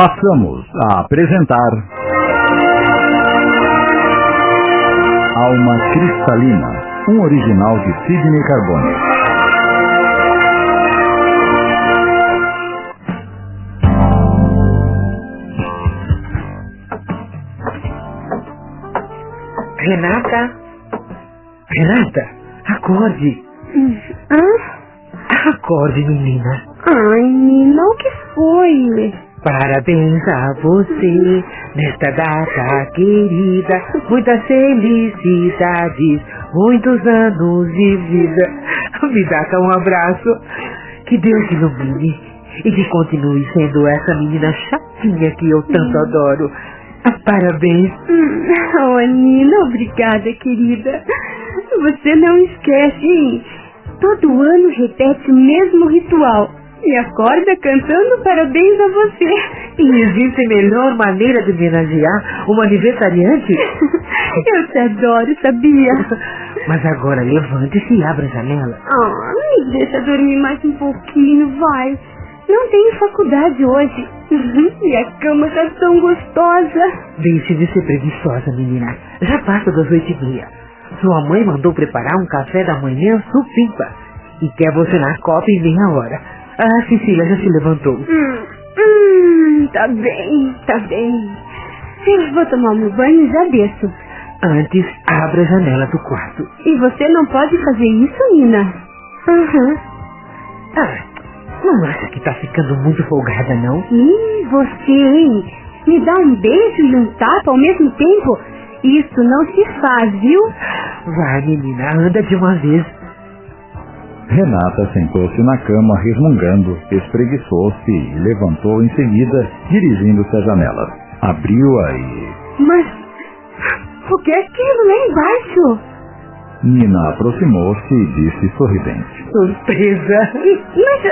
Passamos a apresentar Alma Cristalina, um original de Sidney Carbone. Renata? Renata, acorde. Hã? Acorde, menina. Ai, Nina, o que foi? Parabéns a você nesta data querida. Muitas felicidades, muitos anos de vida. Me dá cá um abraço. Que Deus te ilumine e que continue sendo essa menina chatinha que eu tanto adoro. Ah, Parabéns. Hum, Oh, Nina, obrigada, querida. Você não esquece, hein? Todo ano repete o mesmo ritual. E acorda cantando parabéns a você. E existe melhor maneira de homenagear uma aniversariante? Eu te adoro, sabia? Mas agora levante-se e abra a janela. Ah, me deixa dormir mais um pouquinho, vai. Não tenho faculdade hoje. E a cama tá tão gostosa. Deixe de ser preguiçosa, menina. Já passa das oito e meia. Sua mãe mandou preparar um café da manhã supimpa. E quer você na copa em meia hora. Ah, Cecília já se levantou. Hum, hum, tá bem, tá bem. Eu vou tomar meu banho e já desço. Antes, abra a janela do quarto. E você não pode fazer isso, Nina? Aham. Ah, não acha que tá ficando muito folgada, não? Ih, você, hein? Me dá um beijo e um tapa ao mesmo tempo? Isso não se faz, viu? Vai, menina, anda de uma vez. Renata sentou-se na cama resmungando, espreguiçou-se e levantou em seguida, dirigindo-se à janela. Abriu-a e... Mas o que é aquilo lá embaixo? Nina aproximou-se e disse sorridente. Surpresa! Mas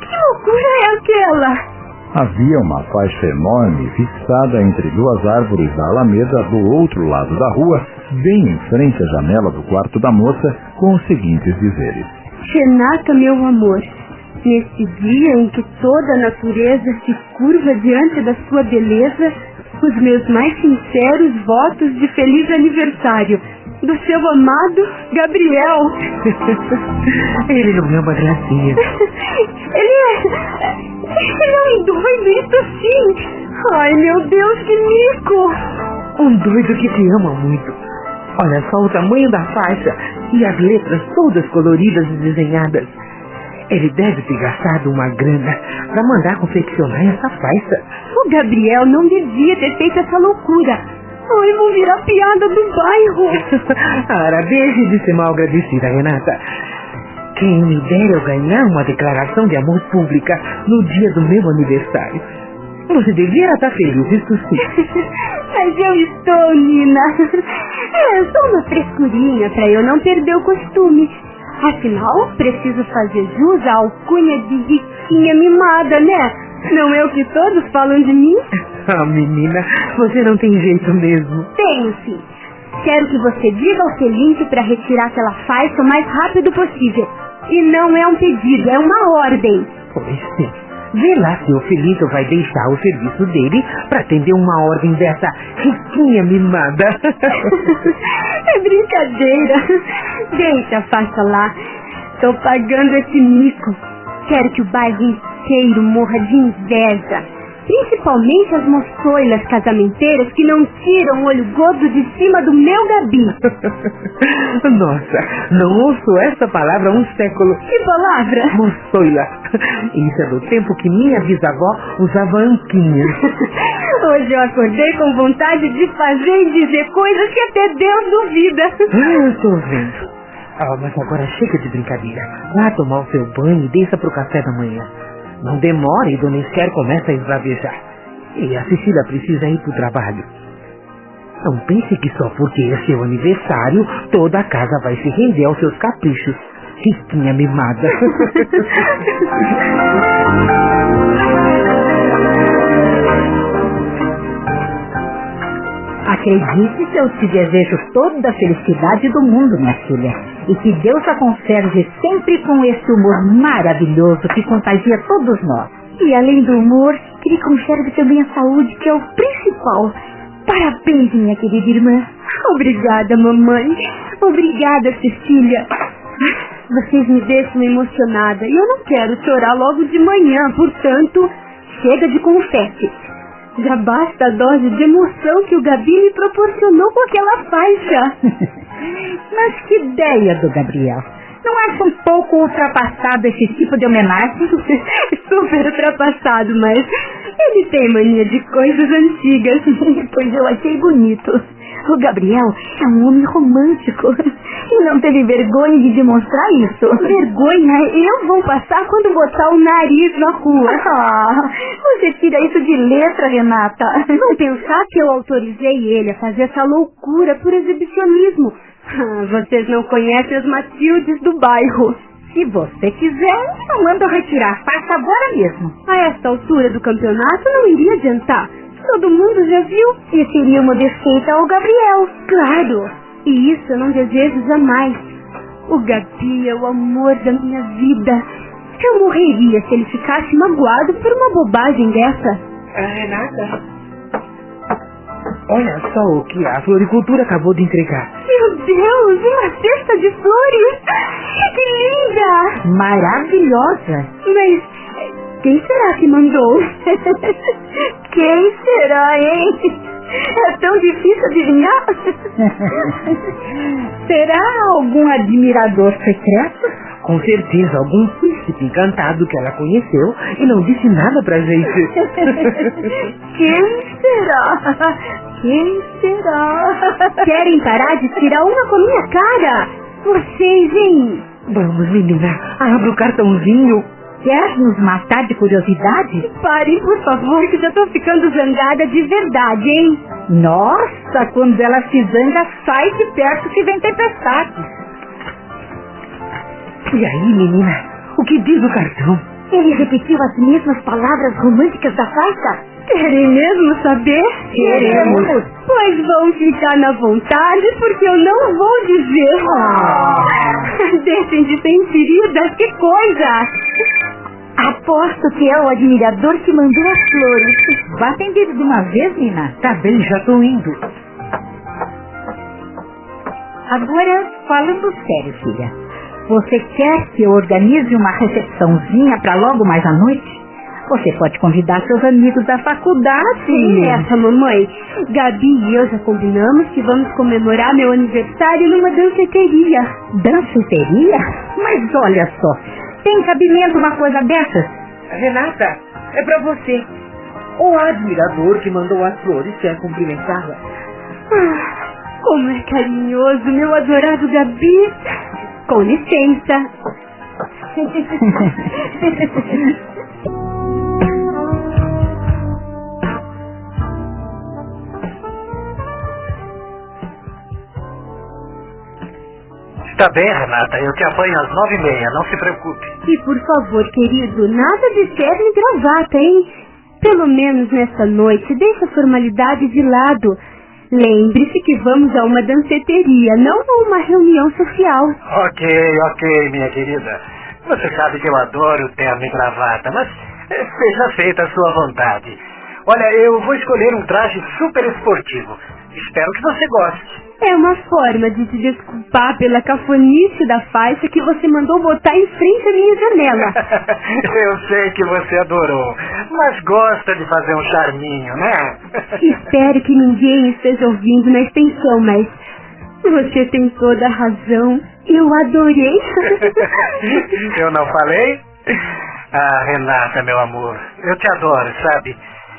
que loucura é aquela? Havia uma faixa enorme fixada entre duas árvores da alameda do outro lado da rua, bem em frente à janela do quarto da moça, com os seguintes dizeres. Renata, meu amor, neste dia em que toda a natureza se curva diante da sua beleza, os meus mais sinceros votos de feliz aniversário do seu amado Gabriel. Ele não é uma gracinha. Ele é... Ele é um doido, isso sim. Ai, meu Deus, que mico. Um doido que te ama muito. Olha só o tamanho da faixa e as letras todas coloridas e desenhadas. Ele deve ter gastado uma grana para mandar confeccionar essa faixa. O Gabriel não devia ter feito essa loucura. Ai, vou virar piada do bairro. Ara, deixe de ser mal agradecida, Renata. Quem me dera eu ganhar uma declaração de amor pública no dia do meu aniversário. Você devia estar feliz, isso sim. Mas eu estou, Nina. É só uma frescurinha para eu não perder o costume. Afinal, preciso fazer jus à alcunha de riquinha mimada, né? Não é o que todos falam de mim? Ah, menina, você não tem jeito mesmo. Tenho sim. Quero que você diga ao Felipe para retirar aquela faixa o mais rápido possível. E não é um pedido, é uma ordem. Pois sim. Vê lá se o Felito vai deixar o serviço dele para atender uma ordem dessa riquinha mimada. é brincadeira. Deixa a faixa lá. Tô pagando esse mico. Quero que o bairro inteiro morra de inveja. Principalmente as moçoilas casamenteiras que não tiram o olho gordo de cima do meu gabi. Nossa, não ouço essa palavra há um século. Que palavra? Moçoila. Isso é do tempo que minha bisavó usava anquinha. Hoje eu acordei com vontade de fazer e dizer coisas que até Deus duvida. Ah, eu estou vendo. Ah, mas agora chega de brincadeira. Vá tomar o seu banho e desça pro café da manhã. Não demore, Dona Esther começa a esbravejar. E a Cecília precisa ir pro trabalho. Não pense que só porque é seu aniversário, toda a casa vai se render aos seus caprichos. Riquinha mimada. Acredite se eu te desejo toda a felicidade do mundo, minha filha. E que Deus a conserve sempre com esse humor maravilhoso que contagia todos nós. E além do humor, que lhe conserve também a saúde, que é o principal. Parabéns, minha querida irmã. Obrigada, mamãe. Obrigada, Cecília. Vocês me deixam emocionada e eu não quero chorar logo de manhã, portanto, chega de confete. Já basta a dose de emoção que o Gabi me proporcionou com aquela faixa. Mas que ideia do Gabriel. Não acha um pouco ultrapassado esse tipo de homenagem? Super ultrapassado, mas ele tem mania de coisas antigas. pois eu achei bonito. O Gabriel é um homem romântico e não teve vergonha de demonstrar isso. Vergonha? Eu vou passar quando botar o nariz na rua. Ah, você tira isso de letra, Renata. Não pensar que eu autorizei ele a fazer essa loucura por exibicionismo. Vocês não conhecem as Matildes do bairro. Se você quiser, eu mando retirar. Faça agora mesmo. A esta altura do campeonato não iria adiantar. Todo mundo já viu e seria uma desfeita ao Gabriel. Claro. E isso eu não desejo jamais. O Gabi é o amor da minha vida. Eu morreria se ele ficasse magoado por uma bobagem dessa. Ah, Renata, olha só o que a floricultura acabou de entregar. Meu Deus, uma cesta de flores! Que linda! Maravilhosa. Mas quem será que mandou? quem será, hein? É tão difícil adivinhar. Será algum admirador secreto? Com certeza, algum príncipe encantado que ela conheceu e não disse nada pra gente. Quem será? Quem será? Querem parar de tirar uma com a minha cara? Vocês, hein? Vamos, menina, abra o cartãozinho. Quer nos matar de curiosidade? Parem, por favor, que já tô ficando zangada de verdade, hein? Nossa, quando ela se zanga, sai de perto que vem tempestade. E aí, menina, o que diz o cartão? Ele repetiu as mesmas palavras românticas da faixa? Querem mesmo saber? Queremos. Pois vão ficar na vontade, porque eu não vou dizer. Ah. Deixem de ser feridas, que coisa! Aposto que é o admirador que mandou as flores. Vá atendido de uma vez, Nina. Tá bem, já tô indo. Agora, falando sério, filha. Você quer que eu organize uma recepçãozinha para logo mais à noite? Você pode convidar seus amigos da faculdade. Essa, mamãe. Gabi e eu já combinamos que vamos comemorar meu aniversário numa danceteria. Danceteria? Mas olha só, tem cabimento uma coisa dessas? Renata, é pra você. O admirador que mandou as flores quer cumprimentá-la. Ah, como é carinhoso, meu adorado Gabi. Com licença. Está bem, Renata, eu te apanho às nove e meia, não se preocupe. E por favor, querido, nada de terno e gravata, hein? Pelo menos nessa noite, deixa a formalidade de lado. Lembre-se que vamos a uma danceteria, não a uma reunião social. Ok, ok, minha querida. Você sabe que eu adoro terno e gravata, mas eh, seja feita a sua vontade. Olha, eu vou escolher um traje super esportivo. Espero que você goste. É uma forma de te desculpar pela cafonice da faixa que você mandou botar em frente à minha janela. eu sei que você adorou, mas gosta de fazer um charminho, né? Espero que ninguém esteja ouvindo na extensão, mas você tem toda a razão. Eu adorei. eu não falei? Ah, Renata, meu amor, eu te adoro, sabe?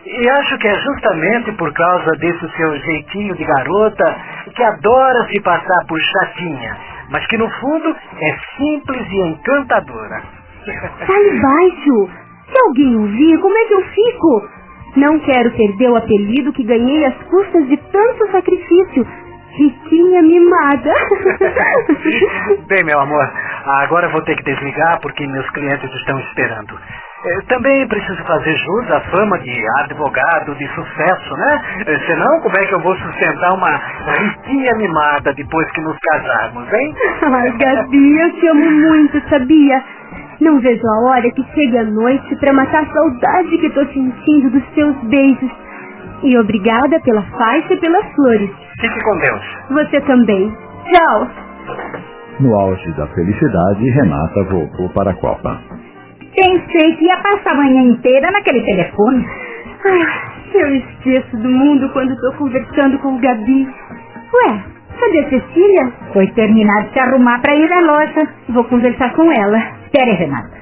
E acho que é justamente por causa desse seu jeitinho de garota que adora se passar por chatinha, mas que no fundo é simples e encantadora. Sai baixo! Se alguém ouvir, como é que eu fico? Não quero perder o apelido que ganhei às custas de tanto sacrifício. Riquinha mimada. Bem, meu amor, agora vou ter que desligar porque meus clientes estão esperando. Eu também preciso fazer jus à fama de advogado de sucesso, né? Senão, como é que eu vou sustentar uma riquinha mimada depois que nos casarmos, hein? Ai, Gabi, eu te amo muito, sabia? Não vejo a hora que chegue a noite para matar a saudade que tô sentindo dos seus beijos. E obrigada pela faixa e pelas flores. Fique com Deus. Você também. Tchau. No auge da felicidade, Renata voltou para a Copa. Pensei que ia passar a manhã inteira naquele telefone. Ah, eu esqueço do mundo quando estou conversando com o Gabi. Ué, cadê a Cecília? Foi terminar de se arrumar para ir à loja. Vou conversar com ela. Espere, Renata.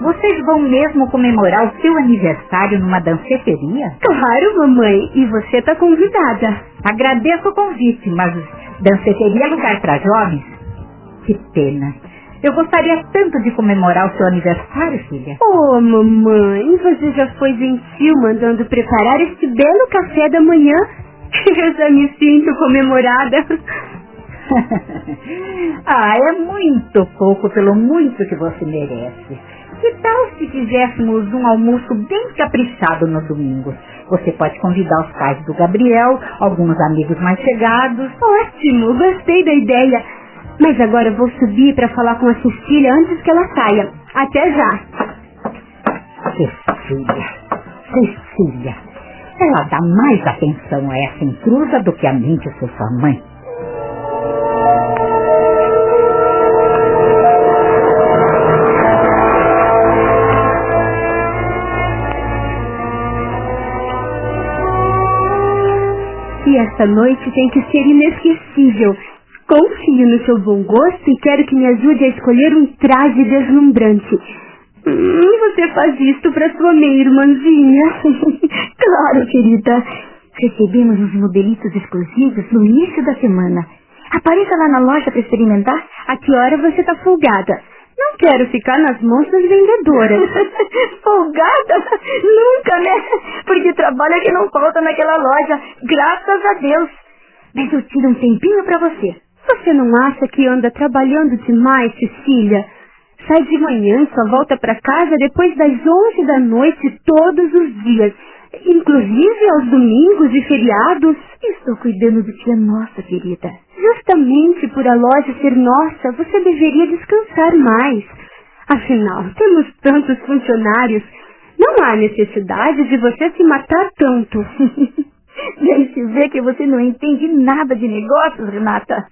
Vocês vão mesmo comemorar o seu aniversário numa danceteria? Claro, mamãe. E você tá convidada. Agradeço o convite, mas danceteria é lugar para jovens? Que pena. Eu gostaria tanto de comemorar o seu aniversário, filha. Oh, mamãe, você já foi gentil mandando preparar este belo café da manhã. Eu já me sinto comemorada. ah, é muito pouco pelo muito que você merece. Que tal se fizéssemos um almoço bem caprichado no domingo? Você pode convidar os pais do Gabriel, alguns amigos mais chegados. Ótimo, gostei da ideia. Mas agora vou subir para falar com a Cecília antes que ela saia. Até já. Cecília, Cecília. Ela dá mais atenção a essa intrusa do que a mim que sou sua mãe. E essa noite tem que ser inesquecível. Confio no seu bom gosto e quero que me ajude a escolher um traje deslumbrante. Hum, você faz isto para sua meia irmãzinha. claro, querida. Recebemos uns modelitos exclusivos no início da semana. Apareça lá na loja para experimentar. A que hora você está folgada? Não quero ficar nas mãos das vendedoras. folgada? Nunca, né? Porque trabalho é que não falta naquela loja. Graças a Deus. Mas eu tiro um tempinho para você. Você não acha que anda trabalhando demais, Cecília? Sai de manhã só volta para casa depois das 11 da noite todos os dias, inclusive aos domingos e feriados. Estou cuidando do que é nossa, querida. Justamente por a loja ser nossa, você deveria descansar mais. Afinal, temos tantos funcionários. Não há necessidade de você se matar tanto. Deixe ver que você não entende nada de negócios, Renata.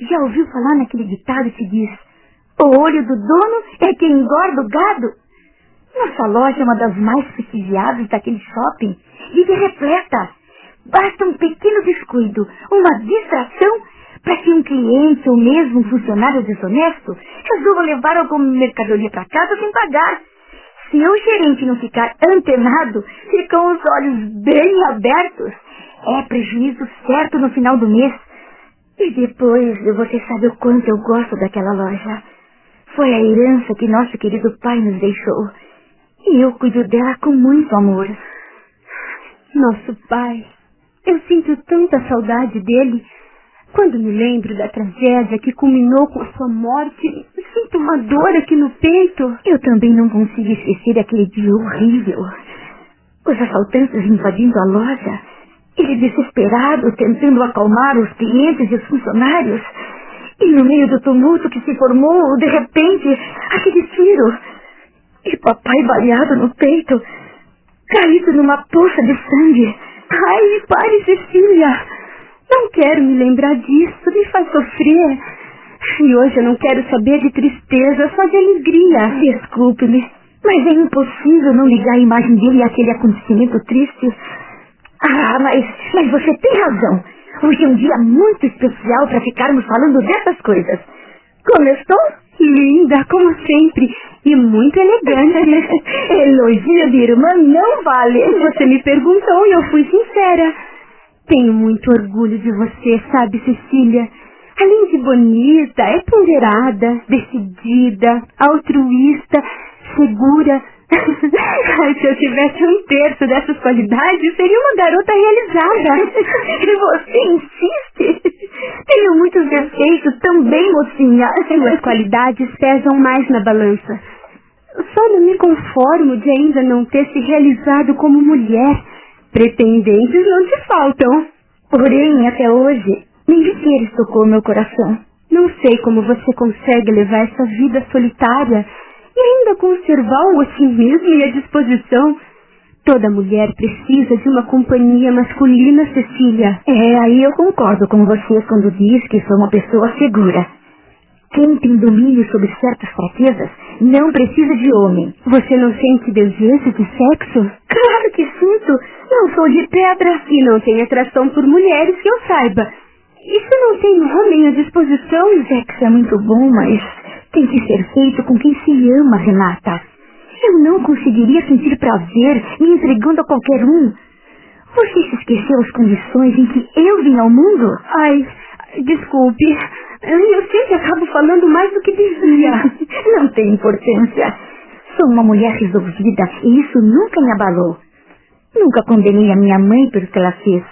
Já ouviu falar naquele ditado que diz o olho do dono é quem engorda o gado? Nossa loja é uma das mais prestigiadas daquele shopping. Vive repleta. Basta um pequeno descuido, uma distração, para que um cliente ou mesmo um funcionário desonesto resolva levar alguma mercadoria para casa sem pagar. Se o gerente não ficar antenado, ficam os olhos bem abertos. É prejuízo certo no final do mês. E depois, você sabe o quanto eu gosto daquela loja. Foi a herança que nosso querido pai nos deixou. E eu cuido dela com muito amor. Nosso pai. Eu sinto tanta saudade dele. Quando me lembro da tragédia que culminou com a sua morte, sinto uma dor aqui no peito. Eu também não consigo esquecer aquele dia horrível. Os assaltantes invadindo a loja. Ele desesperado, tentando acalmar os clientes e os funcionários. E no meio do tumulto que se formou, de repente, aquele tiro. E papai baleado no peito, caído numa poça de sangue. Ai, pare, Cecília. Não quero me lembrar disso, me faz sofrer. E hoje eu não quero saber de tristeza, só de alegria. Desculpe-me, mas é impossível não ligar a imagem dele àquele acontecimento triste. Ah, mas, mas você tem razão. Hoje é um dia muito especial para ficarmos falando dessas coisas. Como estou? Linda, como sempre. E muito elegante. Elogio de irmã não vale. Você me perguntou e eu fui sincera. Tenho muito orgulho de você, sabe, Cecília? Além de bonita, é ponderada, decidida, altruísta, segura. Ai, se eu tivesse um terço dessas qualidades, seria uma garota realizada. e você insiste? Tenho muitos defeitos também, mocinha. Suas qualidades pesam mais na balança. Só não me conformo de ainda não ter se realizado como mulher. Pretendentes não te faltam. Porém, até hoje, nenhum deles tocou meu coração. Não sei como você consegue levar essa vida solitária e ainda conservar o otimismo e a disposição. Toda mulher precisa de uma companhia masculina, Cecília. É, aí eu concordo com você quando diz que sou uma pessoa segura. Quem tem domínio sobre certas fraquezas não precisa de homem. Você não sente desejo de sexo? Claro que sinto. Não sou de pedra. E não tem atração por mulheres que eu saiba. Se não tem homem à disposição? Sexo é muito bom, mas tem que ser feito com quem se ama, Renata. Eu não conseguiria sentir prazer me entregando a qualquer um. Você se esqueceu as condições em que eu vim ao mundo? Ai, desculpe. Eu sempre acabo falando mais do que devia. não tem importância. Sou uma mulher resolvida e isso nunca me abalou. Nunca condenei a minha mãe pelo que ela fez.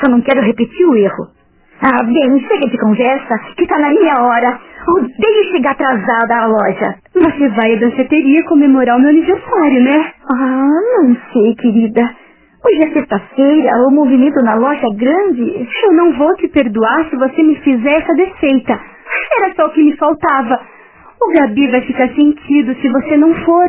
Só não quero repetir o erro. Ah, bem, chega de conversa, que está na minha hora. Odeio chegar atrasada à loja. Você vai à danceteria comemorar o meu aniversário, né? Ah, não sei, querida. Hoje é sexta-feira, o movimento na loja é grande. Eu não vou te perdoar se você me fizer essa defeita. Era só o que me faltava. O Gabi vai ficar sentido se você não for.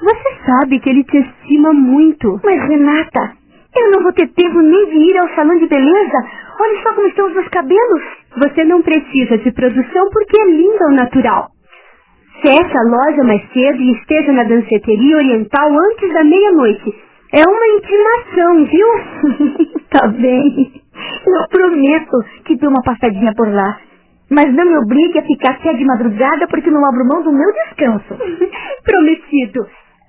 Você sabe que ele te estima muito. Mas, Renata, eu não vou ter tempo nem de ir ao salão de beleza. Olha só como estão os meus cabelos. Você não precisa de produção porque é linda ao natural. Feche a loja mais cedo e esteja na danceteria oriental antes da meia-noite. É uma intimação, viu? tá bem. Eu prometo que dou uma passadinha por lá. Mas não me obrigue a ficar até de madrugada porque não abro mão do meu descanso. Prometido.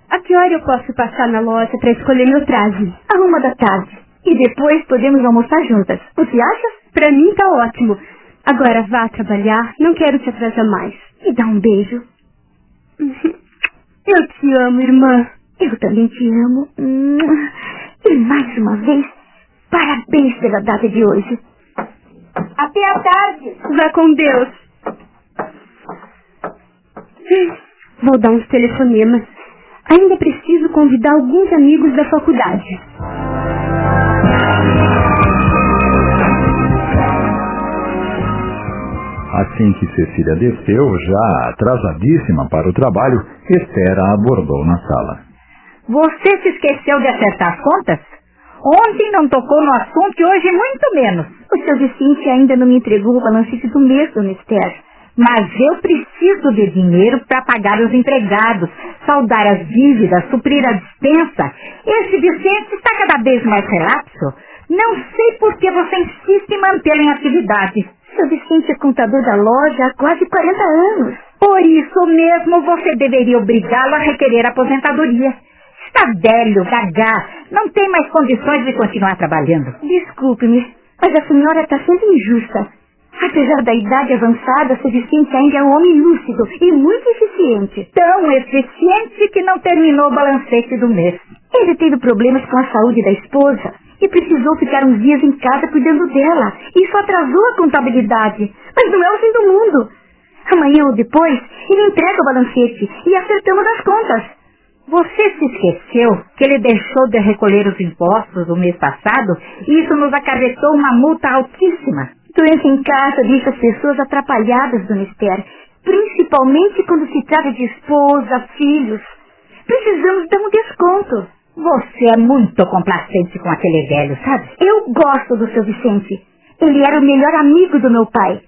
A que hora eu posso passar na loja para escolher meu traje? A uma da tarde. E depois podemos almoçar juntas. O que acha? Para mim tá ótimo. Agora vá trabalhar, não quero te atrasar mais. Me dá um beijo. Eu te amo, irmã. Eu também te amo. E mais uma vez, parabéns pela data de hoje. Até a tarde. Vá com Deus. Vou dar uns telefonemas. Ainda preciso convidar alguns amigos da faculdade. Assim que Cecília desceu, já atrasadíssima para o trabalho, Esther a abordou na sala. Você se esqueceu de acertar as contas? Ontem não tocou no assunto e hoje muito menos. O seu Vicente ainda não me entregou o balancete do mês, dona Esther. Mas eu preciso de dinheiro para pagar os empregados, saldar as dívidas, suprir a dispensa. Esse Vicente está cada vez mais relapso. Não sei por que você insiste em mantê-lo em atividade. Seu Vicente é contador da loja há quase 40 anos. Por isso mesmo você deveria obrigá-lo a requerer aposentadoria. Está velho, gaga, não tem mais condições de continuar trabalhando. Desculpe-me, mas a senhora está sendo injusta. Apesar da idade avançada, seu Vicente ainda é um homem lúcido e muito eficiente. Tão eficiente que não terminou o balancete do mês. Ele teve problemas com a saúde da esposa e precisou ficar uns dias em casa cuidando dela. Isso atrasou a contabilidade. Mas não é o fim do mundo. Amanhã ou depois, ele entrega o balancete e acertamos as contas. Você se esqueceu que ele deixou de recolher os impostos no mês passado e isso nos acarretou uma multa altíssima. Doença em casa deixa as pessoas atrapalhadas, dona Esther, principalmente quando se trata de esposa, filhos. Precisamos dar um desconto. Você é muito complacente com aquele velho, sabe? Eu gosto do seu Vicente. Ele era o melhor amigo do meu pai.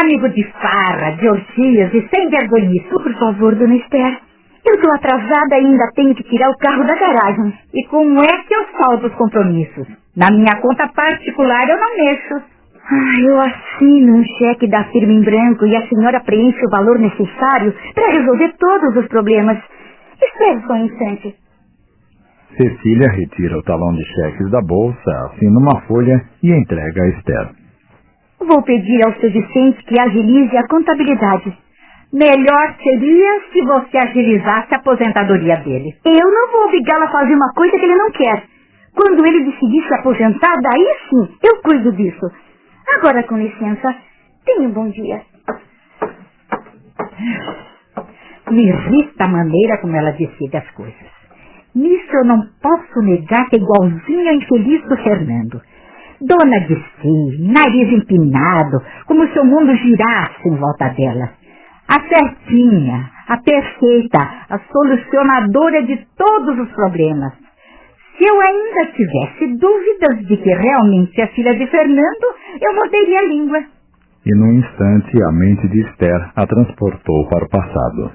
Amigo de farra, de orgias e sem vergonhice. Por favor, dona Esther. Eu estou atrasada e ainda tenho que tirar o carro da garagem. E como é que eu salvo os compromissos? Na minha conta particular eu não mexo. Ah, eu assino um cheque da firma em branco e a senhora preenche o valor necessário para resolver todos os problemas. Espere só um instante. Cecília retira o talão de cheques da bolsa, assina uma folha e entrega a Esther. Vou pedir ao seu Vicente que agilize a contabilidade. Melhor seria se você agilizasse a aposentadoria dele. Eu não vou obrigá-lo a fazer uma coisa que ele não quer. Quando ele decidir se aposentar, daí sim, eu cuido disso. Agora, com licença, tenha um bom dia. Me irrita a maneira como ela decide as coisas. Nisso eu não posso negar que é igualzinha a infeliz do Fernando. Dona de si, nariz empinado, como se o mundo girasse em volta dela. A certinha, a perfeita, a solucionadora de todos os problemas. Se eu ainda tivesse dúvidas de que realmente é filha de Fernando, eu morderia a língua. E num instante a mente de Esther a transportou para o passado.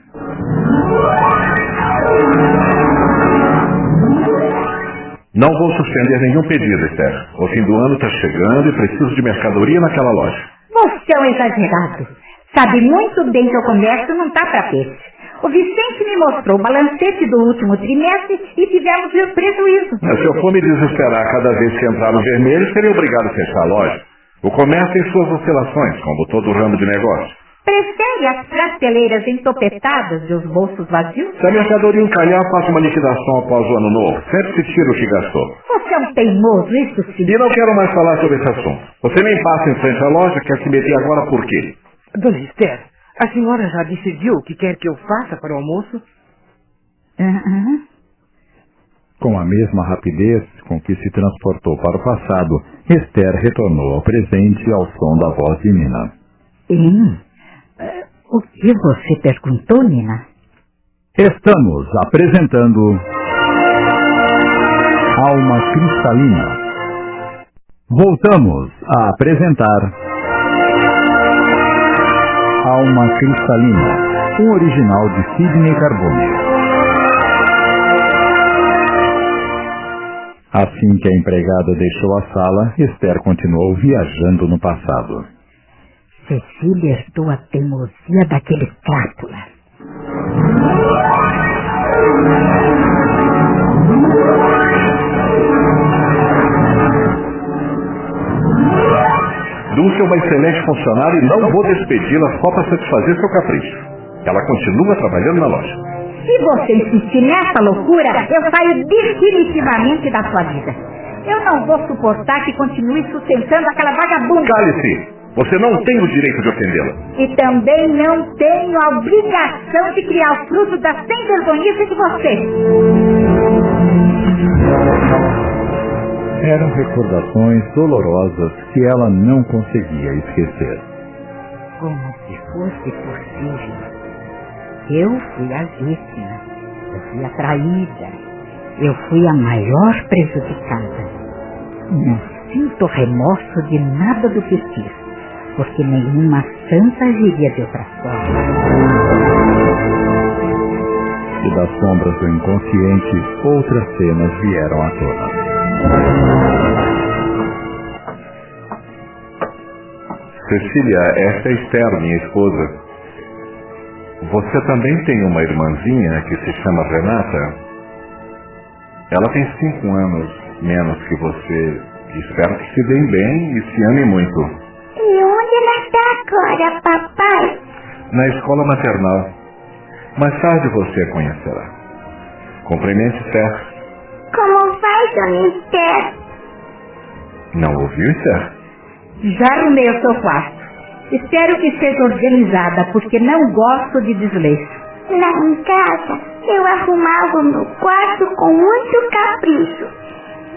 Não vou suspender nenhum pedido, Esther. O fim do ano está chegando e preciso de mercadoria naquela loja. Você é um exagerado. Sabe muito bem que o comércio não está para peixe. O Vicente me mostrou o balancete do último trimestre e tivemos o prejuízo. Mas se eu for me desesperar cada vez que entrar no vermelho, serei obrigado a fechar a loja. O comércio tem suas oscilações, como todo ramo de negócio. Prefere as prateleiras entopetadas e os bolsos vazios? Se a mercadoria encalhar, faço uma liquidação após o ano novo. Sempre se tira o que gastou. Você é um teimoso, isso sim. E não quero mais falar sobre esse assunto. Você nem passa em frente à loja, quer se meter agora por quê? Dona Esther, a senhora já decidiu o que quer que eu faça para o almoço? Uhum. Com a mesma rapidez com que se transportou para o passado, Esther retornou ao presente ao som da voz de Nina. Hum. Uh, o que você perguntou, Nina? Estamos apresentando Alma Cristalina. Voltamos a apresentar Alma Cristalina, um original de Sidney Carbone. Assim que a empregada deixou a sala, Esther continuou viajando no passado. Cecília herdou a teimosia daquele crápula. Dulce é uma excelente funcionária e não vou despedi-la só para satisfazer seu capricho. Ela continua trabalhando na loja. Se você insistir nessa loucura, eu saio definitivamente da sua vida. Eu não vou suportar que continue sustentando aquela vagabunda. Cale-se! Você não tem o direito de ofendê-la. E também não tenho a obrigação de criar o fruto da sem vergonhice de você. Eram recordações dolorosas que ela não conseguia esquecer. Como se fosse possível. Eu fui a vítima. Eu fui a traída. Eu fui a maior prejudicada. Não sinto remorso de nada do que fiz, porque nenhuma santa agiria de outra forma. E das sombras do inconsciente, outras cenas vieram à tona. Cecília, essa é Esther, minha esposa. Você também tem uma irmãzinha que se chama Renata? Ela tem cinco anos menos que você. Espero que se deem bem e se amem muito. E onde ela está agora, papai? Na escola maternal. Mais tarde você a conhecerá. Cumprimente Esther. Como dona Esther? Não ouviu, Esther? Já arrumei o seu quarto. Espero que seja organizada, porque não gosto de desleixo. Lá em casa, eu arrumava o meu quarto com muito capricho.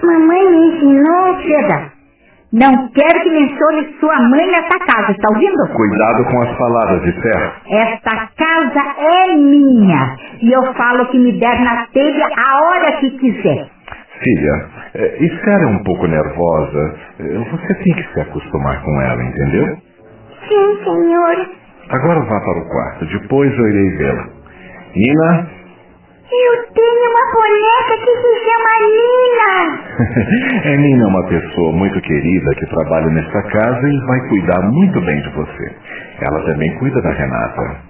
Mamãe me ensinou... Chega! Não quero que mencione sua mãe nessa casa, está ouvindo? Cuidado com as palavras, Esther. Esta casa é minha e eu falo que me der na telha a hora que quiser. Filha, é, Esther é um pouco nervosa. É, Você tem que se acostumar com ela, entendeu? Sim, senhor. Agora vá para o quarto, depois eu irei vê-la. Nina, Eu tenho uma boneca que se chama Nina. é Nina é uma pessoa muito querida que trabalha nesta casa e vai cuidar muito bem de você. Ela também cuida da Renata.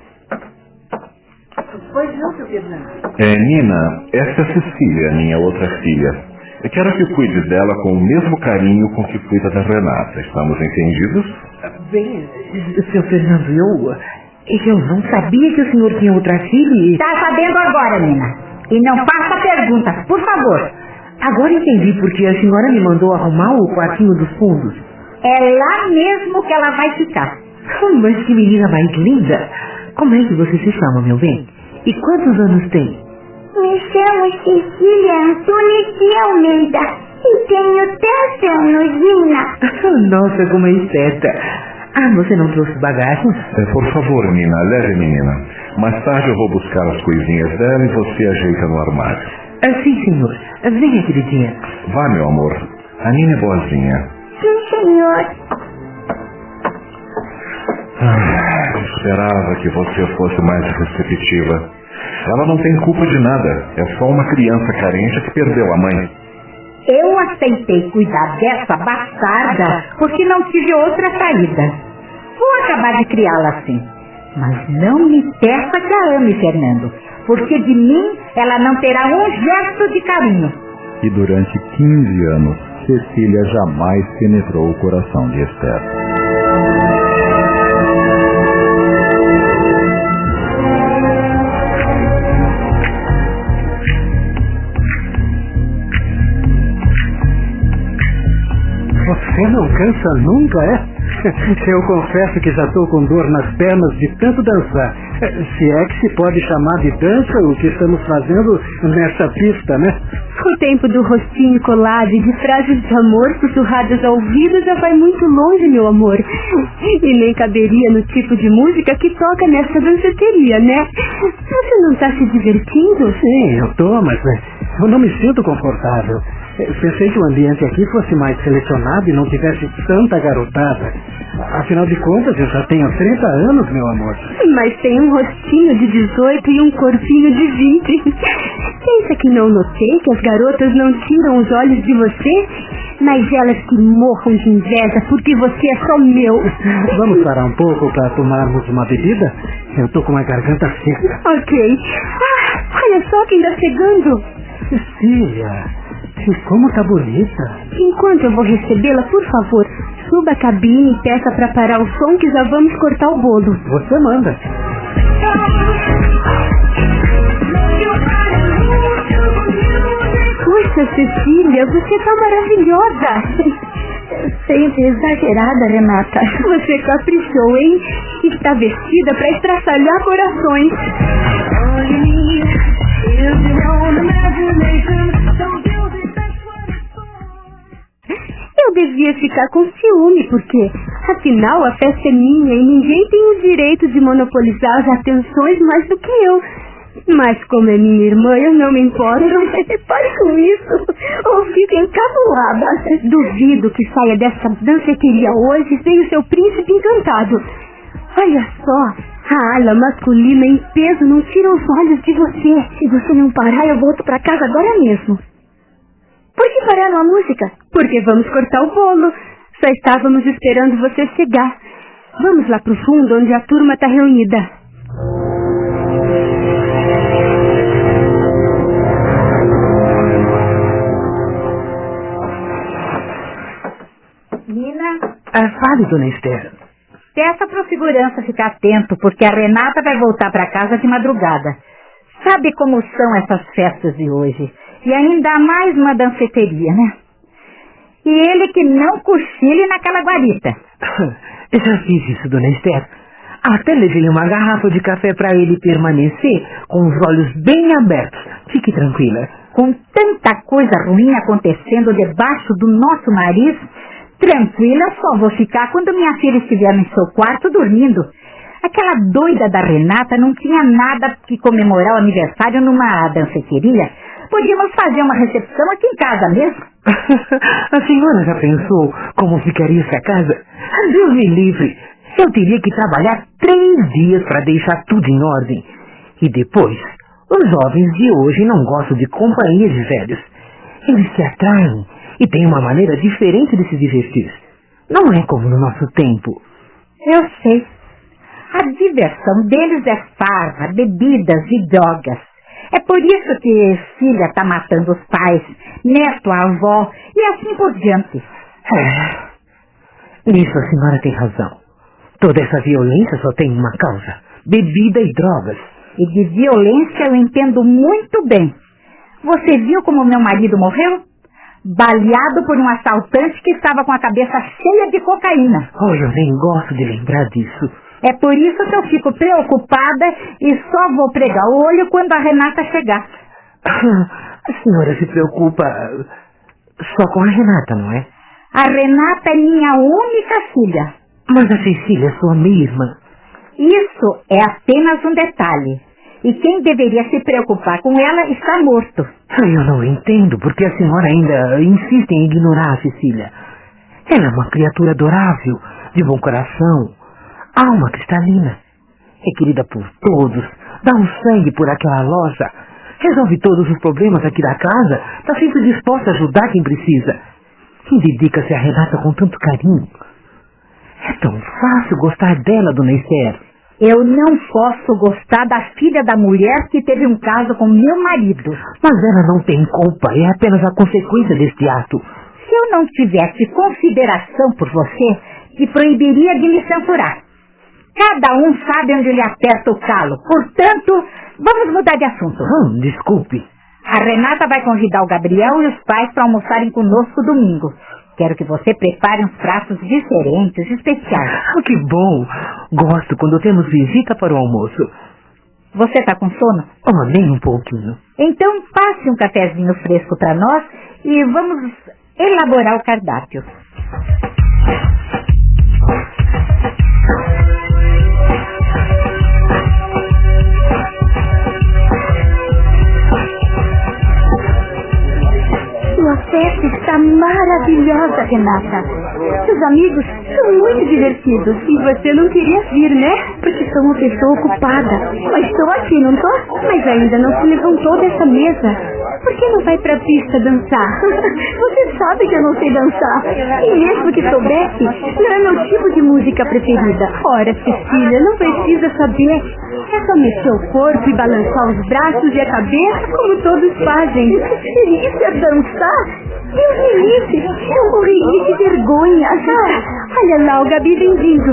Pois não, seu Fernando. É, Nina, essa é Cecília, minha outra filha. Eu quero que cuide dela com o mesmo carinho com que cuida da Renata. Estamos entendidos? Bem, seu Fernando, eu... Eu não sabia que o senhor tinha outra filha e... Está sabendo agora, Nina. E não faça perguntas, por favor. Agora entendi porque a senhora me mandou arrumar o quartinho dos fundos. É lá mesmo que ela vai ficar. Oh, mas que menina mais linda! Como é que você se chama, meu bem? E quantos anos tem? Me chamo Cecília Antunes de Almeida e tenho 10 anos, Nina. Nossa, como é esperta. Ah, você não trouxe bagagem? É, por favor, Nina, leve menina. Mais tarde eu vou buscar as coisinhas dela e você ajeita no armário. Ah, sim, senhor. Venha, queridinha. Vá, meu amor. A Nina é boazinha. Sim, senhor. Ah, esperava que você fosse mais receptiva. Ela não tem culpa de nada. É só uma criança carente que perdeu a mãe. Eu aceitei cuidar dessa bastarda porque não tive outra saída. Vou acabar de criá-la assim. Mas não me peça que a ame, Fernando, porque de mim ela não terá um gesto de carinho. E durante 15 anos, Cecília jamais penetrou o coração de Esther. Você não cansa nunca, é? Eu confesso que já estou com dor nas pernas de tanto dançar. Se é que se pode chamar de dança o que estamos fazendo nessa pista, né? O tempo do rostinho colado e de frases de amor sussurradas ao ouvido já vai muito longe, meu amor. E nem caberia no tipo de música que toca nessa danceteria, né? Você não está se divertindo? Sim, eu tô, mas eh, eu não me sinto confortável. Eh, Pensei que o ambiente aqui fosse mais selecionado e não tivesse tanta garotada. Afinal de contas, eu já tenho 30 anos, meu amor. Mas tem um rostinho de 18 e um corpinho de 20. Pensa que não notei que as garotas não tiram os olhos de você? Mas elas que morram de inveja porque você é só meu. Vamos parar um pouco para tomarmos uma bebida? Eu tô com a garganta seca. Ok. Ah, olha só quem está chegando. Cecília, e como tá bonita. Enquanto eu vou recebê-la, por favor, suba a cabine e peça para parar o som que já vamos cortar o bolo. Você manda. Puxa, Cecília, você tá maravilhosa. Sempre exagerada, Renata. Você caprichou, hein? Está vestida para estraçalhar corações. Eu devia ficar com ciúme, porque, afinal, a festa é minha e ninguém tem o direito de monopolizar as atenções mais do que eu. Mas como é minha irmã, eu não me importo. Pare com isso, ou fico encabulada. Duvido que saia dessa danceteria hoje sem o seu príncipe encantado. Olha só, a ala masculina em peso não tira os olhos de você. Se você não parar, eu volto para casa agora mesmo. Por que pararam a música? Porque vamos cortar o bolo. Só estávamos esperando você chegar. Vamos lá pro fundo, onde a turma está reunida. Nina, Ah, fale, dona Esther. peça pro segurança ficar atento, porque a Renata vai voltar para casa de madrugada. Sabe como são essas festas de hoje? E ainda mais uma danceteria, né? E ele que não cochile naquela guarita. Eu já fiz isso, dona Esther. Até levei uma garrafa de café para ele permanecer com os olhos bem abertos. Fique tranquila. Com tanta coisa ruim acontecendo debaixo do nosso nariz, tranquila só vou ficar quando minha filha estiver no seu quarto dormindo. Aquela doida da Renata não tinha nada que comemorar o aniversário numa danceteria. Podíamos fazer uma recepção aqui em casa mesmo. a senhora já pensou como ficaria essa casa? Deus me livre. Eu teria que trabalhar três dias para deixar tudo em ordem. E depois, os jovens de hoje não gostam de companhia de velhos. Eles se atraem e têm uma maneira diferente de se divertir. Não é como no nosso tempo. Eu sei. A diversão deles é farra, bebidas e drogas. É por isso que filha está matando os pais, neto a avó e assim por diante. É. Nisso a senhora tem razão. Toda essa violência só tem uma causa: bebida e drogas. E de violência eu entendo muito bem. Você viu como meu marido morreu? Baleado por um assaltante que estava com a cabeça cheia de cocaína. Oh, eu nem gosto de lembrar disso. É por isso que eu fico preocupada e só vou pregar o olho quando a Renata chegar. A senhora se preocupa só com a Renata, não é? A Renata é minha única filha. Mas a Cecília é sua mesma. Isso é apenas um detalhe. E quem deveria se preocupar com ela está morto. Eu não entendo porque a senhora ainda insiste em ignorar a Cecília. Ela é uma criatura adorável, de bom coração, alma cristalina. É querida por todos, dá um sangue por aquela loja, resolve todos os problemas aqui da casa, está sempre disposta a ajudar quem precisa. E dedica-se a Renata com tanto carinho. É tão fácil gostar dela, dona Esther. Eu não posso gostar da filha da mulher que teve um caso com meu marido. Mas ela não tem culpa, é apenas a consequência deste ato. Se eu não tivesse consideração por você, te proibiria de me censurar. Cada um sabe onde lhe aperta o calo. Portanto, vamos mudar de assunto. Hum, desculpe. A Renata vai convidar o Gabriel e os pais para almoçarem conosco domingo. Quero que você prepare uns pratos diferentes, especiais. Oh, que bom! Gosto quando temos visita para o almoço. Você está com sono? Oh, nem um pouquinho. Então passe um cafezinho fresco para nós e vamos elaborar o cardápio. Festa está maravilhosa, Renata. Seus amigos são muito divertidos. E você não queria vir, né? Porque sou uma pessoa ocupada. Mas estou aqui, não tô? Mas ainda não se levantou dessa mesa. Por que não vai pra pista dançar? Você sabe que eu não sei dançar. E mesmo que soubesse, não é meu tipo de música preferida. Ora, Cecília, não precisa saber. É só mexer o corpo e balançar os braços e a cabeça como todos fazem. Isso é dançar? Deus me eu morreria de vergonha. Ah, olha lá, o Gabi vem vindo.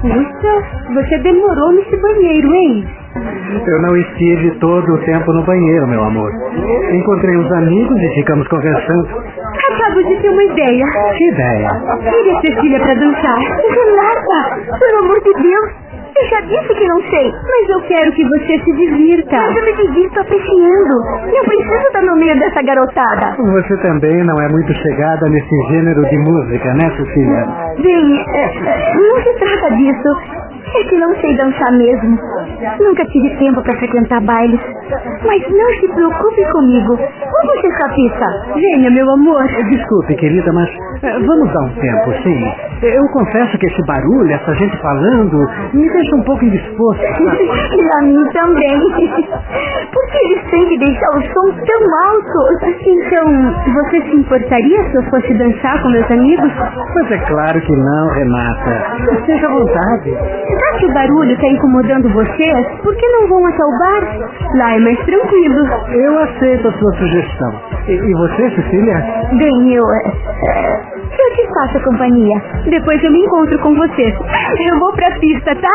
Puxa, você demorou nesse banheiro, hein? Eu não estive todo o tempo no banheiro, meu amor. Encontrei uns amigos e ficamos conversando. Acabo de ter uma ideia. Que ideia? Tire a Cecília pra dançar. Renata, pelo amor de Deus. Eu já disse que não sei, mas eu quero que você se divirta. Mas eu me divirto apreciando. Eu preciso estar no meio dessa garotada. Você também não é muito chegada nesse gênero de música, né, Cecília? Bem, é, é, não se trata disso. É que não sei dançar mesmo. Nunca tive tempo para frequentar bailes. Mas não se preocupe comigo. Vamos ser capista. Venha, meu amor. Desculpe, querida, mas eh, vamos dar um tempo, sim. Eu confesso que esse barulho, essa gente falando, me deixa um pouco indisposto. e a mim também. Por que eles têm que deixar o som tão alto? Então, você se importaria se eu fosse dançar com meus amigos? Mas é claro que não, Renata. Seja à vontade. Já que o barulho está incomodando vocês, por que não vão até o bar? Lá é mais tranquilo. Eu aceito a sua sugestão. E, e você, Cecília? Bem, eu... é, eu te faço companhia. Depois eu me encontro com vocês. Eu vou pra pista, tá?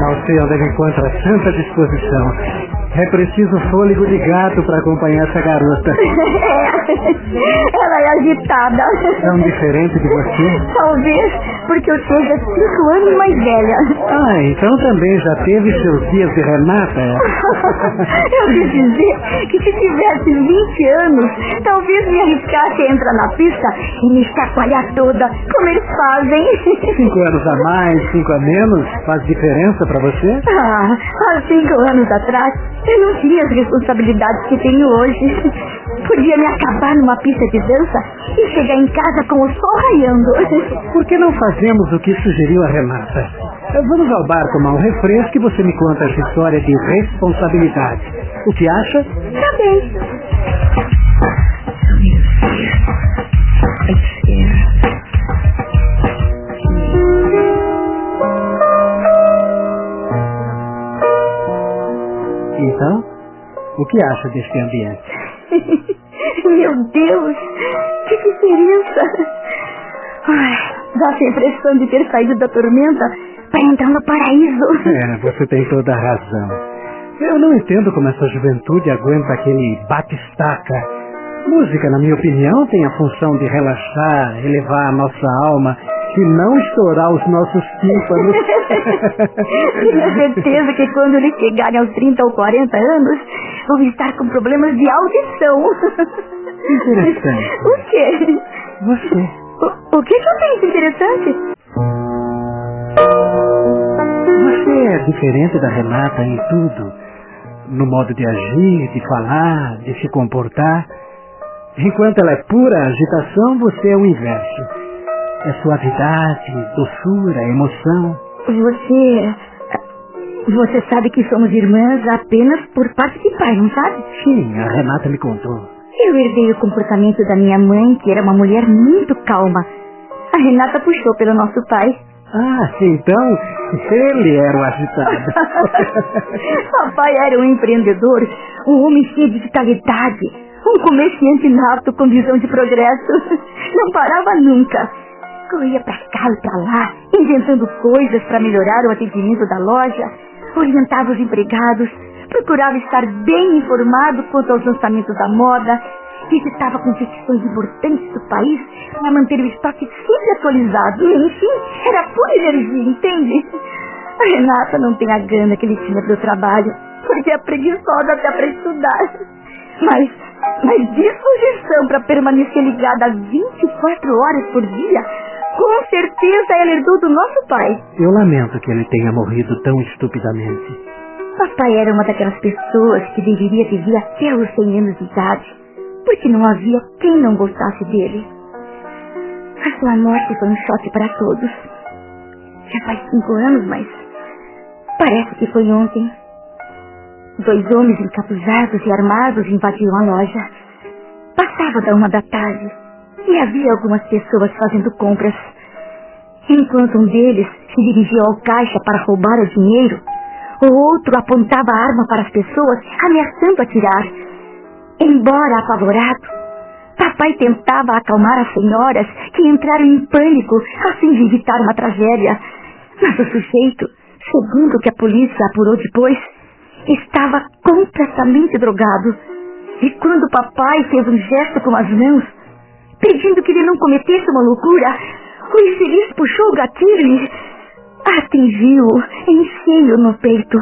Não sei onde ele encontra tanta disposição. É preciso fôlego de gato para acompanhar essa garota. Ela é agitada. Tão diferente de você? Talvez porque eu seja cinco anos mais velha. Ah, então também já teve seus dias de Renata? eu quis dizer que se tivesse 20 anos, talvez me arriscasse a entrar na pista e me chacoalhar toda, como eles fazem. Cinco anos a mais, cinco a menos, faz diferença para você? Ah, há cinco anos atrás, eu não tinha as responsabilidades que tenho hoje. Podia me acabar numa pista de dança e chegar em casa com o sol raiando. Por que não fazemos o que sugeriu a Renata? Vamos ao bar tomar um refresco e você me conta essa história de responsabilidade. O que acha? Tá bem. Então, o que acha deste ambiente? Meu Deus, que diferença! Ai, dá a impressão de ter saído da tormenta para entrar no paraíso. É, você tem toda a razão. Eu não entendo como essa juventude aguenta aquele bate-estaca. Música, na minha opinião, tem a função de relaxar, elevar a nossa alma se não estourar os nossos tímpanos. Tenho certeza que quando eles chegarem aos 30 ou 40 anos, vão estar com problemas de audição. Interessante. O quê? Você. O, o que que eu tenho de interessante? Você é diferente da Renata em tudo. No modo de agir, de falar, de se comportar. Enquanto ela é pura agitação, você é o inverso. É suavidade, doçura, emoção. Você. Você sabe que somos irmãs apenas por parte de pai, não sabe? Sim, a Renata me contou. Eu herdei o comportamento da minha mãe, que era uma mulher muito calma. A Renata puxou pelo nosso pai. Ah, então ele era o agitado. Papai era um empreendedor, um homem cheio de vitalidade, um comerciante nato com visão de progresso. Não parava nunca. Corria para cá e para lá, inventando coisas para melhorar o atendimento da loja, orientava os empregados, procurava estar bem informado quanto aos lançamentos da moda, visitava competições importantes do país para manter o estoque sempre atualizado. Enfim, era pura energia, entende? A Renata não tem a gana que ele tinha para o trabalho, porque é preguiçosa até para estudar. Mas, mas disposição para permanecer ligada 24 horas por dia, com certeza ela herdou do nosso pai. Eu lamento que ele tenha morrido tão estupidamente. Papai era uma daquelas pessoas que deveria viver até os 100 anos de idade, porque não havia quem não gostasse dele. A sua morte foi um choque para todos. Já faz cinco anos, mas parece que foi ontem. Dois homens encapuzados e armados invadiram a loja. Passava da uma da tarde e havia algumas pessoas fazendo compras. Enquanto um deles se dirigia ao caixa para roubar o dinheiro, o outro apontava a arma para as pessoas, ameaçando atirar. Embora apavorado, papai tentava acalmar as senhoras que entraram em pânico a fim de evitar uma tragédia. Mas o sujeito, segundo o que a polícia apurou depois, estava completamente drogado. E quando papai fez um gesto com as mãos, pedindo que ele não cometesse uma loucura, o infeliz puxou o gatilho e atingiu-o em cheio no peito.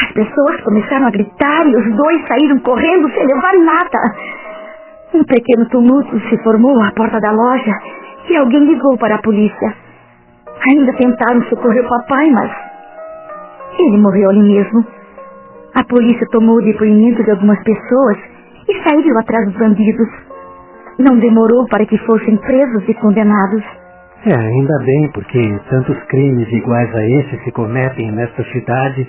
As pessoas começaram a gritar e os dois saíram correndo sem levar nada. Um pequeno tumulto se formou à porta da loja e alguém ligou para a polícia. Ainda tentaram socorrer o papai, mas ele morreu ali mesmo. A polícia tomou o depoimento de algumas pessoas e saíram atrás dos bandidos. Não demorou para que fossem presos e condenados. É, ainda bem, porque tantos crimes iguais a esse se cometem nesta cidade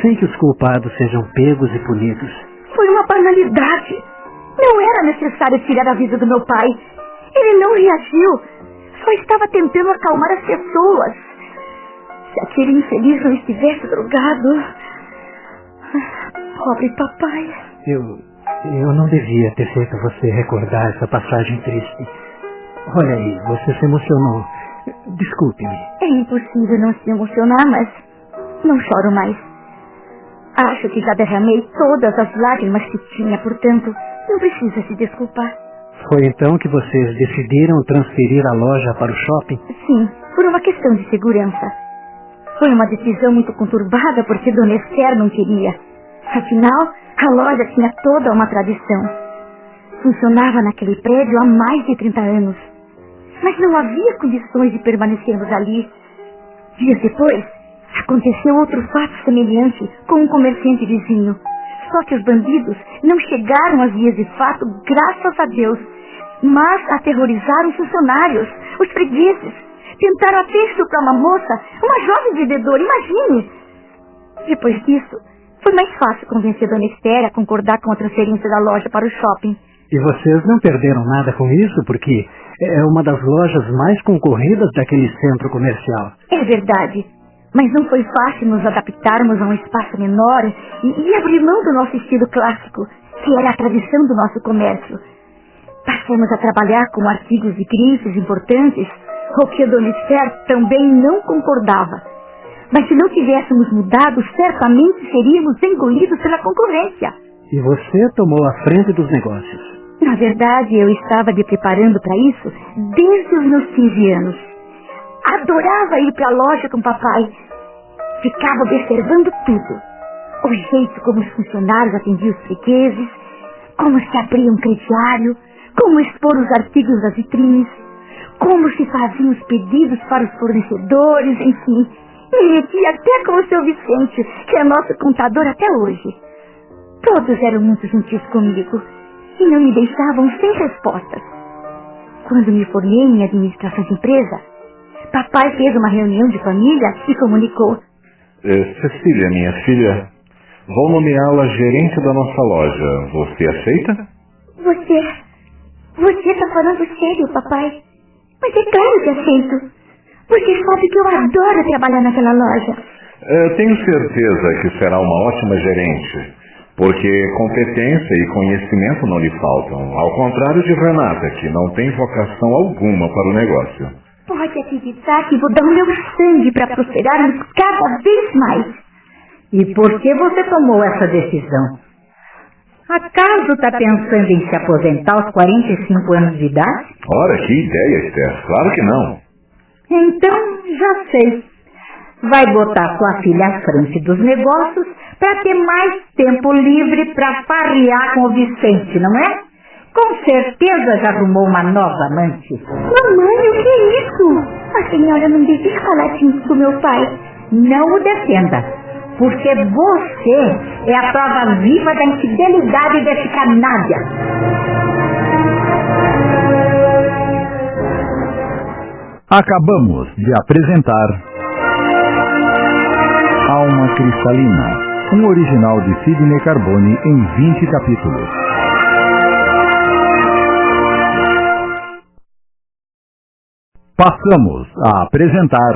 sem que os culpados sejam pegos e punidos. Foi uma banalidade. Não era necessário tirar a vida do meu pai. Ele não reagiu. Só estava tentando acalmar as pessoas. Se aquele infeliz não estivesse drogado. Pobre papai. Eu. Eu não devia ter feito você recordar essa passagem triste. Olha aí, você se emocionou. Desculpe-me. É impossível não se emocionar, mas não choro mais. Acho que já derramei todas as lágrimas que tinha, portanto, não precisa se desculpar. Foi então que vocês decidiram transferir a loja para o shopping? Sim, por uma questão de segurança. Foi uma decisão muito conturbada porque Dona Esther não queria. Afinal, a loja tinha toda uma tradição. Funcionava naquele prédio há mais de 30 anos. Mas não havia condições de permanecermos ali. Dias depois, aconteceu outro fato semelhante com um comerciante vizinho. Só que os bandidos não chegaram às vias de fato, graças a Deus, mas aterrorizaram os funcionários, os fregueses. Tentaram até estuprar uma moça, uma jovem vendedora, imagine! Depois disso, foi mais fácil convencer Dona Esther a concordar com a transferência da loja para o shopping. E vocês não perderam nada com isso, porque é uma das lojas mais concorridas daquele centro comercial. É verdade. Mas não foi fácil nos adaptarmos a um espaço menor e, e abrir mão do nosso estilo clássico, que era a tradição do nosso comércio. Passamos a trabalhar com artigos de grifes importantes, o que a Dona Esther também não concordava. Mas se não tivéssemos mudado, certamente seríamos engolidos pela concorrência. E você tomou a frente dos negócios. Na verdade, eu estava me preparando para isso desde os meus 15 anos. Adorava ir para a loja com papai. Ficava observando tudo. O jeito como os funcionários atendiam os fregueses, como se abria um crediário, como expor os artigos das vitrines, como se faziam os pedidos para os fornecedores, enfim. Me metia até com o seu Vicente, que é nosso contador até hoje. Todos eram muito gentis comigo e não me deixavam sem respostas. Quando me formei em administração de empresa, papai fez uma reunião de família e comunicou. Eh, Cecília, minha filha, vou nomeá-la gerente da nossa loja. Você aceita? Você. Você está falando sério, papai? Mas é claro que aceito. Você sabe que eu adoro trabalhar naquela loja. Eh, tenho certeza que será uma ótima gerente, porque competência e conhecimento não lhe faltam, ao contrário de Renata, que não tem vocação alguma para o negócio. Pode acreditar que vou dar o meu sangue para prosperarmos cada vez mais. E por que você tomou essa decisão? Acaso está pensando em se aposentar aos 45 anos de idade? Ora, que ideia, Esther. Claro que não. Então, já sei. Vai botar sua filha à frente dos negócios para ter mais tempo livre para farrear com o Vicente, não é? Com certeza já arrumou uma nova amante. Mamãe, o que é isso? A senhora não devia falar assim com meu pai. Não o defenda, porque você é a prova viva da infidelidade desse canalha. Acabamos de apresentar Alma Cristalina, um original de Sidney Carbone em 20 capítulos. Passamos a apresentar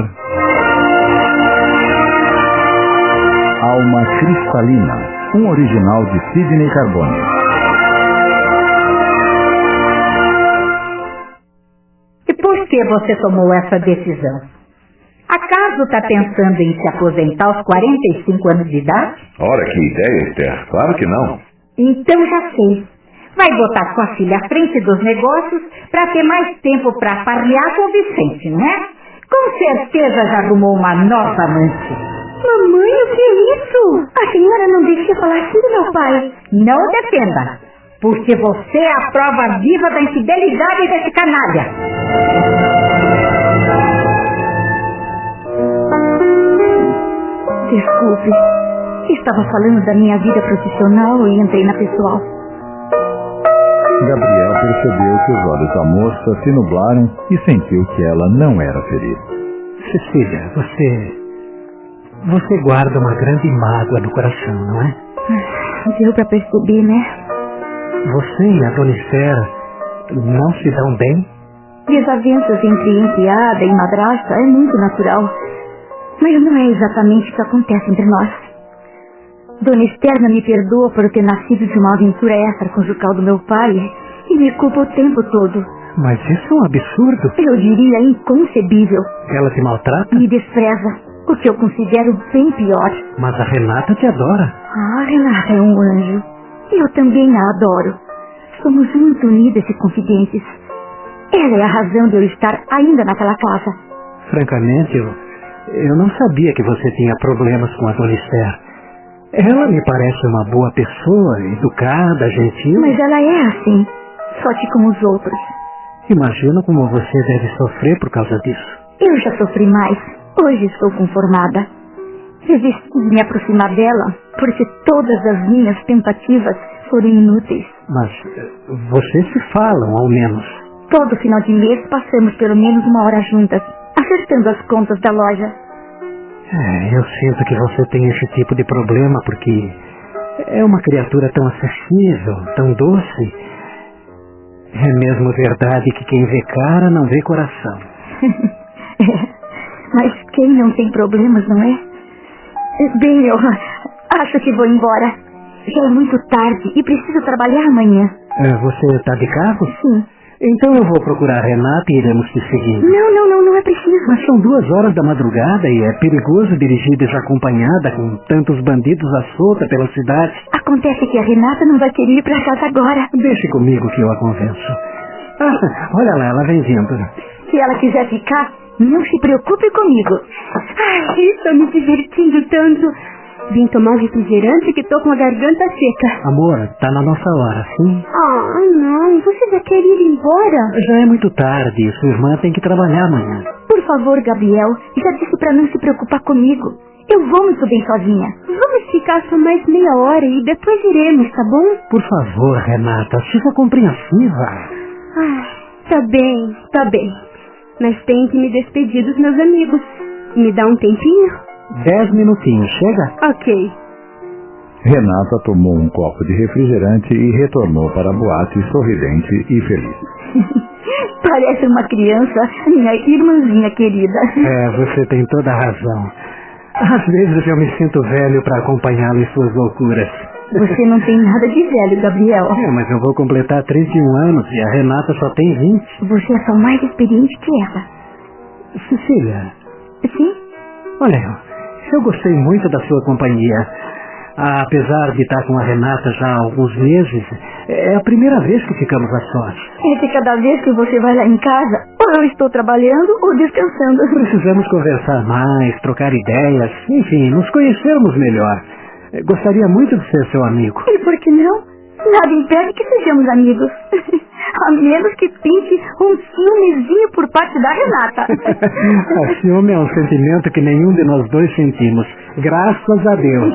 Alma Cristalina, um original de Sidney Carbone. E por que você tomou essa decisão? Acaso está pensando em se aposentar aos 45 anos de idade? Ora, que ideia, Esther. Claro que não. Então já sei. Vai botar sua filha à frente dos negócios para ter mais tempo para farrear com o Vicente, não é? Com certeza já arrumou uma nova amante. Mamãe, o que é isso? A senhora não deixa falar assim do meu pai. Não defenda, porque você é a prova viva da infidelidade desse canalha. Desculpe. Estava falando da minha vida profissional e entrei na pessoal. Gabriel percebeu que os olhos da moça se nublaram e sentiu que ela não era feliz. Cecília, você. Você guarda uma grande mágoa no coração, não é? Deu pra perceber, né? Você e a dona Esther não se dão bem? Desavenças entre enteada e madrasta é muito natural. Mas não é exatamente o que acontece entre nós. Dona Esther não me perdoa por ter nascido de uma aventura extraconjugal do meu pai e me culpa o tempo todo. Mas isso é um absurdo. Eu diria inconcebível. Ela te maltrata? Me despreza, o que eu considero bem pior. Mas a Renata te adora. Ah, Renata é um anjo. Eu também a adoro. Somos muito unidas e confidentes. Ela é a razão de eu estar ainda naquela casa. Francamente, eu, eu não sabia que você tinha problemas com a dona Esther. Ela me parece uma boa pessoa, educada, gentil. Mas ela é assim, só que como os outros. Imagino como você deve sofrer por causa disso. Eu já sofri mais. Hoje estou conformada. Resisti de me aproximar dela, porque todas as minhas tentativas foram inúteis. Mas eh, vocês se falam, ao menos. Todo final de mês passamos pelo menos uma hora juntas, acertando as contas da loja. É, eu sinto que você tem esse tipo de problema porque é uma criatura tão acessível, tão doce. É mesmo verdade que quem vê cara não vê coração. É, Mas quem não tem problemas, não é? Bem, eu acho que vou embora. Já é muito tarde e preciso trabalhar amanhã. É, você está de carro? Sim. Então eu vou procurar a Renata e iremos te seguindo. Não, não, não, não é preciso. Mas são duas horas da madrugada e é perigoso dirigir desacompanhada com tantos bandidos à solta pela cidade. Acontece que a Renata não vai querer ir para casa agora. Deixe comigo que eu a convenço. Ah, olha lá, ela vem vindo. Se ela quiser ficar, Não se preocupe comigo. Ai, estou me divertindo tanto. Vim tomar um refrigerante que tô com a garganta seca. Amor, tá na nossa hora, sim? Ah, não. Você já quer ir embora? Já é muito tarde. Sua irmã tem que trabalhar amanhã. Por favor, Gabriel, já disse para não se preocupar comigo. Eu vou muito bem sozinha. Vamos ficar só mais meia hora e depois iremos, tá bom? Por favor, Renata, seja compreensiva. Ah, tá bem, tá bem. Mas tenho que me despedir dos meus amigos. Me dá um tempinho? Dez minutinhos, chega? Ok. Renata tomou um copo de refrigerante e retornou para a boate sorridente e feliz. Parece uma criança, minha irmãzinha querida. É, você tem toda a razão. Às vezes eu me sinto velho para acompanhá-lo em suas loucuras. Você não tem nada de velho, Gabriel. É, mas eu vou completar 31 anos e a Renata só tem 20. Você é só mais experiente que ela. Cecília, Sim? olha, eu gostei muito da sua companhia. Apesar de estar com a Renata já há alguns meses, é a primeira vez que ficamos a sós. É que cada vez que você vai lá em casa, ou eu estou trabalhando ou descansando. Precisamos conversar mais, trocar ideias, enfim, nos conhecermos melhor. Gostaria muito de ser seu amigo. E por que não? Nada impede que sejamos amigos. A menos que pinte um ciúmezinho por parte da Renata. A ciúme é um sentimento que nenhum de nós dois sentimos. Graças a Deus.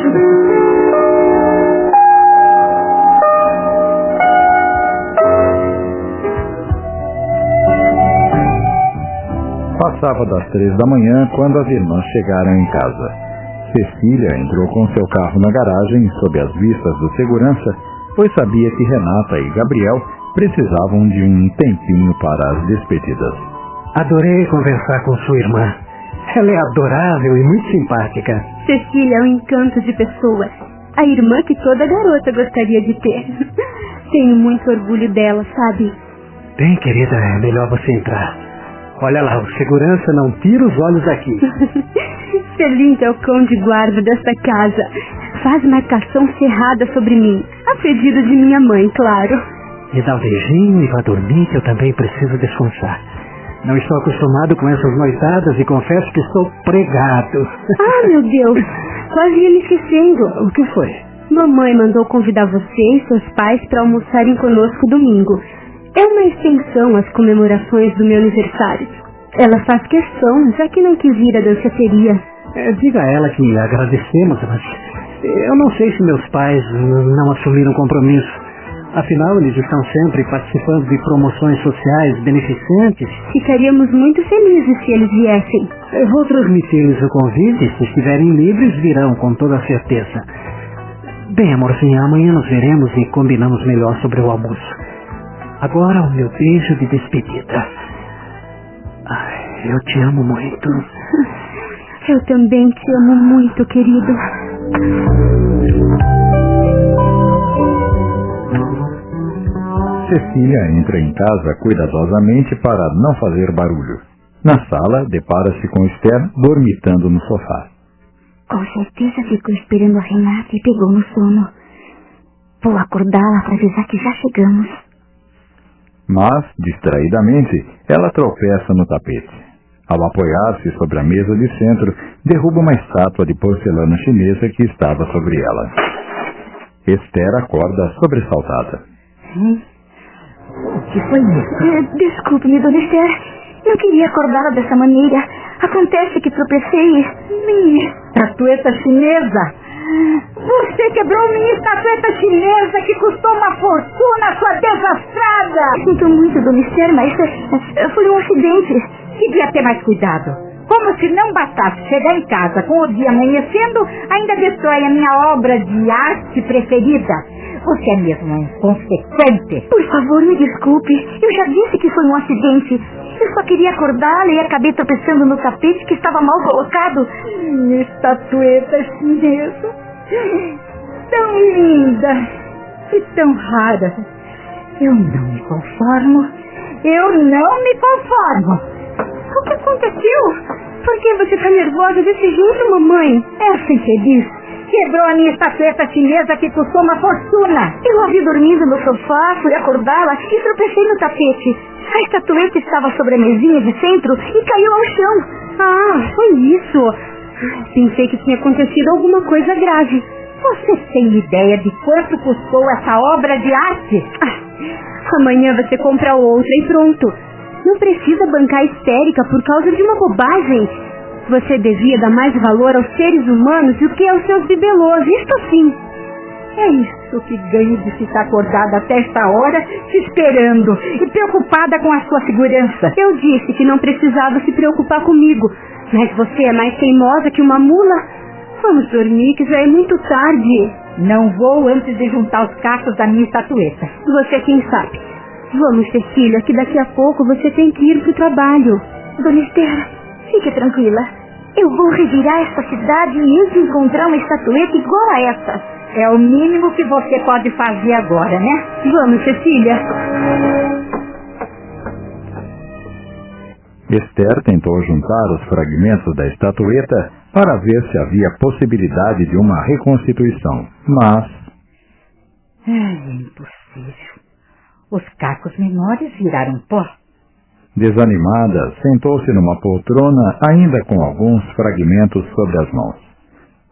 Passava das três da manhã quando as irmãs chegaram em casa. Cecília entrou com seu carro na garagem sob as vistas do segurança, pois sabia que Renata e Gabriel precisavam de um tempinho para as despedidas. Adorei conversar com sua irmã. Ela é adorável e muito simpática. Cecília é um encanto de pessoa. A irmã que toda garota gostaria de ter. Tenho muito orgulho dela, sabe? Bem, querida, é melhor você entrar. Olha lá, o segurança não tira os olhos daqui. Celinto é o cão de guarda desta casa. Faz marcação cerrada sobre mim. A pedido de minha mãe, claro. Me dá um beijinho e vá dormir que eu também preciso descansar. Não estou acostumado com essas noitadas e confesso que estou pregado. Ah, meu Deus. Quase ia me esquecendo. O que foi? Mamãe mandou convidar você e seus pais para almoçarem conosco domingo. É uma extensão às comemorações do meu aniversário. Ela faz questão, já que não quis ir à danceteria. É, diga a ela que agradecemos, mas eu não sei se meus pais não assumiram compromisso. Afinal, eles estão sempre participando de promoções sociais beneficentes. Ficaríamos muito felizes se eles viessem. Eu vou transmitir-lhes o convite. Se estiverem livres, virão com toda certeza. Bem, amorzinho, amanhã nos veremos e combinamos melhor sobre o almoço. Agora o meu beijo de despedida. Ai, eu te amo muito. Eu também te amo muito, querido. Cecília entra em casa cuidadosamente para não fazer barulho. Na sala, depara-se com Esther dormitando no sofá. Com certeza ficou esperando a Renata e pegou no sono. Vou acordá-la para avisar que já chegamos. Mas, distraidamente, ela tropeça no tapete. Ao apoiar-se sobre a mesa de centro, derruba uma estátua de porcelana chinesa que estava sobre ela. Esther acorda sobressaltada. O que foi isso? Desculpe-me, dona Esther. Não queria acordá-la dessa maneira. Acontece que tropecei. Minha estatueta chinesa. Você quebrou minha estatueta chinesa que custou uma fortuna, sua desastrada. Sinto muito, dona Esther, mas eh, foi um acidente. Devia ter mais cuidado. Como se não bastasse chegar em casa com o dia amanhecendo, ainda destrói a minha obra de arte preferida. Você é mesmo inconsequente. Por favor, me desculpe. Eu já disse que foi um acidente. Eu só queria acordá-la e acabei tropeçando no tapete que estava mal colocado. Minha estatueta chinesa. Tão linda e tão rara. Eu não me conformo. Eu não me conformo. O que aconteceu? Por que você está nervosa desse jeito, mamãe? Essa infeliz Quebrou a minha estatueta chinesa que custou uma fortuna. Eu a vi dormindo no sofá, fui acordá-la e tropecei no tapete. A estatueta estava sobre a mesinha de centro e caiu ao chão. Ah, foi isso. Pensei que tinha acontecido alguma coisa grave. Você tem ideia de quanto custou essa obra de arte? Ah, amanhã você compra outra e pronto. Não precisa bancar histérica por causa de uma bobagem. Você devia dar mais valor aos seres humanos do que aos seus bibelôs, isto sim. É isso que ganho de ficar acordada até esta hora, te esperando e preocupada com a sua segurança. Eu disse que não precisava se preocupar comigo, mas você é mais teimosa que uma mula. Vamos dormir, que já é muito tarde. Não vou antes de juntar os cacos da minha estatueta. Você quem sabe. Vamos, Cecília, que daqui a pouco você tem que ir para o trabalho. Dona Esther, fique tranquila. Eu vou revirar esta cidade e encontrar uma estatueta igual a essa. É o mínimo que você pode fazer agora, né? Vamos, Cecília. Esther tentou juntar os fragmentos da estatueta para ver se havia possibilidade de uma reconstituição, mas... É impossível. Os cacos menores viraram pó. Desanimada, sentou-se numa poltrona, ainda com alguns fragmentos sobre as mãos.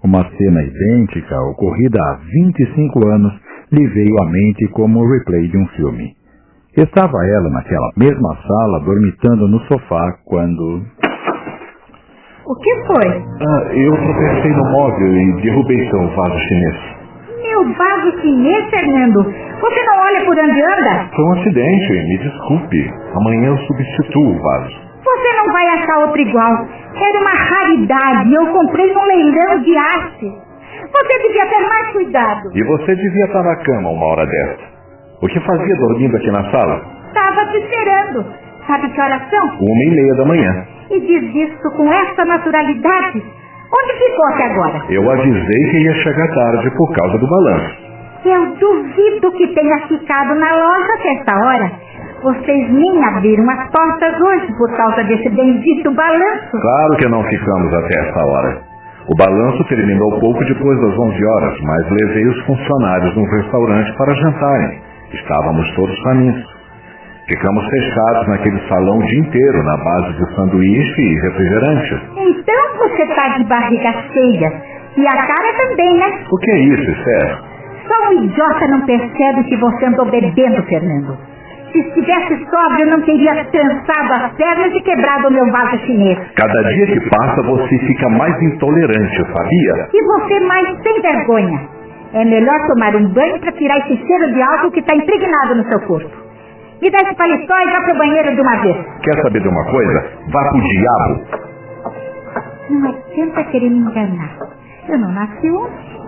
Uma cena idêntica, ocorrida há 25 anos, lhe veio à mente como o replay de um filme. Estava ela naquela mesma sala, dormitando no sofá, quando... O que foi? Ah, eu tropecei no móvel e derrubei seu vaso chinês. Meu vaso chinês, Fernando? Você não olha por onde anda? Foi um acidente, me desculpe. Amanhã eu substituo o vaso. Você não vai achar outro igual. Era uma raridade eu comprei num leilão de arte. Você devia ter mais cuidado. E você devia estar na cama uma hora dessa. O que fazia dormindo aqui na sala? Estava te esperando. Sabe que horas são? Uma e meia da manhã. E diz isso com essa naturalidade. Onde ficou até agora? Eu avisei que ia chegar tarde por causa do balanço. Eu duvido que tenha ficado na loja até esta hora. Vocês nem abriram as portas hoje por causa desse bendito balanço. Claro que não ficamos até essa hora. O balanço terminou pouco depois das 11 horas, mas levei os funcionários no restaurante para jantarem. Estávamos todos famintos. Ficamos fechados naquele salão o dia inteiro, na base de sanduíche e refrigerante. Então você está de barriga cheia. E a cara também, né? O que é isso, Esther? Só um idiota não percebe que você andou bebendo, Fernando. Se estivesse sóbrio, não teria trançado as pernas e quebrado o meu vaso chinês. Cada dia que passa, você fica mais intolerante, sabia? E você mais sem vergonha. É melhor tomar um banho para tirar esse cheiro de álcool que está impregnado no seu corpo. Me dá esse paletó e vá pro banheiro de uma vez. Quer saber de uma coisa? Vá pro diabo. Não adianta querer me enganar. Eu não nasci ontem.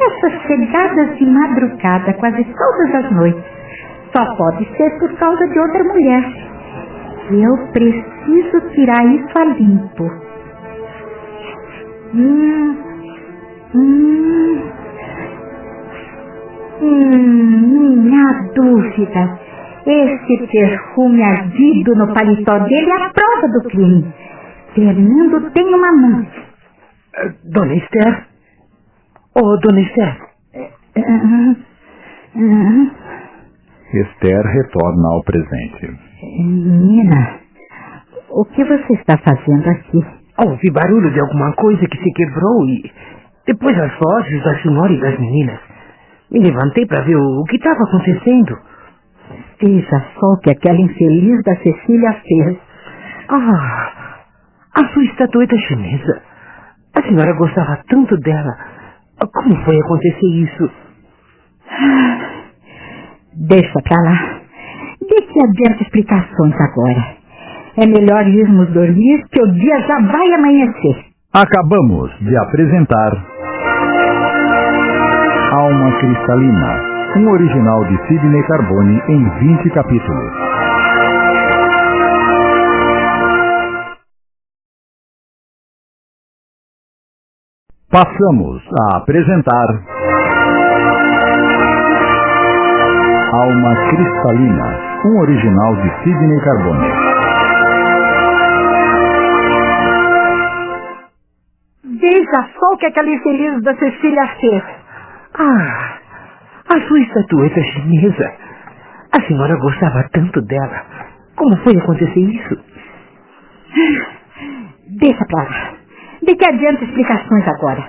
Essas chegadas de madrugada quase todas as noites só pode ser por causa de outra mulher. Eu preciso tirar isso a limpo. Hum, hum, hum, minha dúvida. Esse perfume ardido no paletó dele é a prova do crime. Fernando tem uma mão. Dona Esther? Oh, Dona Esther. Ah, ah, Esther retorna ao presente. menina, o que você está fazendo aqui? Ouvi barulho de alguma coisa que se quebrou e depois as vozes da senhora e das meninas. Me levantei para ver o, o que estava acontecendo. Veja só o que aquela infeliz da Cecília fez. Ah, a sua estatueta chinesa. A senhora gostava tanto dela. Como foi acontecer isso? Deixa pra lá. De que adianta explicações agora? É melhor irmos dormir que o dia já vai amanhecer. Acabamos de apresentar Alma Cristalina, um original de Sidney Carbone em 20 capítulos. Passamos a apresentar Alma Cristalina, um original de Sidney Carbone. Veja só o que aquela infeliz da Cecília fez. Ah, a sua estatueta chinesa. A senhora gostava tanto dela. Como foi acontecer isso? Deixa pra lá. De que adianta explicações agora?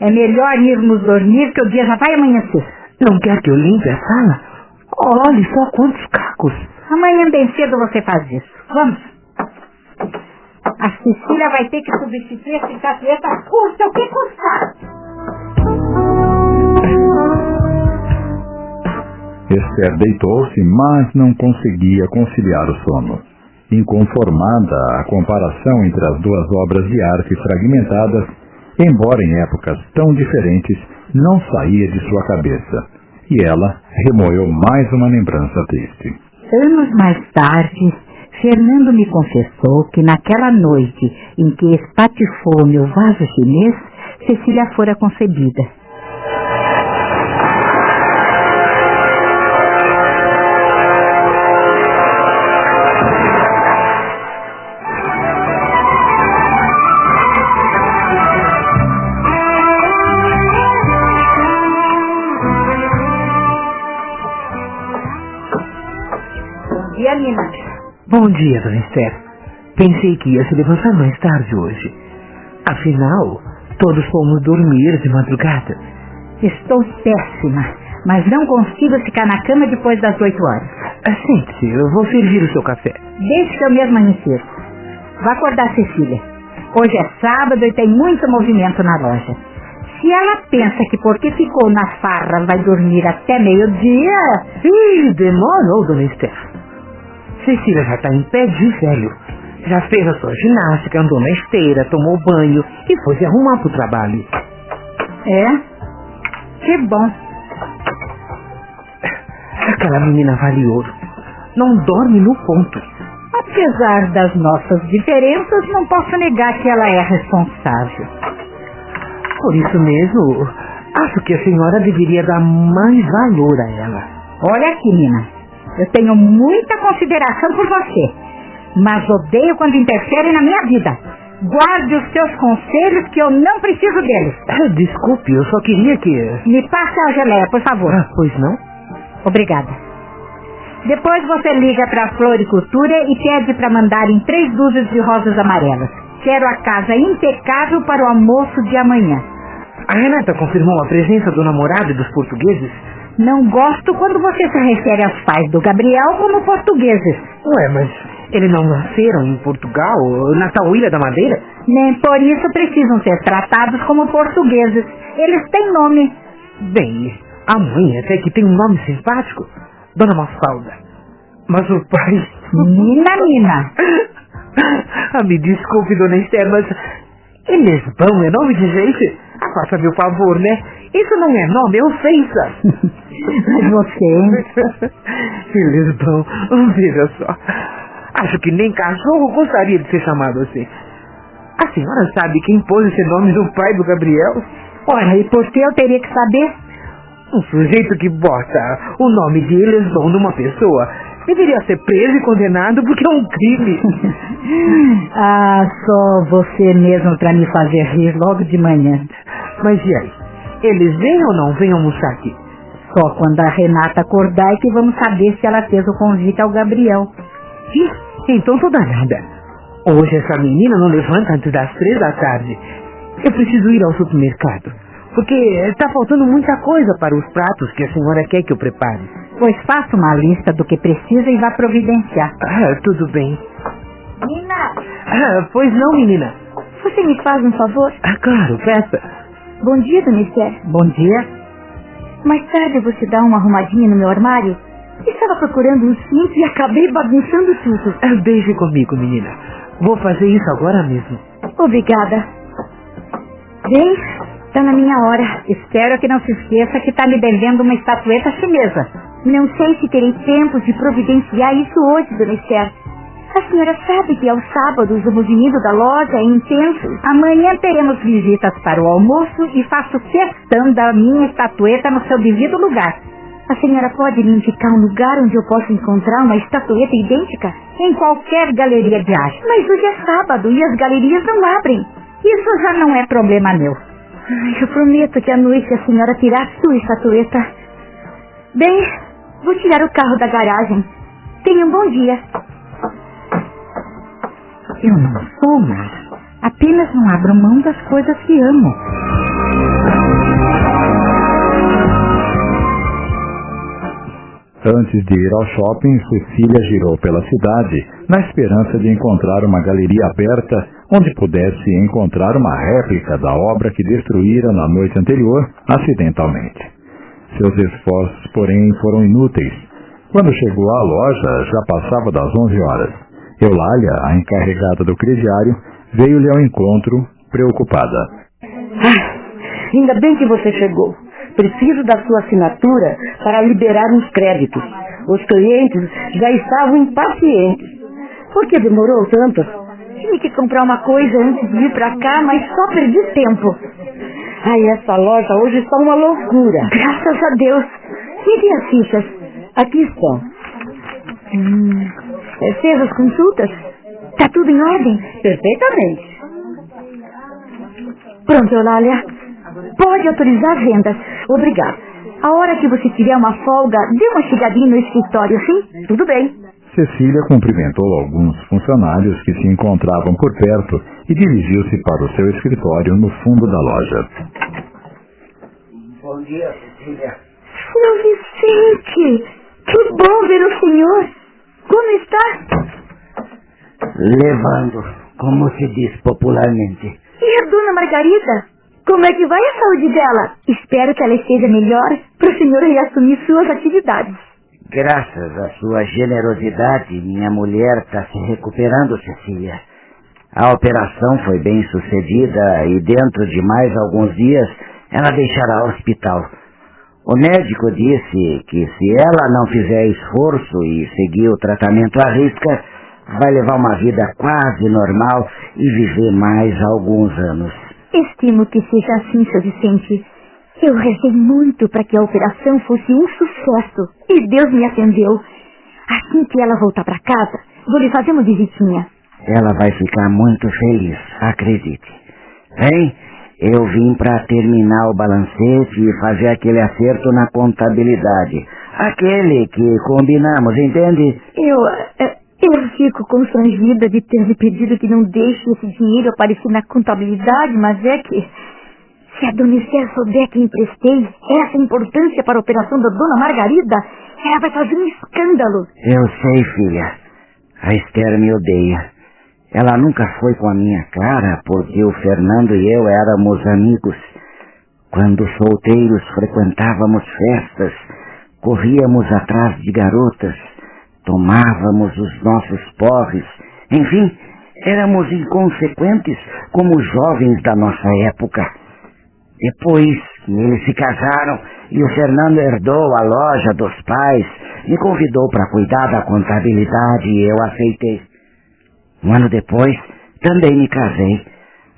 É melhor irmos dormir que o dia já vai amanhecer. Não quer que eu limpe a sala? Olhe só quantos cacos. Amanhã bem cedo você faz isso. Vamos. A Cecília vai ter que substituir essa estatueta custa o que custar. Esther deitou-se, mas não conseguia conciliar o sono. Inconformada a comparação entre as duas obras de arte fragmentadas, embora em épocas tão diferentes, não saía de sua cabeça, e ela remoeu mais uma lembrança triste. Anos mais tarde, Fernando me confessou que naquela noite em que espatifou meu vaso chinês, Cecília fora concebida. Bom dia, dona Esther. Pensei que ia se levantar mais tarde hoje. Afinal, todos fomos dormir de madrugada. Estou péssima, mas não consigo ficar na cama depois das oito horas. Ah, Sente-se, eu vou servir o seu café. Deixe que eu mesma amanhecer. Vá acordar Cecília. Hoje é sábado e tem muito movimento na loja. Se ela pensa que porque ficou na farra vai dormir até meio-dia, Ih, demorou, dona Esther. Cecília já está em pé de velho. Já fez a sua ginástica, andou na esteira, tomou banho e foi se arrumar pro trabalho. é? Que bom. Aquela menina vale ouro. Não dorme no ponto. Apesar das nossas diferenças, não posso negar que ela é responsável. Por isso mesmo, acho que a senhora deveria dar mais valor a ela. Olha aqui, Nina. Eu tenho muita consideração por você, mas odeio quando interfere na minha vida. Guarde os seus conselhos que eu não preciso deles. Ah, Desculpe, eu só queria que... Me passe a geleia, por favor. Ah, pois não? Obrigada. Depois você liga para a floricultura e pede para mandarem três dúzias de rosas amarelas. Quero a casa impecável para o almoço de amanhã. A Renata confirmou a presença do namorado e dos portugueses? Não gosto quando você se refere aos pais do Gabriel como portugueses. Ué, mas eles não nasceram em Portugal, na tal Ilha da Madeira? Nem por isso precisam ser tratados como portugueses. Eles têm nome. Bem, a mãe até que tem um nome simpático. Dona Mafalda. Mas o pai... Nina, Nina. ah, me desculpe, dona Esther, mas... Elisbão é nome de gente? Ah, faça meu favor, né? Isso não é nome, é ofensa. Mas você? Elisbão, veja só. Acho que nem cachorro gostaria de ser chamado assim. A senhora sabe quem pôs esse nome no pai do Gabriel? Ora, e por que eu teria que saber? Um sujeito que bota o nome de Elisbão numa pessoa deveria ser preso e condenado porque é um crime. Ah, só você mesmo para me fazer rir logo de manhã. Mas e aí? Eles vêm ou não vêm almoçar aqui? Só quando a Renata acordar é que vamos saber se ela fez o convite ao Gabriel. Ih, então tô danada. Hoje essa menina não levanta antes das três da tarde. Eu preciso ir ao supermercado. Porque tá faltando muita coisa para os pratos que a senhora quer que eu prepare. Pois faça uma lista do que precisa e vá providenciar. Ah, tudo bem. Nina, Ah, pois não, menina. você me faz um favor? Ah, claro, peça. Bom dia, Dona Esther. Bom dia. Mais tarde você dá uma arrumadinha no meu armário? Estava procurando um cinto e acabei bagunçando tudo. Ah, Deixe comigo, menina. Vou fazer isso agora mesmo. Obrigada. Bem, está na minha hora. Espero que não se esqueça que está me devendo uma estatueta chinesa. Não sei se terei tempo de providenciar isso hoje, Dona Esther. A senhora sabe que aos sábados o movimento da loja é intenso. Amanhã teremos visitas para o almoço e faço questão da minha estatueta no seu devido lugar. A senhora pode me indicar um lugar onde eu possa encontrar uma estatueta idêntica? Em qualquer galeria de arte. Mas hoje é sábado e as galerias não abrem. Isso já não é problema meu. Ai, eu prometo que à noite a senhora tirar sua estatueta. Bem, vou tirar o carro da garagem. Tenha um bom dia. Eu não sou má. Apenas não abro mão das coisas que amo. Antes de ir ao shopping, Cecília girou pela cidade, na esperança de encontrar uma galeria aberta onde pudesse encontrar uma réplica da obra que destruíra na noite anterior, acidentalmente. Seus esforços, porém, foram inúteis. Quando chegou à loja, já passava das 11 horas. Eulália, a encarregada do crediário, veio-lhe ao encontro, preocupada. Ah, ainda bem que você chegou. Preciso da sua assinatura para liberar uns créditos. Os clientes já estavam impacientes. Por que demorou tanto? Tive que comprar uma coisa antes de vir para cá, mas só perdi tempo. Ai, essa loja hoje está uma loucura. Graças a Deus. E as fichas? Aqui estão. Hum, fez as consultas? Está tudo em ordem? Perfeitamente. Pronto, Eulália. Pode autorizar vendas. Obrigado. A hora que você tiver uma folga, dê uma chegadinha no escritório, sim? Tudo bem. Cecília cumprimentou alguns funcionários que se encontravam por perto e dirigiu-se para o seu escritório no fundo da loja. Bom dia, Cecília. Seu Vicente! Que bom ver o senhor! Como está? Levando, como se diz popularmente. E a dona Margarida? Como é que vai a saúde dela? Espero que ela esteja melhor para o senhor reassumir suas atividades. Graças à sua generosidade, minha mulher está se recuperando, Cecília. A operação foi bem sucedida e dentro de mais alguns dias ela deixará o hospital. O médico disse que se ela não fizer esforço e seguir o tratamento à risca, vai levar uma vida quase normal e viver mais alguns anos. Estimo que seja assim, seu Vicente. Eu rezei muito para que a operação fosse um sucesso e Deus me atendeu. Assim que ela voltar para casa, vou lhe fazer uma visitinha. Ela vai ficar muito feliz, acredite. Hein? Eu vim para terminar o balancete e fazer aquele acerto na contabilidade. Aquele que combinamos, entende? Eu. Eu fico constrangida de ter lhe pedido que não deixe esse dinheiro aparecer na contabilidade, mas é que. Se a dona Esther souber que emprestei essa importância para a operação da dona Margarida, ela vai fazer um escândalo. Eu sei, filha. A Esther me odeia. Ela nunca foi com a minha cara porque o Fernando e eu éramos amigos. Quando solteiros frequentávamos festas, corríamos atrás de garotas, tomávamos os nossos porres, enfim, éramos inconsequentes como jovens da nossa época. Depois que eles se casaram e o Fernando herdou a loja dos pais, me convidou para cuidar da contabilidade e eu aceitei. Um ano depois, também me casei.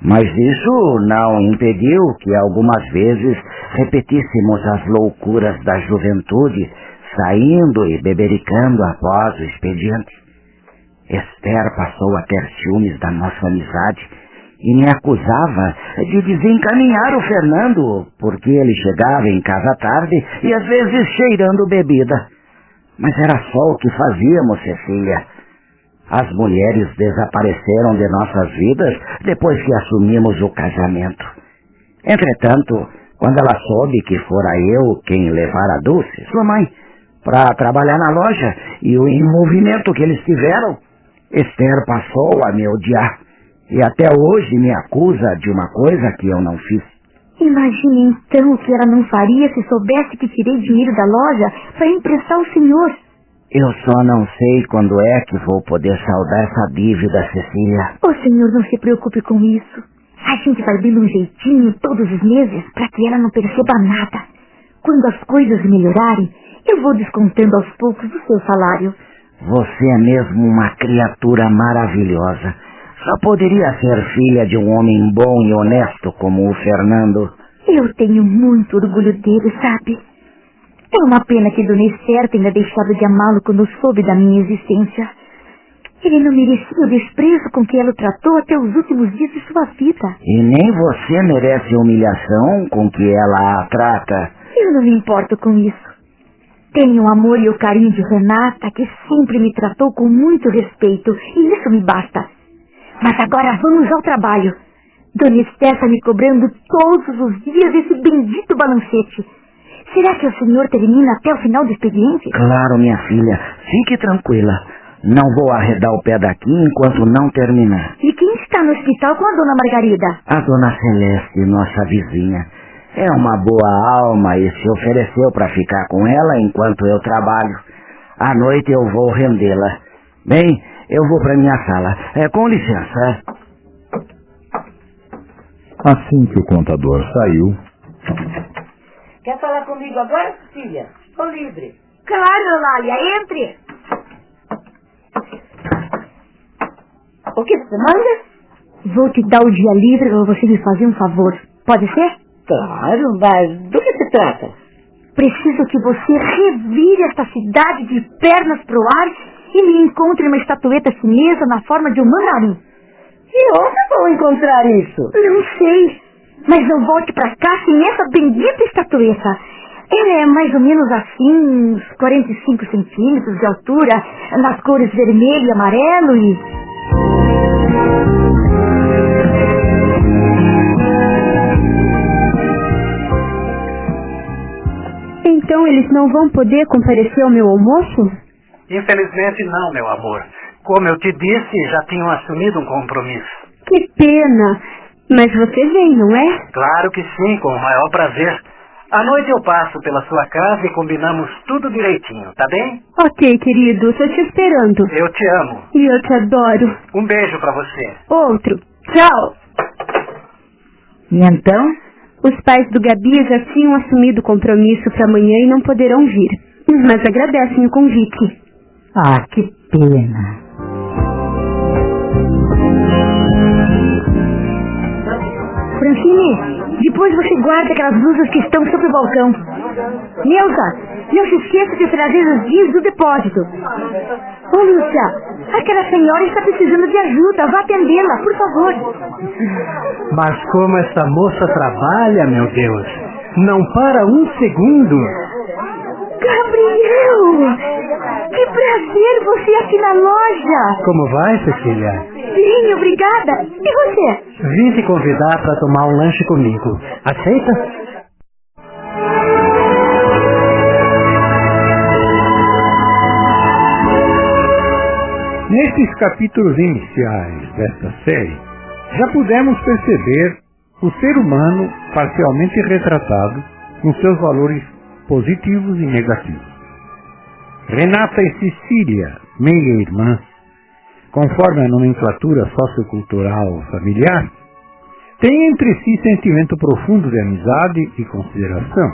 Mas isso não impediu que algumas vezes repetíssemos as loucuras da juventude, saindo e bebericando após o expediente. Esther passou a ter ciúmes da nossa amizade e me acusava de desencaminhar o Fernando, porque ele chegava em casa tarde e às vezes cheirando bebida. Mas era só o que fazíamos, Cecília. As mulheres desapareceram de nossas vidas depois que assumimos o casamento. Entretanto, quando ela soube que fora eu quem levara a Dulce, sua mãe, para trabalhar na loja e o envolvimento que eles tiveram, Esther passou a me odiar e até hoje me acusa de uma coisa que eu não fiz. Imagine então o que ela não faria se soubesse que tirei dinheiro da loja para emprestar ao senhor. Eu só não sei quando é que vou poder saldar essa dívida, Cecília. O senhor não se preocupe com isso. A gente vai dando um jeitinho todos os meses para que ela não perceba nada. Quando as coisas melhorarem, eu vou descontando aos poucos o seu salário. Você é mesmo uma criatura maravilhosa. Só poderia ser filha de um homem bom e honesto como o Fernando. Eu tenho muito orgulho dele, sabe? É uma pena que Dona Esther tenha deixado de amá-lo quando soube da minha existência. Ele não merecia o desprezo com que ela o tratou até os últimos dias de sua vida. E nem você merece a humilhação com que ela a trata. Eu não me importo com isso. Tenho o amor e o carinho de Renata, que sempre me tratou com muito respeito, e isso me basta. Mas agora vamos ao trabalho. Dona Esther está me cobrando todos os dias esse bendito balancete. Será que o senhor termina até o final do expediente? Claro, minha filha. Fique tranquila. Não vou arredar o pé daqui enquanto não terminar. E quem está no hospital com a dona Margarida? A dona Celeste, nossa vizinha. É uma boa alma e se ofereceu para ficar com ela enquanto eu trabalho. À noite eu vou rendê-la. Bem, eu vou para minha sala. É, com licença. Assim que o contador saiu. Quer falar comigo agora, filha? Estou livre. Claro, Lália, entre. O que você manda? Vou te dar o dia livre para você me fazer um favor. Pode ser? Claro, mas do que se trata? Preciso que você revire esta cidade de pernas pro ar e me encontre uma estatueta chinesa na forma de um mandarim. E onde vou encontrar isso? Não sei, mas não volte para cá sem essa bendita estatueta. Ela é mais ou menos assim, uns 45 centímetros de altura, nas cores vermelho e amarelo e... Então eles não vão poder comparecer ao meu almoço? Infelizmente não, meu amor. Como eu te disse, já tinham assumido um compromisso. Que pena. Mas você vem, não é? Claro que sim, com o maior prazer. À noite eu passo pela sua casa e combinamos tudo direitinho, tá bem? Ok, querido, tô te esperando. Eu te amo. E eu te adoro. Um beijo pra você. Outro. Tchau. E então? Os pais do Gabi já tinham assumido o compromisso para amanhã e não poderão vir. Mas agradecem o convite. Ah, que pena. Francine, depois você guarda aquelas blusas que estão sobre o balcão. Neuza, não se esqueça de trazer os dias do depósito. Ô, Lúcia, aquela senhora está precisando de ajuda. Vá atendê-la, por favor. Mas como essa moça trabalha, meu Deus. Não para um segundo. Gabriel! Que prazer você aqui na loja! Como vai, Cecília? Sim, obrigada. E você? Vim te convidar para tomar um lanche comigo. Aceita? Nesses capítulos iniciais desta série, já pudemos perceber o ser humano parcialmente retratado nos seus valores positivos e negativos. Renata e Cecília, meia-irmãs, conforme a nomenclatura sociocultural familiar, têm entre si sentimento profundo de amizade e consideração.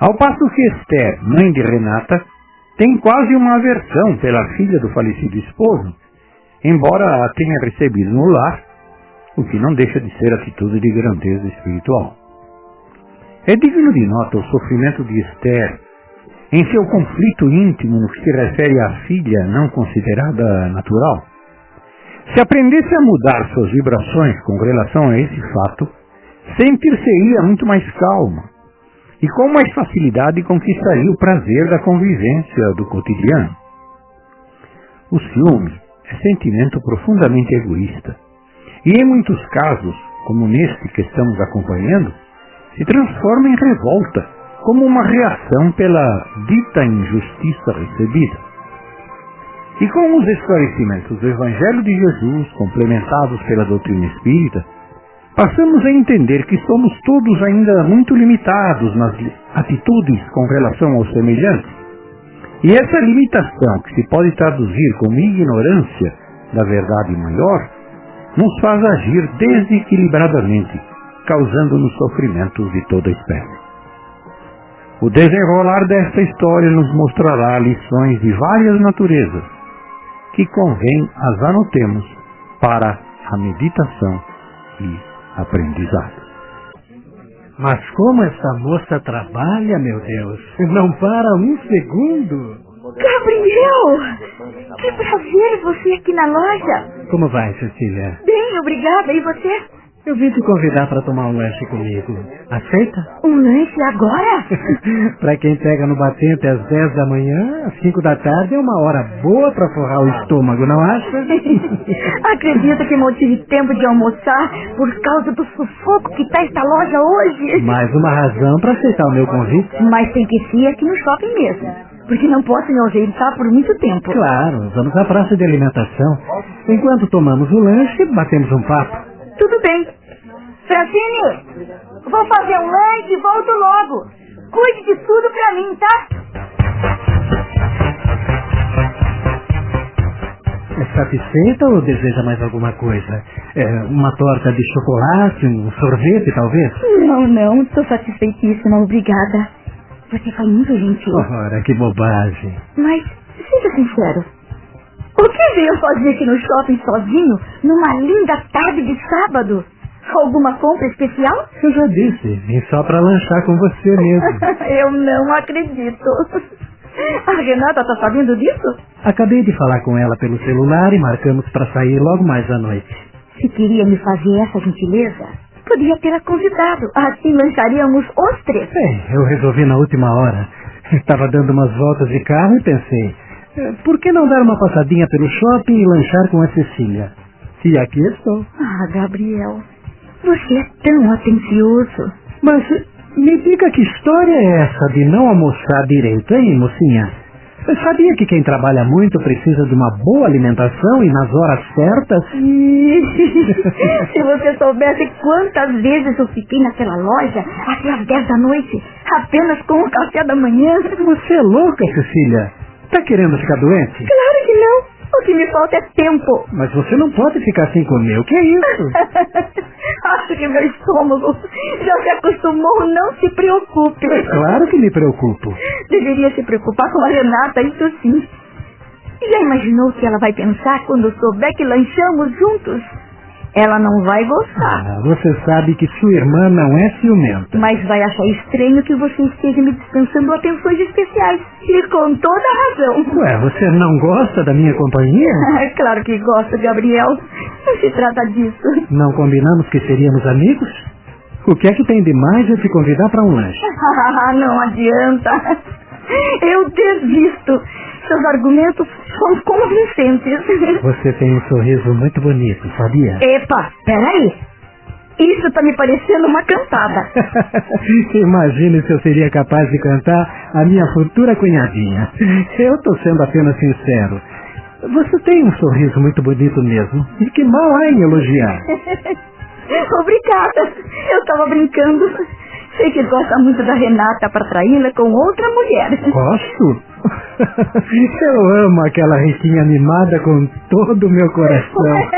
Ao passo que Esther, mãe de Renata, tem quase uma aversão pela filha do falecido esposo, embora a tenha recebido no lar, o que não deixa de ser atitude de grandeza espiritual. É digno de nota o sofrimento de Esther em seu conflito íntimo no que se refere à filha não considerada natural. Se aprendesse a mudar suas vibrações com relação a esse fato, sentir-se-ia muito mais calma e com mais facilidade conquistaria o prazer da convivência do cotidiano. O ciúme é sentimento profundamente egoísta e, em muitos casos, como neste que estamos acompanhando, se transforma em revolta, como uma reação pela dita injustiça recebida. E com os esclarecimentos do Evangelho de Jesus, complementados pela doutrina espírita, passamos a entender que somos todos ainda muito limitados nas atitudes com relação ao semelhante. E essa limitação, que se pode traduzir como ignorância da verdade maior, nos faz agir desequilibradamente, causando-nos sofrimentos de toda espécie. O desenrolar desta história nos mostrará lições de várias naturezas, que convém as anotemos para a meditação e aprendizado. Mas como essa moça trabalha, meu Deus? Não para um segundo. Gabriel! Que prazer você aqui na loja. Como vai, Cecília? Bem, obrigada. E você? Eu vim te convidar para tomar um lanche comigo. Aceita? Um lanche agora? para quem pega no batente às 10 da manhã, às 5 da tarde é uma hora boa para forrar o estômago, não acha? Acredita que não tive tempo de almoçar por causa do sufoco que tá esta loja hoje? Mais uma razão para aceitar o meu convite. Mas tem que ser aqui no shopping mesmo. Porque não posso me ausentar por muito tempo. Claro, vamos à praça de alimentação. Enquanto tomamos o lanche, batemos um papo. Tudo bem. Francine, vou fazer um lanche e volto logo. Cuide de tudo pra mim, tá? É satisfeita ou deseja mais alguma coisa? É, uma torta de chocolate, um sorvete, talvez? Não, não, estou satisfeitíssima, obrigada. Você foi muito gentil. Ora, que bobagem. Mas, seja sincero, o que veio fazer aqui no shopping sozinho, numa linda tarde de sábado? Alguma compra especial? Eu já disse, vim só para lanchar com você mesmo. Eu não acredito. A Renata está sabendo disso? Acabei de falar com ela pelo celular e marcamos para sair logo mais à noite. Se queria me fazer essa gentileza, podia ter a convidado. Assim lancharíamos os três. É, eu resolvi na última hora. Estava dando umas voltas de carro e pensei, por que não dar uma passadinha pelo shopping e lanchar com a Cecília? E aqui estou. Ah, Gabriel, você é tão atencioso. Mas me diga que história é essa de não almoçar direito, hein, mocinha? Você sabia que quem trabalha muito precisa de uma boa alimentação e nas horas certas? Se você soubesse quantas vezes eu fiquei naquela loja até às 10 da noite, apenas com o café da manhã. Você é louca, Cecília? Tá querendo ficar doente? Claro que não. O que me falta é tempo. Mas você não pode ficar sem comer. O que é isso? Acho que meu estômago já se acostumou. Não se preocupe. É claro que me preocupo. Deveria se preocupar com a Renata, isso sim. Já imaginou o que ela vai pensar quando souber que lanchamos juntos? Ela não vai gostar. Ah, você sabe que sua irmã não é ciumenta. Mas vai achar estranho que você esteja me dispensando atenções especiais. E com toda a razão. Ué, você não gosta da minha companhia? É claro que gosto, Gabriel. Não se trata disso. Não combinamos que seríamos amigos? O que é que tem de mais eu te convidar para um lanche? não adianta. Eu desisto. Seus argumentos são convincentes. Você tem um sorriso muito bonito, sabia? Epa, peraí. Isso tá me parecendo uma cantada. Imagine se eu seria capaz de cantar a minha futura cunhadinha. Eu tô sendo apenas sincero. Você tem um sorriso muito bonito mesmo. E que mal há em elogiar. Obrigada. Eu tava brincando. Sei que gosta muito da Renata para traí-la com outra mulher. Gosto? Eu amo aquela riquinha mimada com todo o meu coração.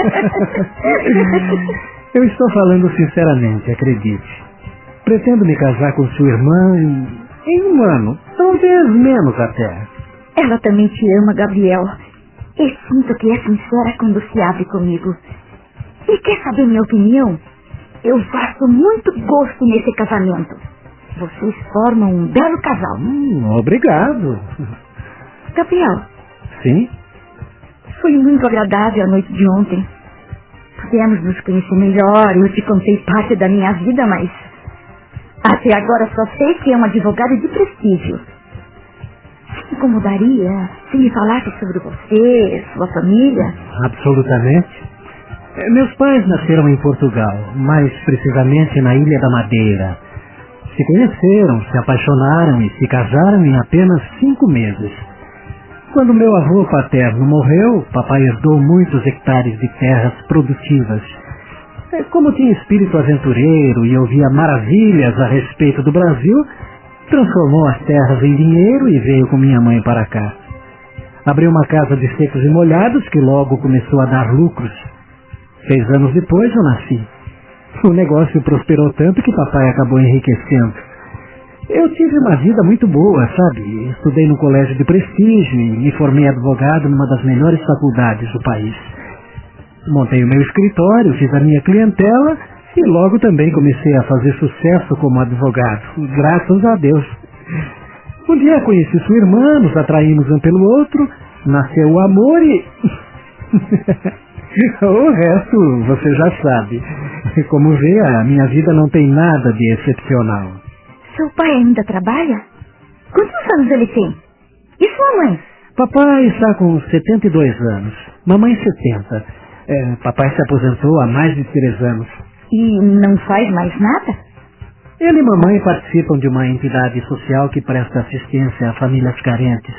Eu estou falando sinceramente, acredite. Pretendo me casar com sua irmã em, em um ano, talvez menos até. Ela também te ama, Gabriel. E sinto que é sincera quando se abre comigo. E quer saber minha opinião? Eu faço muito gosto nesse casamento. Vocês formam um belo casal. Hum, obrigado. Gabriel. Sim? Foi muito agradável a noite de ontem. Pudemos nos conhecer melhor, eu te contei parte da minha vida, mas até agora só sei que é um advogado de prestígio. Se incomodaria se me falasse sobre você, sua família? Absolutamente. É, meus pais nasceram em Portugal, mais precisamente na Ilha da Madeira. Se conheceram, se apaixonaram e se casaram em apenas cinco meses. Quando meu avô paterno morreu, papai herdou muitos hectares de terras produtivas. É, como tinha espírito aventureiro e ouvia maravilhas a respeito do Brasil, transformou as terras em dinheiro e veio com minha mãe para cá. Abriu uma casa de secos e molhados que logo começou a dar lucros. Seis anos depois eu nasci. O negócio prosperou tanto que papai acabou enriquecendo. Eu tive uma vida muito boa, sabe? Estudei no colégio de prestígio e me formei advogado numa das melhores faculdades do país. Montei o meu escritório, fiz a minha clientela e logo também comecei a fazer sucesso como advogado, graças a Deus. Um dia conheci sua irmã, nos atraímos um pelo outro, nasceu o amor e. o resto você já sabe. Como vê, a minha vida não tem nada de excepcional. Seu pai ainda trabalha? Quantos anos ele tem? E sua mãe? Papai está com 72 anos, mamãe 70. É, papai se aposentou há mais de três anos. E não faz mais nada? Ele e mamãe participam de uma entidade social que presta assistência a famílias carentes.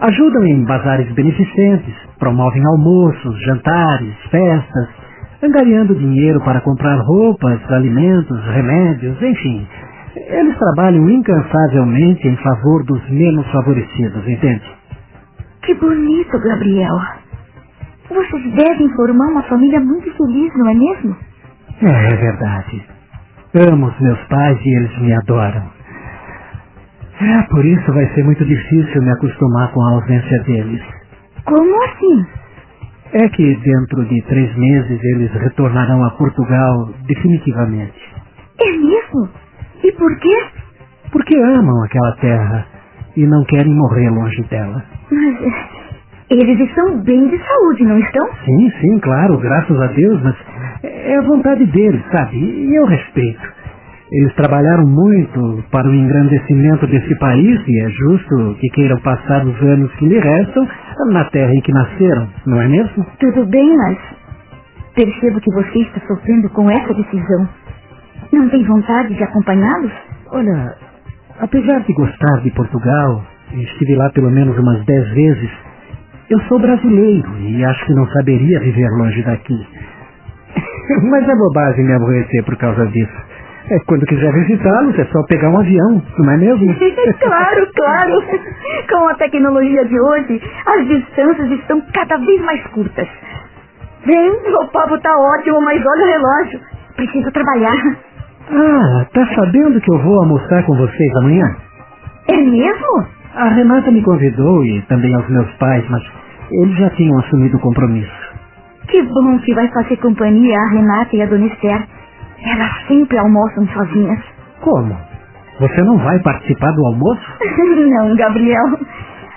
Ajudam em bazares beneficentes, promovem almoços, jantares, festas, angariando dinheiro para comprar roupas, alimentos, remédios, enfim. Eles trabalham incansavelmente em favor dos menos favorecidos, entende? Que bonito, Gabriel. Vocês devem formar uma família muito feliz, não é mesmo? É, é verdade. Amo os meus pais e eles me adoram. É, por isso vai ser muito difícil me acostumar com a ausência deles. Como assim? É que dentro de três meses eles retornarão a Portugal definitivamente. É mesmo? E por quê? Porque amam aquela terra e não querem morrer longe dela. Mas eh, eles estão bem de saúde, não estão? Sim, sim, claro, graças a Deus, mas é a vontade deles, sabe? E eu respeito. Eles trabalharam muito para o engrandecimento desse país e é justo que queiram passar os anos que lhe restam na terra em que nasceram, não é mesmo? Tudo bem, mas percebo que você está sofrendo com essa decisão. Não tem vontade de acompanhá-los? Olha, apesar de gostar de Portugal, estive lá pelo menos umas dez vezes, eu sou brasileiro e acho que não saberia viver longe daqui. Mas é bobagem me aborrecer por causa disso. É, quando quiser visitá-los, é só pegar um avião, não é mesmo? claro, claro. Com a tecnologia de hoje, as distâncias estão cada vez mais curtas. Bem, o papo tá ótimo, mas olha o relógio. Preciso trabalhar. Ah, tá sabendo que eu vou almoçar com vocês amanhã? É mesmo? A Renata me convidou e também aos meus pais, mas eles já tinham assumido o compromisso. Que bom que vai fazer companhia a Renata e a Dona Esther. Elas sempre almoçam sozinhas. Como? Você não vai participar do almoço? não, Gabriel.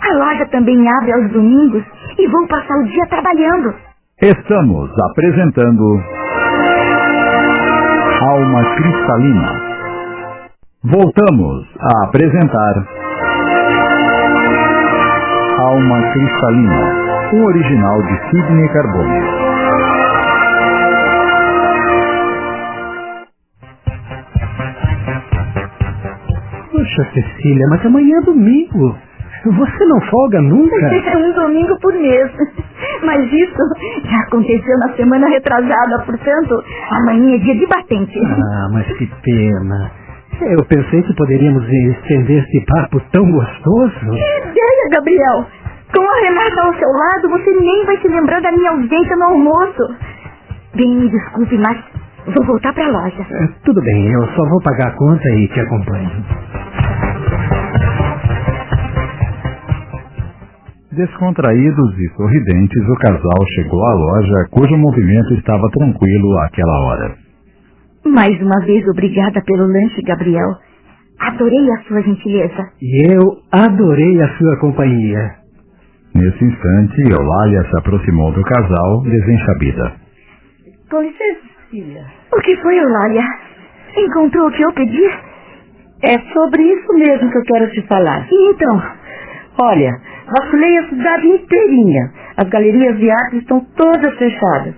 A loja também abre aos domingos e vou passar o dia trabalhando. Estamos apresentando Alma Cristalina. Voltamos a apresentar Alma Cristalina, um original de Sidney Carbone. Poxa, Cecília, mas amanhã é domingo. Você não folga nunca? É um domingo por mês. Mas isso já aconteceu na semana retrasada, portanto, amanhã é dia de batente. Ah, mas que pena. Eu pensei que poderíamos estender esse papo tão gostoso. Que ideia, Gabriel! Com a Renata ao seu lado, você nem vai se lembrar da minha ausência no almoço. Bem, me desculpe, mas vou voltar para a loja. É, tudo bem, eu só vou pagar a conta e te acompanho. Descontraídos e sorridentes, o casal chegou à loja cujo movimento estava tranquilo àquela hora. Mais uma vez, obrigada pelo lanche, Gabriel. Adorei a sua gentileza. E eu adorei a sua companhia. Nesse instante, Eulália se aproximou do casal, desenxabida. Com licença, filha. O que foi, Eulália? Encontrou o que eu pedi? É sobre isso mesmo que eu quero te falar. E então? Olha, vasculhei a cidade inteirinha. As galerias de arte estão todas fechadas.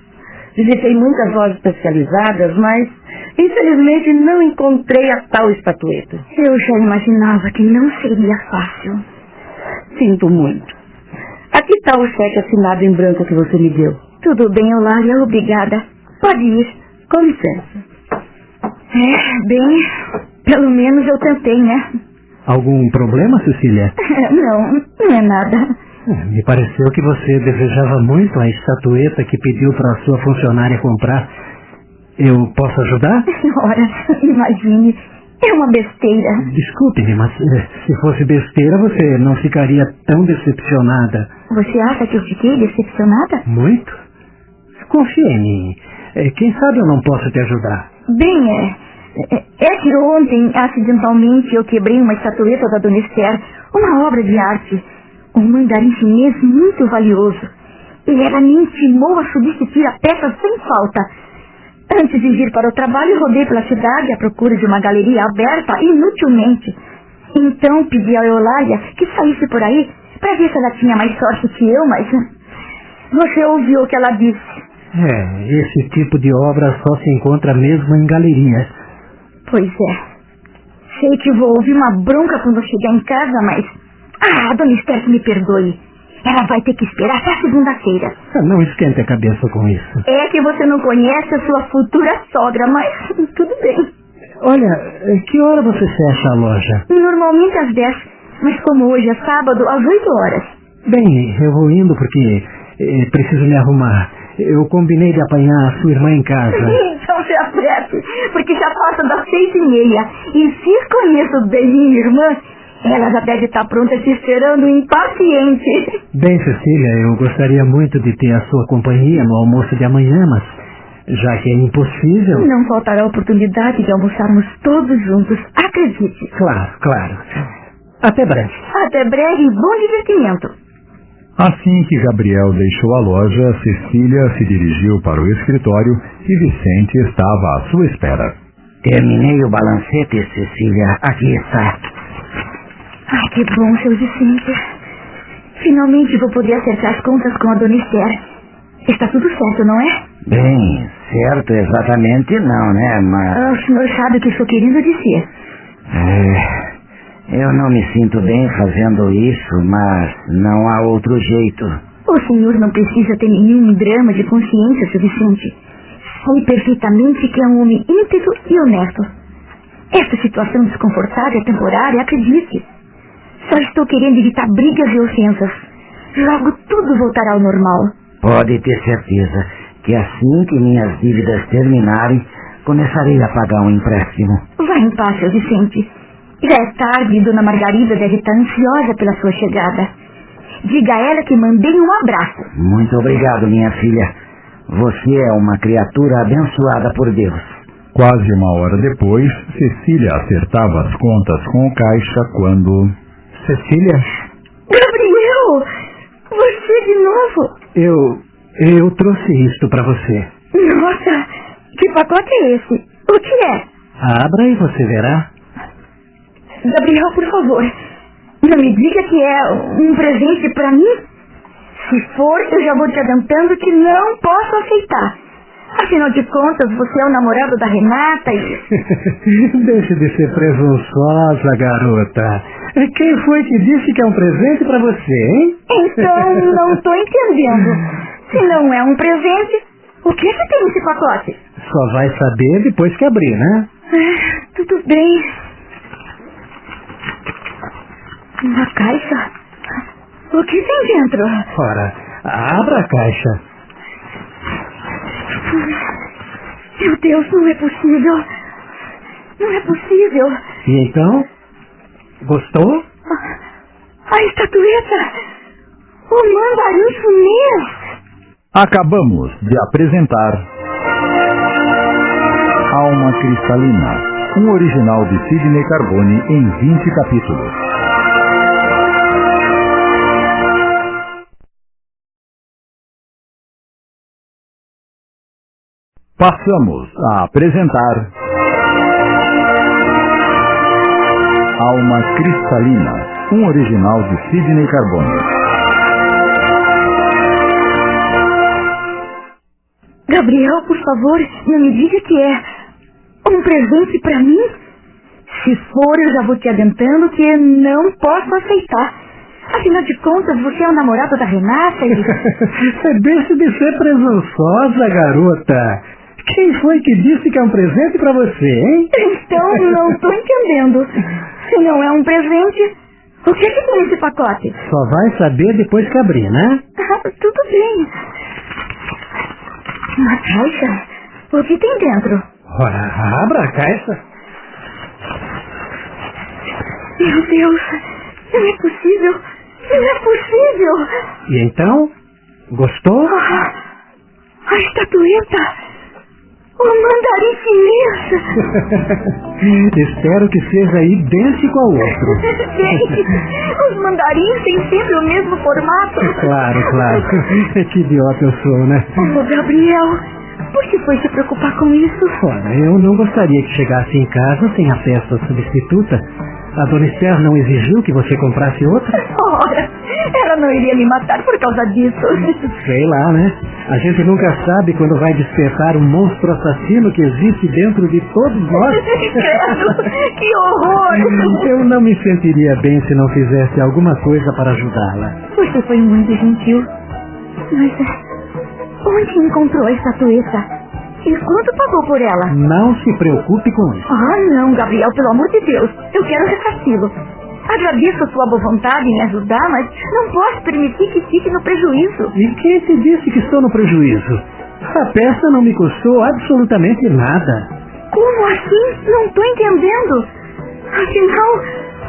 Visitei muitas lojas especializadas, mas infelizmente não encontrei a tal estatueta. Eu já imaginava que não seria fácil. Sinto muito. Aqui está o cheque assinado em branco que você me deu. Tudo bem, Eulália, obrigada. Pode ir. Com licença. É, bem, pelo menos eu tentei, né? Algum problema, Cecília? Não, não é nada. É, me pareceu que você desejava muito a estatueta que pediu para a sua funcionária comprar. Eu posso ajudar? Ora, imagine, é uma besteira. Desculpe-me, mas eh, se fosse besteira você não ficaria tão decepcionada. Você acha que eu fiquei decepcionada? Muito. Confie em mim. Eh, Quem sabe eu não posso te ajudar. Bem, é, É, é que ontem, acidentalmente, eu quebrei uma estatueta da Dona Esther, uma obra de arte, um mandarim chinês muito valioso. E ela me intimou a substituir a peça sem falta. Antes de vir para o trabalho, rodei pela cidade à procura de uma galeria aberta inutilmente. Então pedi a Eulália que saísse por aí para ver se ela tinha mais sorte que eu, mas você ouviu o que ela disse. É, esse tipo de obra só se encontra mesmo em galerias. Pois é. Sei que vou ouvir uma bronca quando chegar em casa, mas... Ah, dona Esther, me perdoe. Ela vai ter que esperar até segunda-feira. Ah, não esquente a cabeça com isso. É que você não conhece a sua futura sogra, mas tudo bem. Olha, que hora você fecha a loja? Normalmente às 10, mas como hoje é sábado, às 8 horas. Bem, eu vou indo porque eh, preciso me arrumar. Eu combinei de apanhar a sua irmã em casa. então se apresse, porque já passa das seis e meia. E se conheço bem minha irmã, ela já deve estar pronta te esperando impaciente. Bem, Cecília, eu gostaria muito de ter a sua companhia no almoço de amanhã, mas já que é impossível. Não faltará oportunidade de almoçarmos todos juntos, acredite. Claro, claro. Até breve. Até breve e bom divertimento. Assim que Gabriel deixou a loja, Cecília se dirigiu para o escritório e Vicente estava à sua espera. Terminei o balancete, Cecília. Aqui está. Ai, que bom, seu Vicente. Finalmente vou poder acertar as contas com a dona Esther. Está tudo certo, não é? Bem, certo exatamente não, né? Mas. Ah, o senhor sabe o que estou querendo dizer. É. Eu não me sinto bem fazendo isso, mas não há outro jeito. O senhor não precisa ter nenhum drama de consciência, seu Vicente. Sei perfeitamente que é um homem íntegro e honesto. Esta situação desconfortável é temporária, acredite. Só estou querendo evitar brigas e ofensas. Logo tudo voltará ao normal. Pode ter certeza que assim que minhas dívidas terminarem, começarei a pagar um empréstimo. Vá em paz, seu Vicente. Já é tarde e Dona Margarida deve estar ansiosa pela sua chegada. Diga a ela que mandei um abraço. Muito obrigado, minha filha. Você é uma criatura abençoada por Deus. Quase uma hora depois, Cecília acertava as contas com o caixa quando... Cecília? Gabriel! Você de novo? Eu... eu trouxe isto para você. Nossa! Que pacote é esse? O que é? Abra e você verá. Gabriel, por favor, não me diga que é um presente para mim. Se for, eu já vou te adiantando que não posso aceitar. Afinal de contas, você é o namorado da Renata e... Deixe de ser presunçosa, garota. Quem foi que disse que é um presente para você, hein? Então, não estou entendendo. Se não é um presente, o que, que tem nesse pacote? Só vai saber depois que abrir, né? Ah, tudo bem. Uma caixa? O que tem dentro? Ora, abra a caixa. Meu Deus, não é possível. Não é possível. E então? Gostou? A estatueta! O mandarim chinês! Acabamos de apresentar Alma Cristalina, um original de Sidney Carbone em 20 capítulos. Passamos a apresentar Alma Cristalina, um original de Sidney Carbone. Gabriel, por favor, não me diga que é um presente para mim. Se for, eu já vou te adiantando que não posso aceitar. Afinal de contas, você é o namorado da Renata e... Deixe de ser presunçosa, garota. Quem foi que disse que é um presente para você, hein? Então, não estou entendendo. Se não é um presente, o que, que tem nesse pacote? Só vai saber depois que abrir, né? Ah, tudo bem. Uma caixa? O que tem dentro? Ora, abra a caixa. Meu Deus, não é possível. Não é possível. E então? Gostou? Ah, a estatueta. Um mandarim chinês! Espero que seja idêntico ao outro. Gente, os mandarins têm sempre o mesmo formato. Claro, claro. Que idiota eu sou, né? Oh, Gabriel, por que foi se preocupar com isso? Ora, eu não gostaria que chegasse em casa sem a peça substituta. A dona Esther não exigiu que você comprasse outra? Ora, ela não iria me matar por causa disso. Sei lá, né? A gente nunca sabe quando vai despertar um monstro assassino que existe dentro de todos nós. Que horror! Eu não me sentiria bem se não fizesse alguma coisa para ajudá-la. Você foi muito gentil. Mas onde encontrou a estatueta? E quanto pagou por ela? Não se preocupe com isso. Ah, não, Gabriel, pelo amor de Deus. Eu quero ressarci-lo. Agradeço a sua boa vontade em me ajudar, mas não posso permitir que fique no prejuízo. E quem te disse que estou no prejuízo? A peça não me custou absolutamente nada. Como assim? Não estou entendendo. Afinal,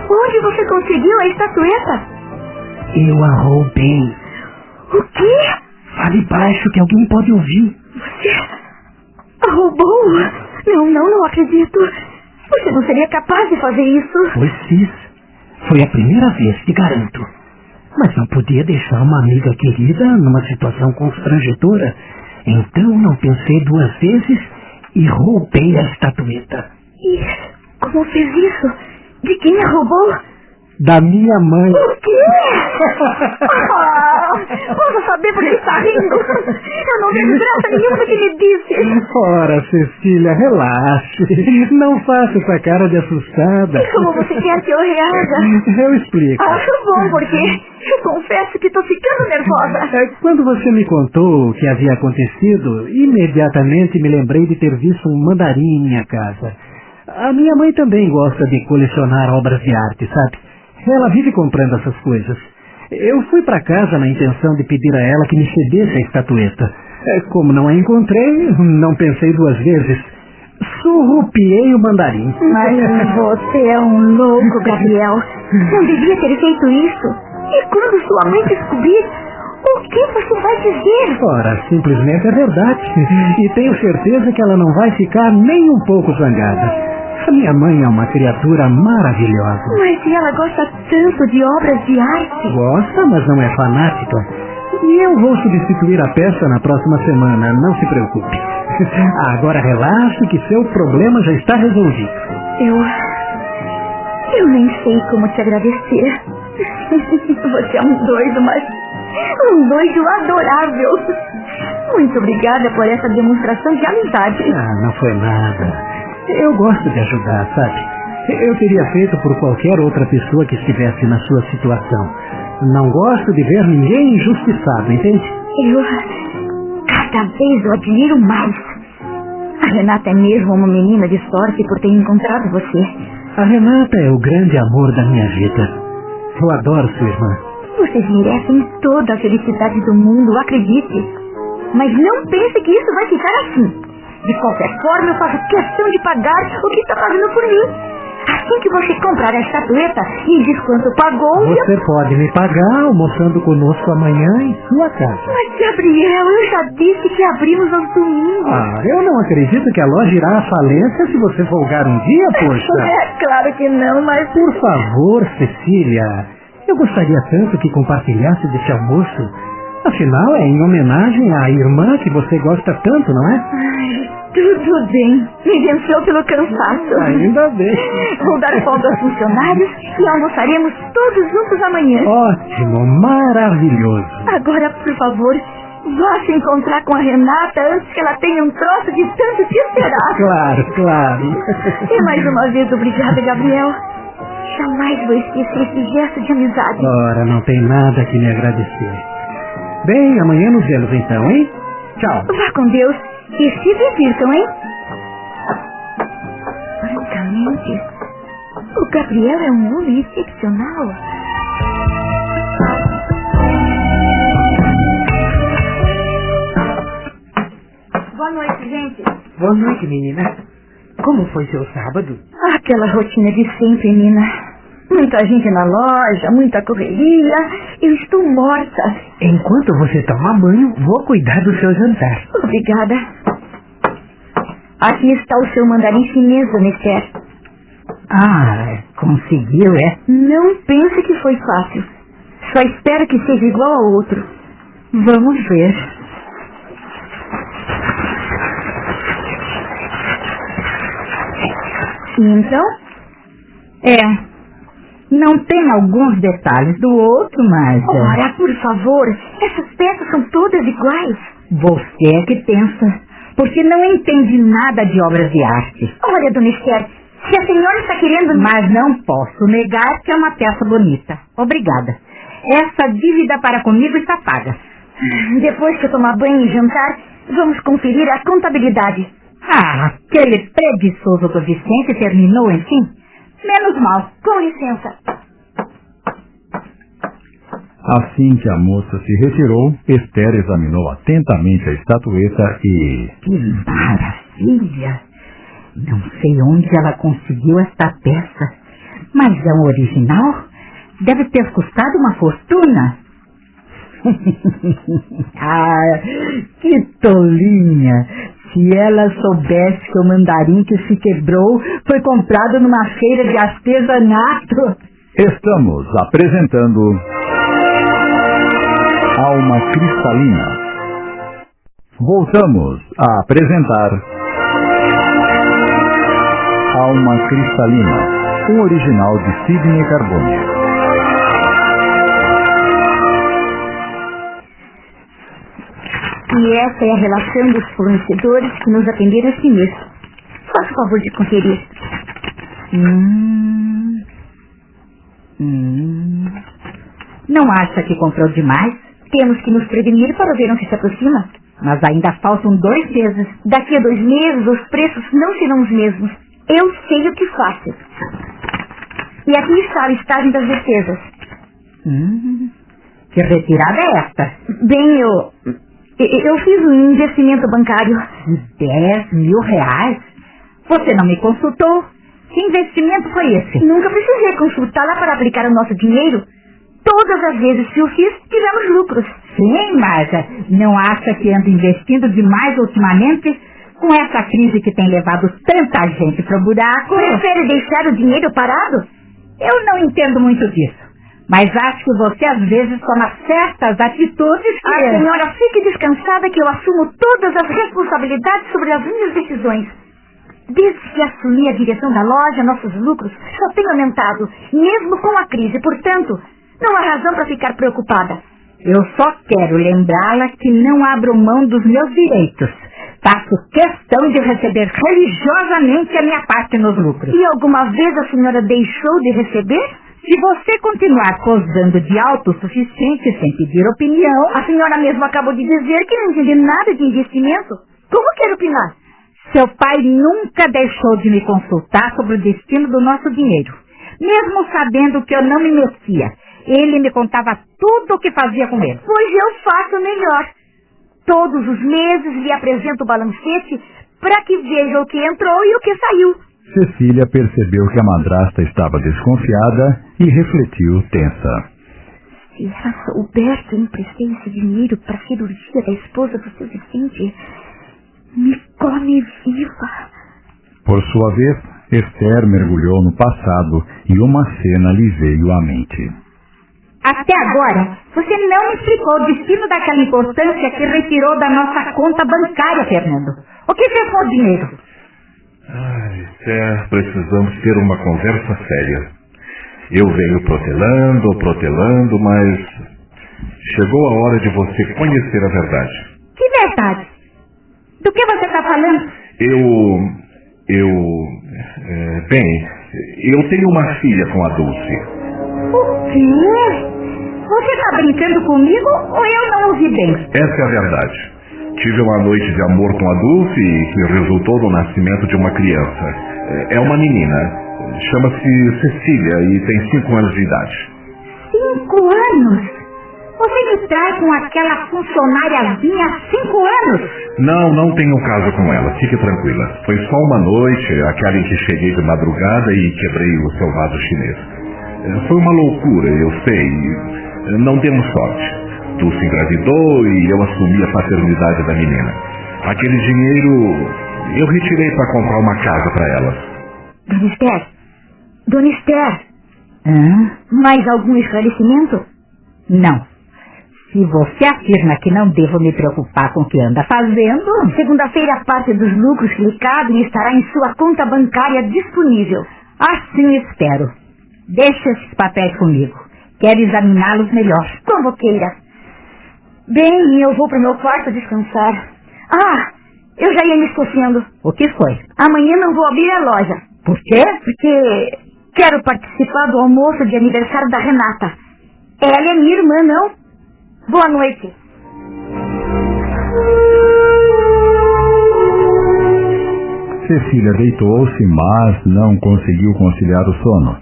onde você conseguiu a estatueta? Eu a roubei. O quê? Fale baixo que alguém pode ouvir. Você a roubou? Não, não, não acredito. Você não seria capaz de fazer isso. Pois fiz. Foi a primeira vez, te garanto. Mas não podia deixar uma amiga querida numa situação constrangedora. Então não pensei duas vezes e roubei a estatueta. E como fez isso? De quem a roubou? Da minha mãe. O quê? Ah, posso saber por que está rindo? Eu não vejo graça nenhuma no que me disse. Ora, Cecília, relaxe. Não faça essa cara de assustada. E como você quer que eu reaja? Eu explico. Acho bom, porque eu confesso que estou ficando nervosa. É, Quando você me contou o que havia acontecido, imediatamente me lembrei de ter visto um mandarim em minha casa. A minha mãe também gosta de colecionar obras de arte, sabe? Ela vive comprando essas coisas. Eu fui para casa na intenção de pedir a ela que me cedesse a estatueta. É, Como não a encontrei, não pensei duas vezes. Surrupiei o mandarim. Mas você é um louco, Gabriel. Não devia ter feito isso. E quando sua mãe descobrir, o que você vai dizer? Ora, simplesmente é verdade. E tenho certeza que ela não vai ficar nem um pouco zangada. A minha mãe é uma criatura maravilhosa. Mas se ela gosta tanto de obras de arte. Gosta, mas não é fanática. E eu vou substituir a peça na próxima semana, não se preocupe. Agora relaxe que seu problema já está resolvido. Eu. Eu nem sei como te agradecer. Você é um doido, mas. Um doido adorável. Muito obrigada por essa demonstração de amizade. Ah, não foi nada. Eu gosto de ajudar, sabe? Eu teria feito por qualquer outra pessoa que estivesse na sua situação. Não gosto de ver ninguém injustiçado, entende? Eu. Cada vez eu admiro mais. A Renata é mesmo uma menina de sorte por ter encontrado você. A Renata é o grande amor da minha vida. Eu adoro sua irmã. Vocês merecem toda a felicidade do mundo, acredite. Mas não pense que isso vai ficar assim. De qualquer forma, eu faço questão de pagar o que está pagando por mim. Assim que você comprar a estatueta, me diz quanto pagou e eu... Você pode me pagar almoçando conosco amanhã em sua casa. Mas, Gabriel, eu já disse que abrimos aos domingos. Ah, eu não acredito que a loja irá à falência se você folgar um dia, poxa. É claro que não, mas... Por favor, Cecília. Eu gostaria tanto que compartilhasse desse almoço. Afinal, é em homenagem à irmã que você gosta tanto, não é? Ai, tudo bem. Me venceu pelo cansaço. Ainda bem. Vou dar folga aos funcionários e almoçaremos todos juntos amanhã. Ótimo, maravilhoso. Agora, por favor, vá se encontrar com a Renata antes que ela tenha um troço de tanto te esperar. Claro, claro. E mais uma vez, obrigada, Gabriel. Jamais vou esquecer esse gesto de amizade. Ora, não tem nada que me agradecer. Bem, amanhã nos vemos então, hein? Tchau. Vá com Deus e se divirtam, hein? Francamente, o Gabriel é um homem excepcional. Boa noite, gente. Boa noite, menina. Como foi seu sábado? Aquela rotina de sempre, Nina. Muita gente na loja, muita correria. Eu estou morta. Enquanto você toma banho, vou cuidar do seu jantar. Obrigada. Aqui está o seu mandarim chinês, Dona Esther. Ah, conseguiu, é? Não pense que foi fácil. Só espero que seja igual ao outro. Vamos ver. E então? É. Não tem alguns detalhes do outro, mas. Ora, por favor, essas peças são todas iguais. Você é que pensa. Porque não entende nada de obras de arte. Olha, Dona Esther, se a senhora está querendo... Mas não posso negar que é uma peça bonita. Obrigada. Essa dívida para comigo está paga. Depois que eu tomar banho e jantar, vamos conferir a contabilidade. Ah, aquele preguiçoso do Vicente terminou, enfim? Menos mal. Com licença. Assim que a moça se retirou, Esther examinou atentamente a estatueta e... Que maravilha! Não sei onde ela conseguiu esta peça, mas é um original? Deve ter custado uma fortuna. ah, que tolinha! Se ela soubesse que o mandarim que se quebrou foi comprado numa feira de artesanato. Estamos apresentando Alma Cristalina. Voltamos a apresentar Alma Cristalina, um original de Sidney Carbone. E essa é a relação dos fornecedores que nos atenderam este mês. Faça o favor de conferir. Hum. Hum. Não acha que comprou demais? Temos que nos prevenir para o verão que se aproxima. Mas ainda faltam dois meses. Daqui a dois meses os preços não serão os mesmos. Eu sei o que faço. E aqui está a listagem das despesas. Hum. Que retirada é esta? Bem, eu... Eu fiz um investimento bancário. Dez mil reais? Você não me consultou? Que investimento foi esse? Nunca precisei consultá-la para aplicar o nosso dinheiro. Todas as vezes que o fiz, tivemos lucros. Sim, mas não acha que anda investindo demais ultimamente? Com essa crise que tem levado tanta gente para o buraco. Prefere deixar o dinheiro parado? Eu não entendo muito disso. Mas acho que você às vezes toma certas atitudes que... A senhora fique descansada que eu assumo todas as responsabilidades sobre as minhas decisões. Desde que assumi a direção da loja, nossos lucros só têm aumentado, mesmo com a crise. Portanto, não há razão para ficar preocupada. Eu só quero lembrá-la que não abro mão dos meus direitos. Faço questão de receber religiosamente a minha parte nos lucros. E alguma vez a senhora deixou de receber? Se você continuar posando de autossuficiente sem pedir opinião, A senhora mesmo acabou de dizer que não entende nada de investimento. Como quer opinar? seu pai nunca deixou de me consultar sobre o destino do nosso dinheiro. Mesmo sabendo que eu não me metia, ele me contava tudo o que fazia com ele. Pois eu faço melhor. Todos os meses lhe apresento o balancete para que veja o que entrou e o que saiu. Cecília percebeu que a madrasta estava desconfiada e refletiu tensa. Se que eu emprestei esse dinheiro para a cirurgia da esposa do seu Vicente, me come viva. Por sua vez, Esther mergulhou no passado e uma cena lhe veio à mente. Até agora, você não me explicou o destino daquela importância que retirou da nossa conta bancária, Fernando. O que fez com o dinheiro? Ah, Esther, precisamos ter uma conversa séria. Eu venho protelando, protelando, mas chegou a hora de você conhecer a verdade. Que verdade? Do que você está falando? Eu. Eu. é, bem, eu tenho uma filha com a Dulce. O quê? Você está brincando comigo ou eu não ouvi bem? Essa é a verdade. Tive uma noite de amor com a Dulce que resultou no nascimento de uma criança. É uma menina. Chama-se Cecília e tem cinco anos de idade. Cinco anos? Você me trai com aquela funcionáriazinha há cinco anos? Não, não tenho caso com ela. Fique tranquila. Foi só uma noite, aquela em que cheguei de madrugada e quebrei o seu vaso chinês. É, Foi uma loucura, eu sei. Não demos sorte. Dulce engravidou e eu assumi a paternidade da menina. Aquele dinheiro Eu retirei para comprar uma casa para elas. Dona Esther? Dona Esther? Hã? Mais algum esclarecimento? Não. Se você afirma que não devo me preocupar com o que anda fazendo, Segunda-feira parte dos lucros que lhe cabem estará em sua conta bancária disponível. assim espero. Deixe esses papéis comigo. Quero examiná-los melhor. Como queira. Bem, eu vou para o meu quarto descansar. Ah, eu já ia me esquecendo. O que foi? Amanhã não vou abrir a loja. Por quê? Porque quero participar do almoço de aniversário da Renata. Ela é minha irmã, não? Boa noite. Cecília deitou-se, mas não conseguiu conciliar o sono.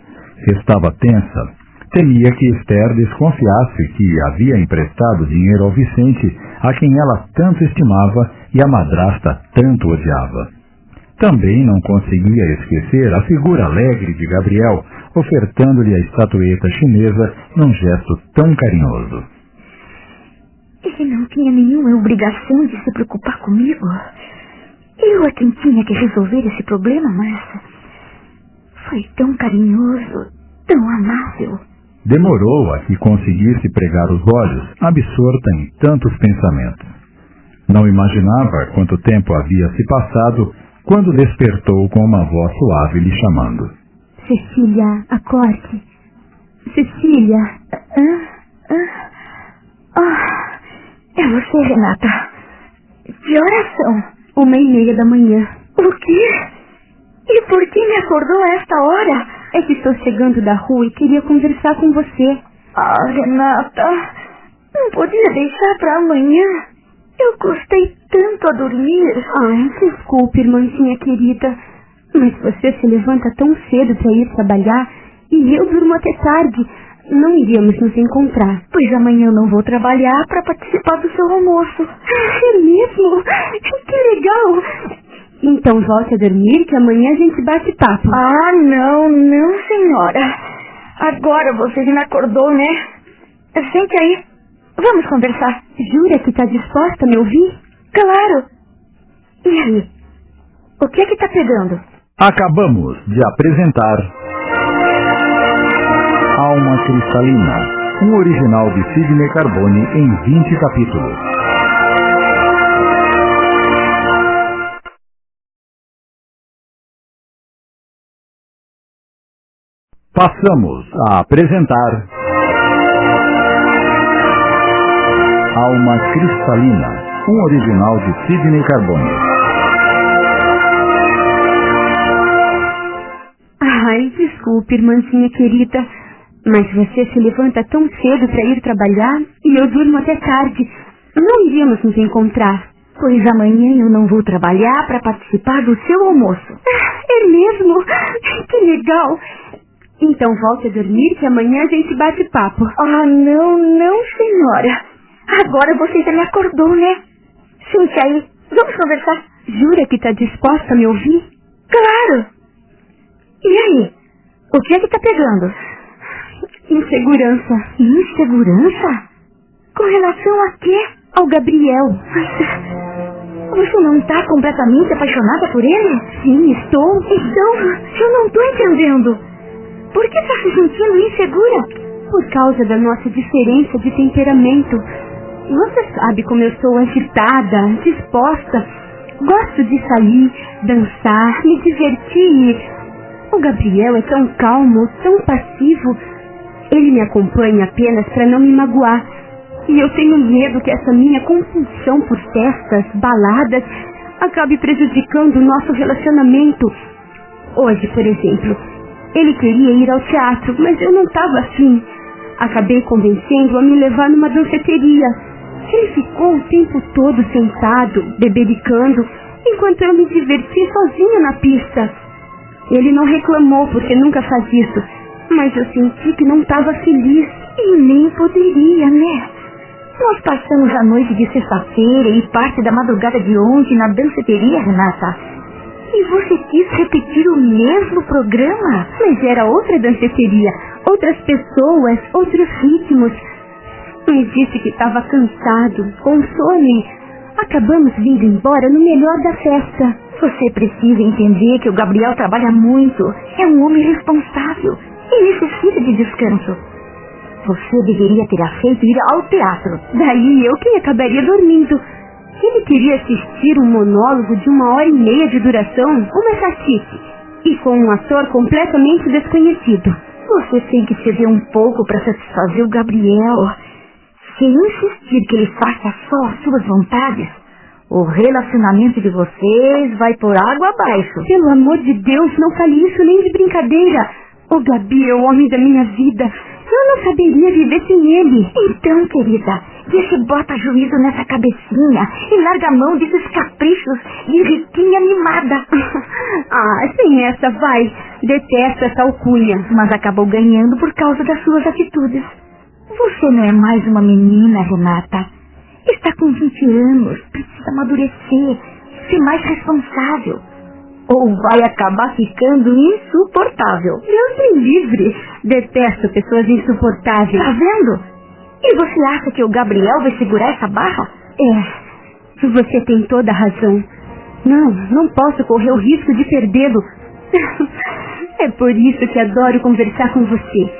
Estava tensa. Temia que Esther desconfiasse que havia emprestado dinheiro ao Vicente, a quem ela tanto estimava e a madrasta tanto odiava. Também não conseguia esquecer a figura alegre de Gabriel, ofertando-lhe a estatueta chinesa num gesto tão carinhoso. Ele não tinha nenhuma obrigação de se preocupar comigo. Eu é quem tinha que resolver esse problema, mas foi tão carinhoso, tão amável. Demorou a que conseguisse pregar os olhos, absorta em tantos pensamentos. Não imaginava quanto tempo havia se passado quando despertou com uma voz suave lhe chamando. Cecília, acorde. Cecília. Ah, ah, ah, é você, Renata. Que horas são? Uma e meia da manhã. O quê? E por que me acordou a esta hora? É que estou chegando da rua e queria conversar com você. Ah, Renata, não podia deixar para amanhã. Eu gostei tanto a dormir. Ai, desculpe, irmãzinha querida. Mas você se levanta tão cedo para ir trabalhar e eu durmo até tarde. Não iríamos nos encontrar, pois amanhã não vou trabalhar para participar do seu almoço. É mesmo? Que legal! Então volte a dormir que amanhã a gente bate papo. Ah, não, não, senhora. Agora você já me acordou, né? Sente aí. Vamos conversar. Jura que está disposta a me ouvir? Claro. E aí? O que é que tá pegando? Acabamos de apresentar Alma Cristalina, um original de Sidney Carbone em 20 capítulos. Passamos a apresentar Alma Cristalina, um original de Sidney Carbone. Ai, desculpe, irmãzinha querida, mas você se levanta tão cedo para ir trabalhar e eu durmo até tarde. Não iríamos nos encontrar, pois amanhã eu não vou trabalhar para participar do seu almoço. É mesmo? Que legal! Então volte a dormir que amanhã a gente bate papo. Ah, não, não, senhora. Agora você já me acordou, né? Sente aí, vamos conversar. Jura que está disposta a me ouvir? Claro! E aí? O que é que tá pegando? Insegurança. Insegurança? Com relação a quê? Ao Gabriel. Você não está completamente apaixonada por ele? Sim, estou. Então, eu não estou entendendo. Por que está se sentindo insegura? Por causa da nossa diferença de temperamento. Você sabe como eu sou agitada, disposta. Gosto de sair, dançar, me divertir. O Gabriel é tão calmo, tão passivo. Ele me acompanha apenas para não me magoar. E eu tenho medo que essa minha compulsão por festas, baladas, acabe prejudicando o nosso relacionamento. Hoje, por exemplo, ele queria ir ao teatro, mas eu não estava afim. Acabei convencendo a me levar numa danceteria. Ele ficou o tempo todo sentado, bebericando, enquanto eu me diverti sozinha na pista. Ele não reclamou porque nunca faz isso, mas eu senti que não estava feliz e nem poderia, né? Nós passamos a noite de sexta-feira e parte da madrugada de ontem na danceteria, Renata. E você quis repetir o mesmo programa? Mas era outra danceteria, outras pessoas, outros ritmos. Me disse que estava cansado, com sono. Acabamos vindo embora no melhor da festa. Você precisa entender que o Gabriel trabalha muito. É um homem responsável e necessita de descanso. Você deveria ter aceito ir ao teatro. Daí eu quem acabaria dormindo. Ele queria assistir um monólogo de uma hora e meia de duração, uma chatice, e com um ator completamente desconhecido. Você tem que ceder um pouco para satisfazer o Gabriel. Se insistir que ele faça só as suas vontades, o relacionamento de vocês vai por água abaixo. Pelo amor de Deus, não fale isso nem de brincadeira. O Gabi é o homem da minha vida. Eu não saberia viver sem ele. Então, querida, vê se bota juízo nessa cabecinha e larga a mão desses caprichos de riquinha mimada. ah, sem essa, vai. Detesto essa alcunha. Mas acabou ganhando por causa das suas atitudes. Você não é mais uma menina, Renata. Está com 20 anos, precisa amadurecer, ser mais responsável. Ou vai acabar ficando insuportável. Deus me livre. Detesto pessoas insuportáveis. Tá vendo? E você acha que o Gabriel vai segurar essa barra? É, você tem toda a razão. Não, não posso correr o risco de perdê-lo. é por isso que adoro conversar com você.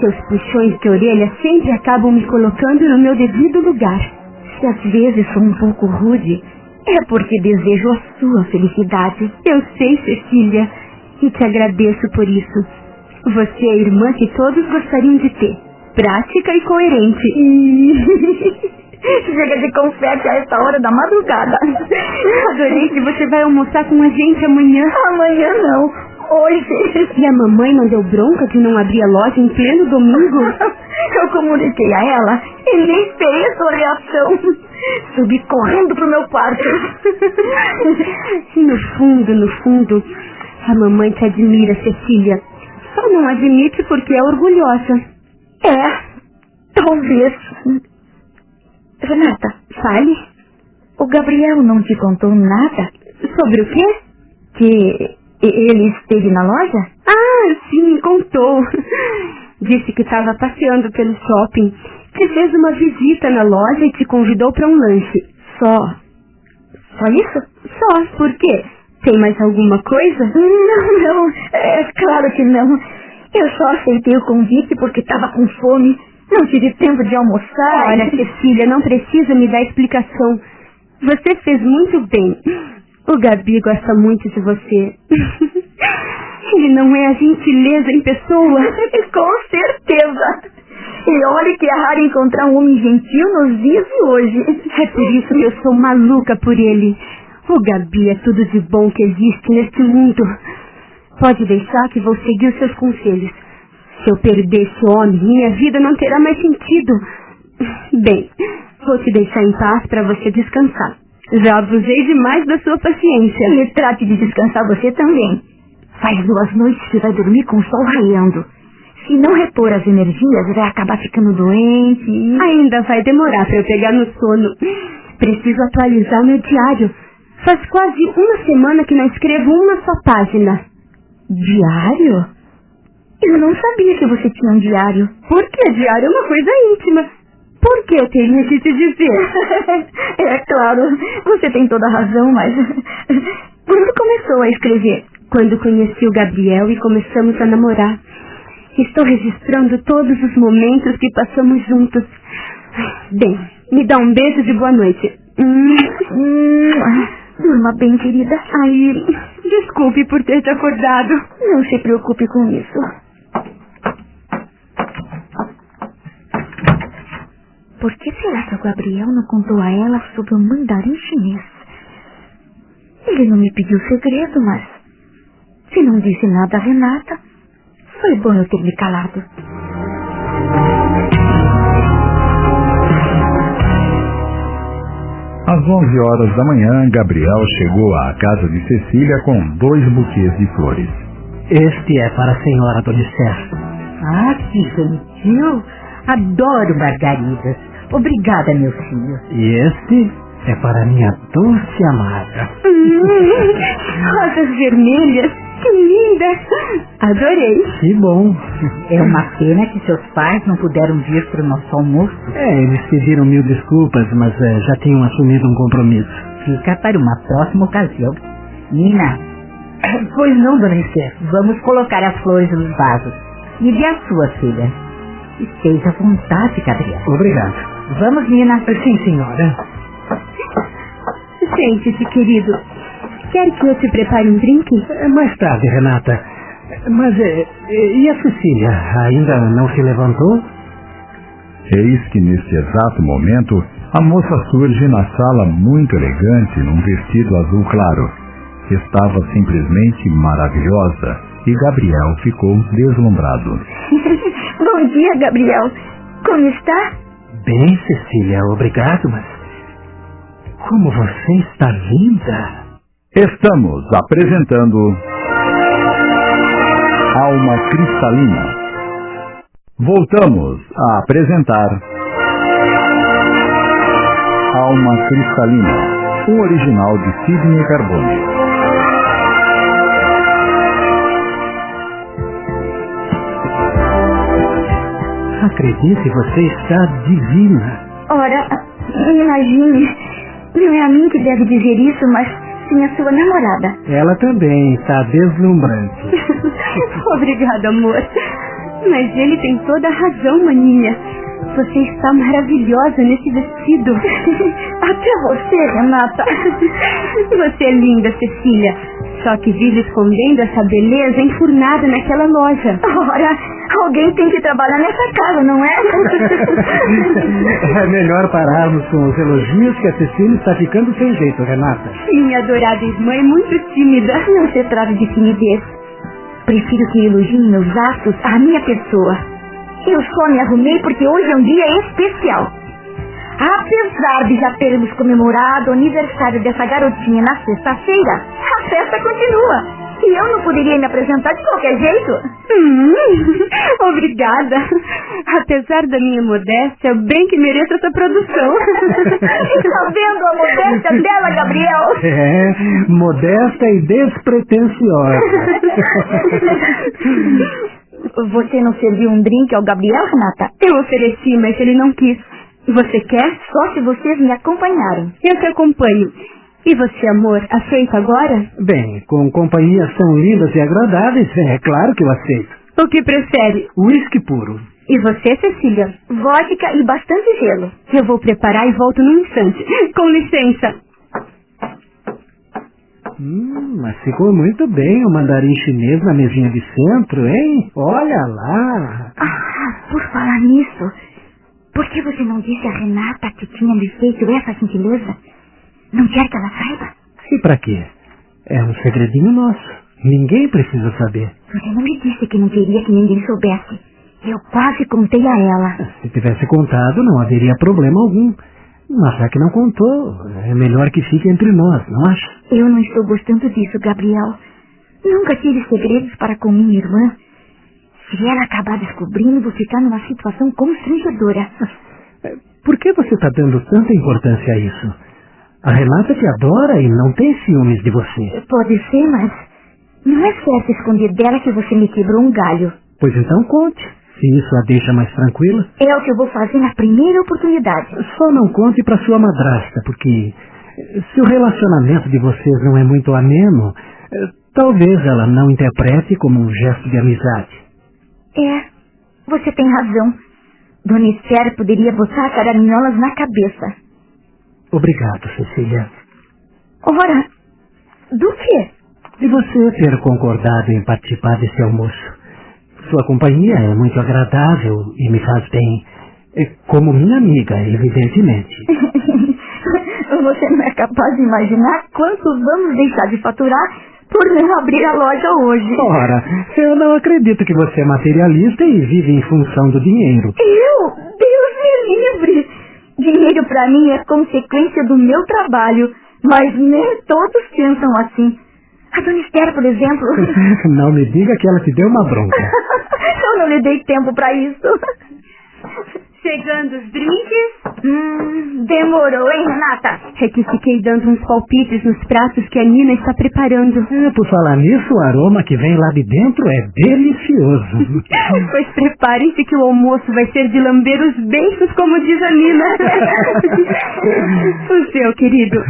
Seus puxões de orelha sempre acabam me colocando no meu devido lugar. Se às vezes sou um pouco rude, é porque desejo a sua felicidade. Eu sei, Cecília, e te agradeço por isso. Você é a irmã que todos gostariam de ter. Prática e coerente. Chega de confete a essa hora da madrugada. Adorei que você vai almoçar com a gente amanhã. Amanhã não. Hoje. E a mamãe não deu bronca de não abrir a loja em pleno domingo? Eu comuniquei a ela e nem sei a sua reação. Subi correndo pro meu quarto. no fundo, no fundo, a mamãe te admira, Cecília. Só não admite porque é orgulhosa. É, talvez. Renata, fale. O Gabriel não te contou nada? Sobre o quê? Que ele esteve na loja? Ah, sim, contou. Disse que estava passeando pelo shopping, que fez uma visita na loja e te convidou para um lanche. Só. Só isso? Só, por quê? Tem mais alguma coisa? Não, não, é claro que não. Eu só aceitei o convite porque estava com fome. Não tive tempo de almoçar. Olha, Cecília, não precisa me dar explicação. Você fez muito bem. O Gabi gosta muito de você. Ele não é a gentileza em pessoa? Com certeza. E olhe que é raro encontrar um homem gentil nos dias de hoje. É por isso que eu sou maluca por ele. O Gabi é tudo de bom que existe neste mundo. Pode deixar que vou seguir os seus conselhos. Se eu perder esse homem, minha vida não terá mais sentido. Bem, vou te deixar em paz para você descansar. Já abusei demais da sua paciência. E trate de descansar você também. Faz duas noites que vai dormir com o sol raiando. Se não repor as energias, vai acabar ficando doente. Ainda vai demorar para eu pegar no sono. Preciso atualizar meu diário. Faz quase uma semana que não escrevo uma só página. Diário? Eu não sabia que você tinha um diário. Por que diário é uma coisa íntima? Por que eu teria que te dizer? é claro, você tem toda a razão, mas... Quando começou a escrever? Quando conheci o Gabriel e começamos a namorar. Estou registrando todos os momentos que passamos juntos. Bem, me dá um beijo de boa noite. Hum, hum, durma bem, querida. Ai, desculpe por ter te acordado. Não se preocupe com isso. Por que será que o Gabriel não contou a ela sobre o mandarim chinês? Ele não me pediu segredo, mas se não disse nada a Renata, foi bom eu ter me calado. Às 11 horas da manhã, Gabriel chegou à casa de Cecília com dois buquês de flores. Este é para a senhora Donicer. Ah, que gentil! Adoro margaridas. Obrigada, meu filho. E este é para minha doce amada. Hum, rosas vermelhas, que linda! Adorei. Que bom. É uma pena que seus pais não puderam vir para o nosso almoço. É, eles pediram mil desculpas, mas é, já tinham assumido um compromisso. Fica para uma próxima ocasião. Nina, Pois não, dona Esther. vamos colocar as flores nos vasos. Me dê a sua, filha. Esteja à vontade, Gabriel. Obrigado. Vamos, Nina. Sim, senhora. Sente-se, querido. Quer que eu te prepare um drink? É, Mais tarde, Renata. Mas é, e a Cecília? Ainda não se levantou? Eis que neste exato momento a moça surge na sala muito elegante num vestido azul claro. Estava simplesmente maravilhosa e Gabriel ficou deslumbrado. Bom dia, Gabriel. Como está? Bem, Cecília, obrigado, mas. Como você está linda! Estamos apresentando Alma Cristalina. Voltamos a apresentar Alma Cristalina, um original de Sidney Carbone. Acredite, você está divina. Ora, imagine. Não é a mim que deve dizer isso, mas sim a sua namorada. Ela também está deslumbrante. Obrigada, amor. Mas ele tem toda a razão, maninha. Você está maravilhosa nesse vestido. Até você, Renata. Você é linda, Cecília. Só que vive escondendo essa beleza enfurnada naquela loja. Ora, alguém tem que trabalhar nessa casa, não é? É melhor pararmos com os elogios que a Cecília está ficando sem jeito, Renata. Minha adorada irmã é muito tímida. Não se trata de timidez. Prefiro que elogiem meus atos à minha pessoa. Eu só me arrumei porque hoje é um dia especial. Apesar de já termos comemorado o aniversário dessa garotinha na sexta-feira, a festa continua. E eu não poderia me apresentar de qualquer jeito. Hum, obrigada. Apesar da minha modéstia, eu bem que mereço essa produção. Está vendo a modéstia dela, Gabriel? É, modesta e despretensiosa. Você não serviu um drink ao Gabriel, Renata? Eu ofereci, mas ele não quis. Você quer? Só se vocês me acompanharem. Eu te acompanho. E você, amor, aceita agora? Bem, com companhias tão lindas e agradáveis, é claro que eu aceito. O que prefere? Whisky puro. E você, Cecília? Vodka e bastante gelo. Eu vou preparar e volto num instante. Com licença. Hum, mas ficou muito bem o mandarim chinês na mesinha de centro, hein? Olha lá. Ah, por falar nisso, por que você não disse a Renata que tinha me feito essa gentileza? Não quer que ela saiba? E pra quê? É um segredinho nosso. Ninguém precisa saber. Você não me disse que não queria que ninguém soubesse. Eu quase contei a ela. Se tivesse contado, não haveria problema algum. Mas já que não contou, é melhor que fique entre nós, não acha? Eu não estou gostando disso, Gabriel. Nunca tive segredos para com minha irmã. Se ela acabar descobrindo, vou ficar numa situação constrangedora. Por que você está dando tanta importância a isso? A Renata te adora e não tem ciúmes de você. Pode ser, mas não é certo esconder dela que você me quebrou um galho. Pois então conte, se isso a deixa mais tranquila. É o que eu vou fazer na primeira oportunidade. Só não conte para sua madrasta, porque se o relacionamento de vocês não é muito ameno, eh, talvez ela não interprete como um gesto de amizade. É, você tem razão. Dona Esther poderia botar caraminholas na cabeça. Obrigado, Cecília. Ora, do quê? De você ter concordado em participar desse almoço. Sua companhia é muito agradável e me faz bem. É Como minha amiga, evidentemente. Você não é capaz de imaginar quanto vamos deixar de faturar por não abrir a loja hoje. Ora, eu não acredito que você é materialista e vive em função do dinheiro. Eu? Deus me livre! Dinheiro para mim é consequência do meu trabalho, mas nem todos pensam assim. A dona Esther, por exemplo. Não me diga que ela te deu uma bronca. Eu não lhe dei tempo para isso. Chegando os drinks? Hum, demorou, hein, Renata? É que fiquei dando uns palpites nos pratos que a Nina está preparando. É, Por falar nisso, o aroma que vem lá de dentro é delicioso. Pois preparem-se que o almoço vai ser de lamber os beiços, como diz a Nina. o seu, querido.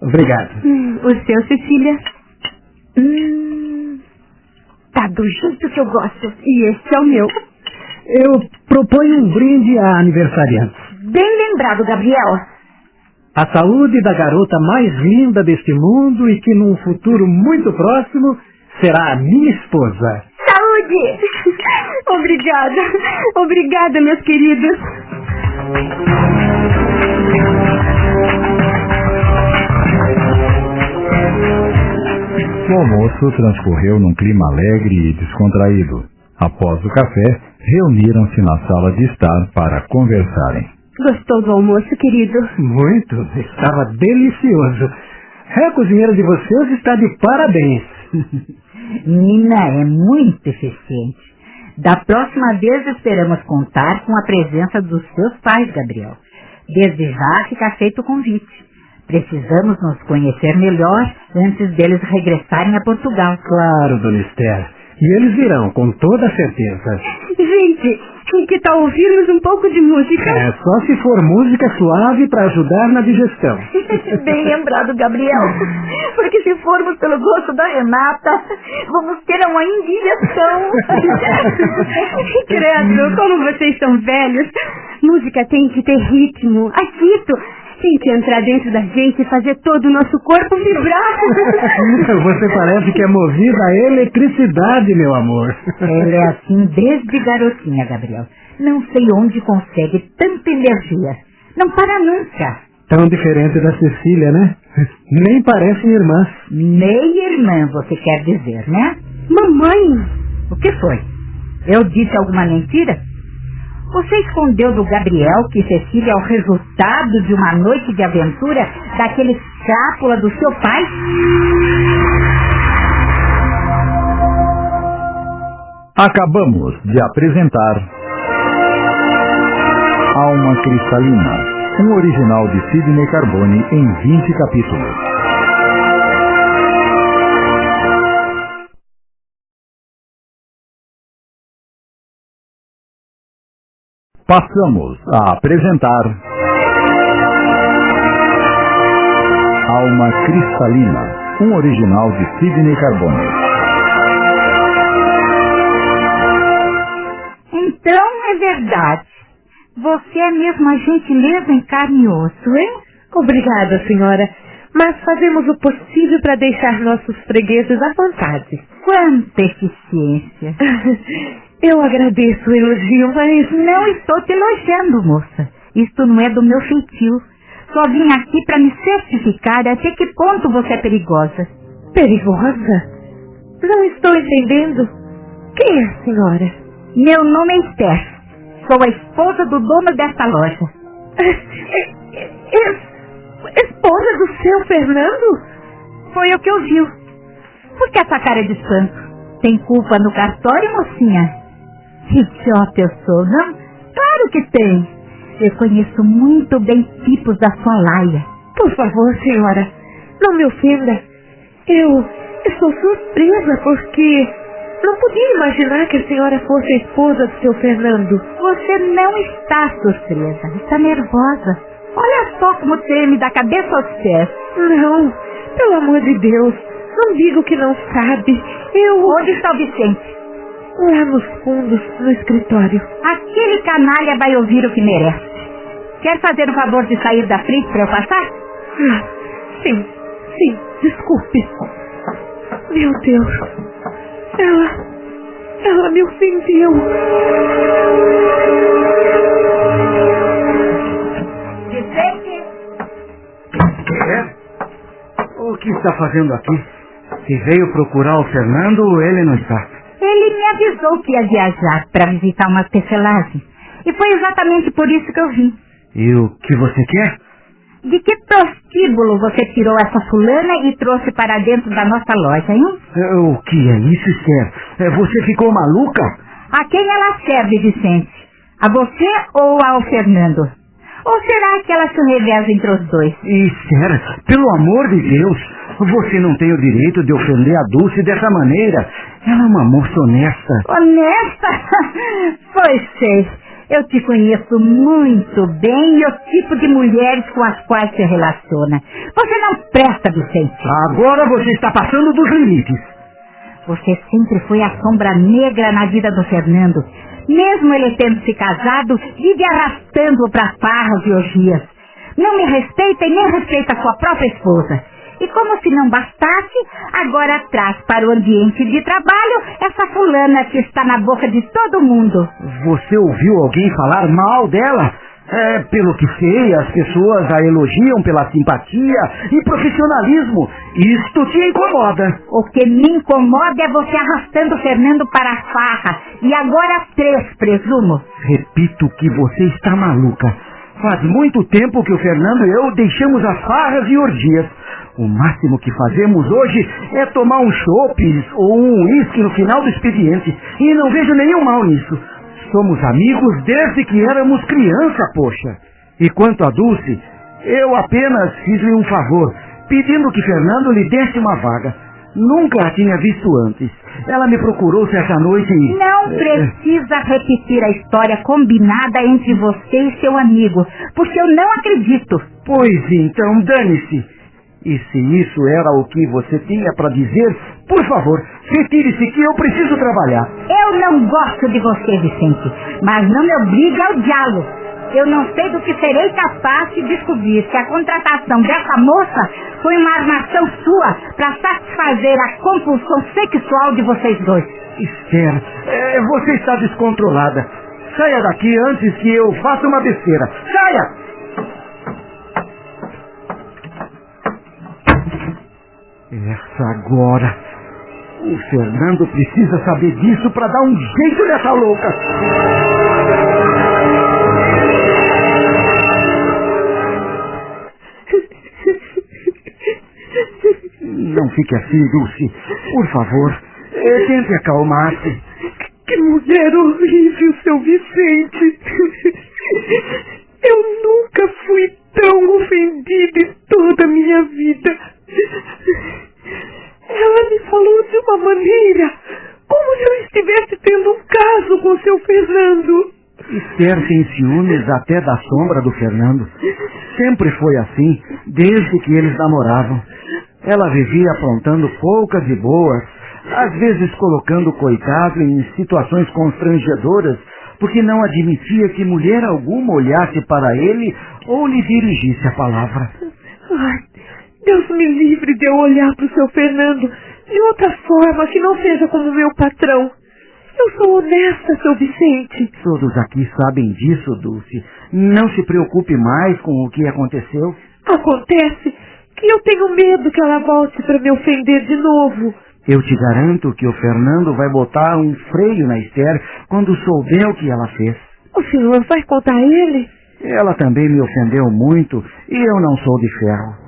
Obrigado. Hum, o seu, Cecília? Hum, tá do jeito que eu gosto. E esse é o meu. Eu proponho um brinde a aniversariante. Bem lembrado, Gabriel. A saúde da garota mais linda deste mundo e que num futuro muito próximo será a minha esposa. Saúde! Obrigada. Obrigada, meus queridos. O almoço transcorreu num clima alegre e descontraído. Após o café, reuniram-se na sala de estar para conversarem. Gostou do almoço, querido? Muito, estava delicioso. A cozinheira de vocês está de parabéns. Nina é muito eficiente. Da próxima vez esperamos contar com a presença dos seus pais, Gabriel. Desde já fica feito o convite. Precisamos nos conhecer melhor antes deles regressarem a Portugal. Claro, dona Esther. E eles virão, com toda certeza. Gente, que tal ouvirmos um pouco de música? É só se for música suave para ajudar na digestão. Bem lembrado, Gabriel. Porque se formos pelo gosto da Renata, vamos ter uma indigestão. Credo, como vocês são velhos. Música tem que ter ritmo, agito. Tem que entrar dentro da gente e fazer todo o nosso corpo vibrar. Você parece que é movida a eletricidade, meu amor. Ela é assim desde garotinha, Gabriel. Não sei onde consegue tanta energia. Não para nunca. Tão diferente da Cecília, né? Nem parecem irmãs. Meia irmã, você quer dizer, né? Mamãe! O que foi? Eu disse alguma mentira? Você escondeu do Gabriel que Cecília é o resultado de uma noite de aventura daquele cápula do seu pai? Acabamos de apresentar Alma Cristalina, um original de Sidney Carbone em 20 capítulos. Passamos a apresentar Alma Cristalina, um original de Sidney Carbone. Então é verdade. Você é mesmo a gentileza em carne e osso, hein? Obrigada, senhora. Mas fazemos o possível para deixar nossos fregueses à vontade. Quanta eficiência. Eu agradeço o elogio, mas... Não estou te elogiando, moça. Isto não é do meu feitio. Só vim aqui para me certificar até que ponto você é perigosa. Perigosa? Não estou entendendo. Quem é a senhora? Meu nome é Esther. Sou a esposa do dono desta loja. esposa do seu Fernando? Foi o que ouviu. Por que essa cara de espanto? Tem culpa no cartório, mocinha? Idiota eu sou, não? Claro que tem. Eu conheço muito bem tipos da sua laia. Por favor, senhora, não me ofenda. Eu estou surpresa porque não podia imaginar que a senhora fosse a esposa do seu Fernando. Você não está surpresa, está nervosa. Olha só como treme da cabeça aos pés. Não, pelo amor de Deus, não digo que não sabe. Eu... Onde está o Vicente? Lá nos fundos, no escritório. Aquele canalha vai ouvir o que merece. Quer fazer o favor de sair da frente para eu passar? Ah, sim, sim, desculpe. Meu Deus, ela, ela me ofendeu. Vicente? É? O que está fazendo aqui? Se veio procurar o Fernando, ele não está. Ele me avisou que ia viajar para visitar umas tecelagens. E foi exatamente por isso que eu vim. E o que você quer? De que prostíbulo você tirou essa fulana e trouxe para dentro da nossa loja, hein? É, o que é isso, Esther? É, você ficou maluca? A quem ela serve, Vicente? A você ou ao Fernando? Ou será que ela se reveza entre os dois? Esther, pelo amor de Deus, você não tem o direito de ofender a Dulce dessa maneira. Ela é uma moça honesta. Honesta? pois sei. Eu te conheço muito bem e o tipo de mulheres com as quais se relaciona. Você não presta, Vicente. Agora você está passando dos limites. Você sempre foi a sombra negra na vida do Fernando. Mesmo ele tendo se casado, vive arrastando-o para farras e orgias. Não me respeita e nem respeita a sua própria esposa. E como se não bastasse, agora traz para o ambiente de trabalho essa fulana que está na boca de todo mundo. Você ouviu alguém falar mal dela? É, pelo que sei, as pessoas a elogiam pela simpatia e profissionalismo. Isto te incomoda. O que me incomoda é você arrastando o Fernando para a farra. E agora três, presumo. Repito que você está maluca. Faz muito tempo que o Fernando e eu deixamos as farras e orgias. O máximo que fazemos hoje é tomar um chopp ou um uísque no final do expediente. E não vejo nenhum mal nisso. Somos amigos desde que éramos criança, poxa. E quanto a Dulce, eu apenas fiz-lhe um favor, pedindo que Fernando lhe desse uma vaga. Nunca a tinha visto antes. Ela me procurou certa noite e... Não precisa repetir a história combinada entre você e seu amigo, porque eu não acredito. Pois então, dane-se. E se isso era o que você tinha para dizer, por favor, retire-se que eu preciso trabalhar. Eu não gosto de você, Vicente, mas não me obriga ao diálogo. Eu não sei do que serei capaz de descobrir se a contratação dessa moça foi uma armação sua para satisfazer a compulsão sexual de vocês dois. Esther, é, você está descontrolada. Saia daqui antes que eu faça uma besteira. Saia! Essa agora. O Fernando precisa saber disso para dar um jeito nessa louca. Não fique assim, Dulce. Por favor, tente acalmar-se. Que mulher horrível, seu Vicente. Eu nunca fui tão ofendida em toda a minha vida. Ela me falou de uma maneira como se eu estivesse tendo um caso com seu Fernando. Esther tem ciúmes até da sombra do Fernando. Sempre foi assim, desde que eles namoravam. Ela vivia aprontando poucas e boas, às vezes colocando o coitado em situações constrangedoras, porque não admitia que mulher alguma olhasse para ele ou lhe dirigisse a palavra. Ai, Deus me livre de eu olhar para o seu Fernando de outra forma que não seja como meu patrão. Eu sou honesta, seu Vicente. Todos aqui sabem disso, Dulce. Não se preocupe mais com o que aconteceu. Acontece que eu tenho medo que ela volte para me ofender de novo. Eu te garanto que o Fernando vai botar um freio na Esther quando souber o que ela fez. O senhor vai contar a ele? Ela também me ofendeu muito e eu não sou de ferro.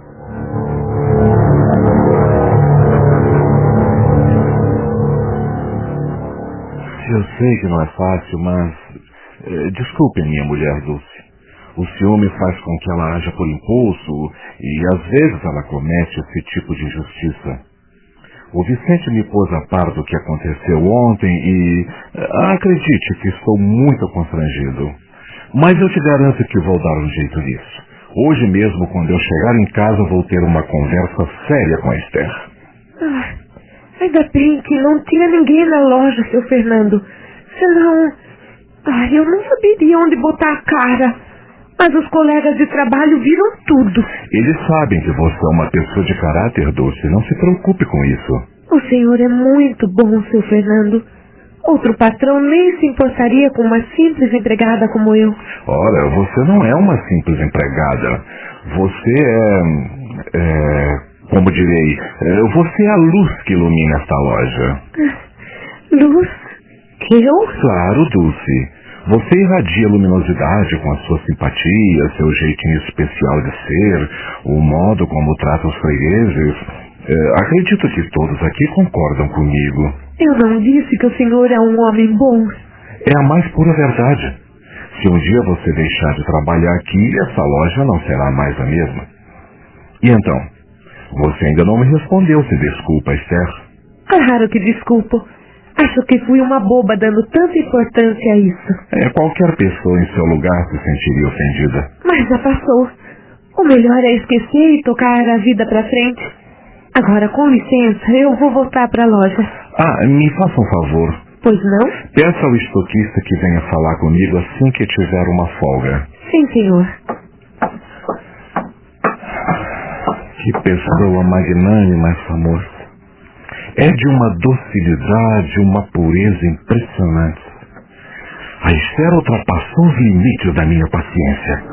Eu sei que não é fácil, mas. Eh, desculpe, minha mulher Dulce. O ciúme faz com que ela haja por impulso e às vezes ela comete esse tipo de injustiça. O Vicente me pôs a par do que aconteceu ontem e eh, acredite que estou muito constrangido. Mas eu te garanto que vou dar um jeito nisso. Hoje mesmo, quando eu chegar em casa, vou ter uma conversa séria com a Esther. Ah, ainda bem que não tinha ninguém na loja, seu Fernando. Senão, ah, eu não saberia onde botar a cara. Mas os colegas de trabalho viram tudo. Eles sabem que você é uma pessoa de caráter doce. Não se preocupe com isso. O senhor é muito bom, seu Fernando. Outro patrão nem se importaria com uma simples empregada como eu. Ora, você não é uma simples empregada. Você é. é como direi, você é a luz que ilumina esta loja. Luz? Eu? Claro, Dulce. Você irradia luminosidade com a sua simpatia, seu jeitinho especial de ser, o modo como trata os fregueses. É, acredito que todos aqui concordam comigo. Eu não disse que o senhor é um homem bom. É a mais pura verdade. Se um dia você deixar de trabalhar aqui, essa loja não será mais a mesma. E então? Você ainda não me respondeu se desculpa, Esther. Claro que desculpo. Acho que fui uma boba dando tanta importância a isso. É, qualquer pessoa em seu lugar se sentiria ofendida. Mas já passou. O melhor é esquecer e tocar a vida pra frente. Agora, com licença, eu vou voltar pra loja. Ah, me faça um favor. Pois não? Peça ao estoquista que venha falar comigo assim que tiver uma folga. Sim, senhor. Que pessoa magnânima essa moça. É de uma docilidade, uma pureza impressionante. A Esther ultrapassou os limites da minha paciência.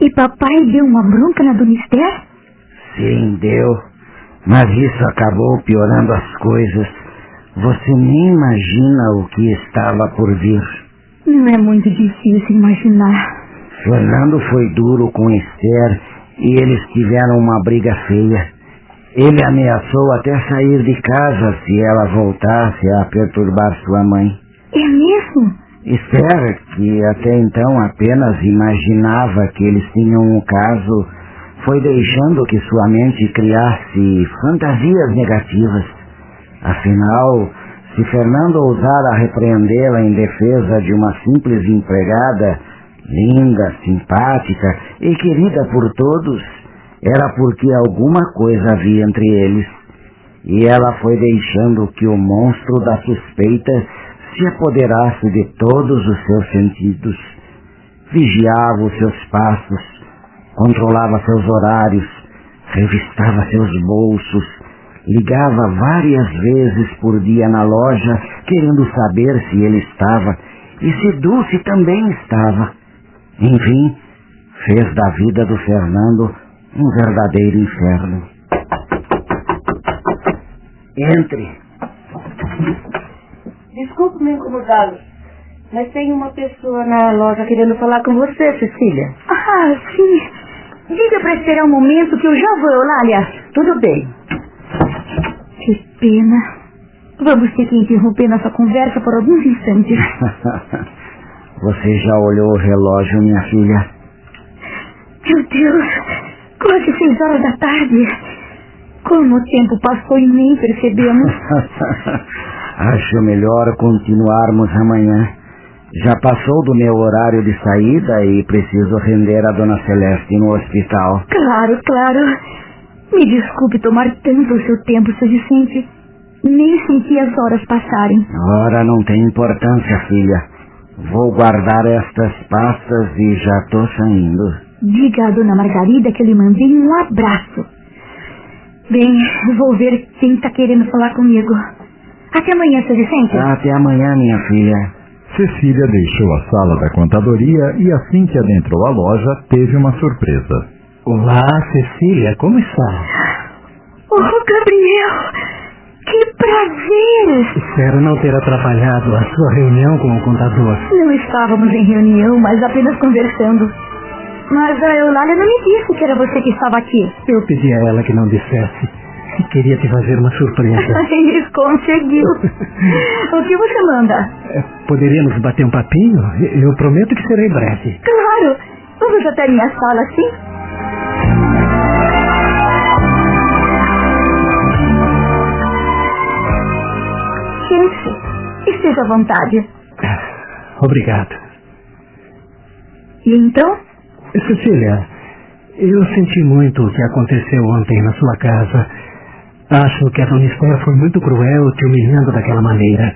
E papai deu uma bronca na Dona Esther? Sim, deu. Mas isso acabou piorando as coisas. Você nem imagina o que estava por vir. Não é muito difícil imaginar. Fernando foi duro com Esther e eles tiveram uma briga feia. Ele ameaçou até sair de casa se ela voltasse a perturbar sua mãe. É mesmo? Esther, que até então apenas imaginava que eles tinham um caso, foi deixando que sua mente criasse fantasias negativas. Afinal, se Fernando ousara repreendê-la em defesa de uma simples empregada, linda, simpática e querida por todos, era porque alguma coisa havia entre eles. E ela foi deixando que o monstro da suspeita se apoderasse de todos os seus sentidos. Vigiava os seus passos, controlava seus horários, revistava seus bolsos, ligava várias vezes por dia na loja, querendo saber se ele estava e se Dulce também estava. Enfim, fez da vida do Fernando um verdadeiro inferno. Entre. Desculpe me incomodá-lo, mas tem uma pessoa na loja querendo falar com você, Cecília. Ah, sim. Diga para esperar um momento que eu já vou, Eulália. Tudo bem. Que pena. Vamos ter que interromper nossa conversa por alguns instantes. Você já olhou o relógio, minha filha? Meu Deus, quase seis horas da tarde. Como o tempo passou e nem percebemos. Acho melhor continuarmos amanhã. Já passou do meu horário de saída e preciso render a Dona Celeste no hospital. Claro, claro. Me desculpe tomar tanto o seu tempo, seu Vicente. Nem senti as horas passarem. Ora, não tem importância, filha. Vou guardar estas pastas e já tô saindo. Diga à Dona Margarida que eu lhe mandei um abraço. Bem, vou ver quem está querendo falar comigo. Até amanhã, seu Vicente. Até amanhã, minha filha. Cecília deixou a sala da contadoria e assim que adentrou a loja, teve uma surpresa. Olá, Cecília, como está? Oh, Gabriel! Que prazer! Espero não ter atrapalhado a sua reunião com o contador. Não estávamos em reunião, mas apenas conversando. Mas a Eulália não me disse que era você que estava aqui. Eu pedi a ela que não dissesse. Queria te fazer uma surpresa. Conseguiu. o que você manda? É, Poderíamos bater um papinho? Eu prometo que serei breve. Claro! Vamos até minha sala, sim? Esteja à vontade. Obrigado. E então? Cecília, eu senti muito o que aconteceu ontem na sua casa. Acho que a Dona Esther foi muito cruel te humilhando daquela maneira.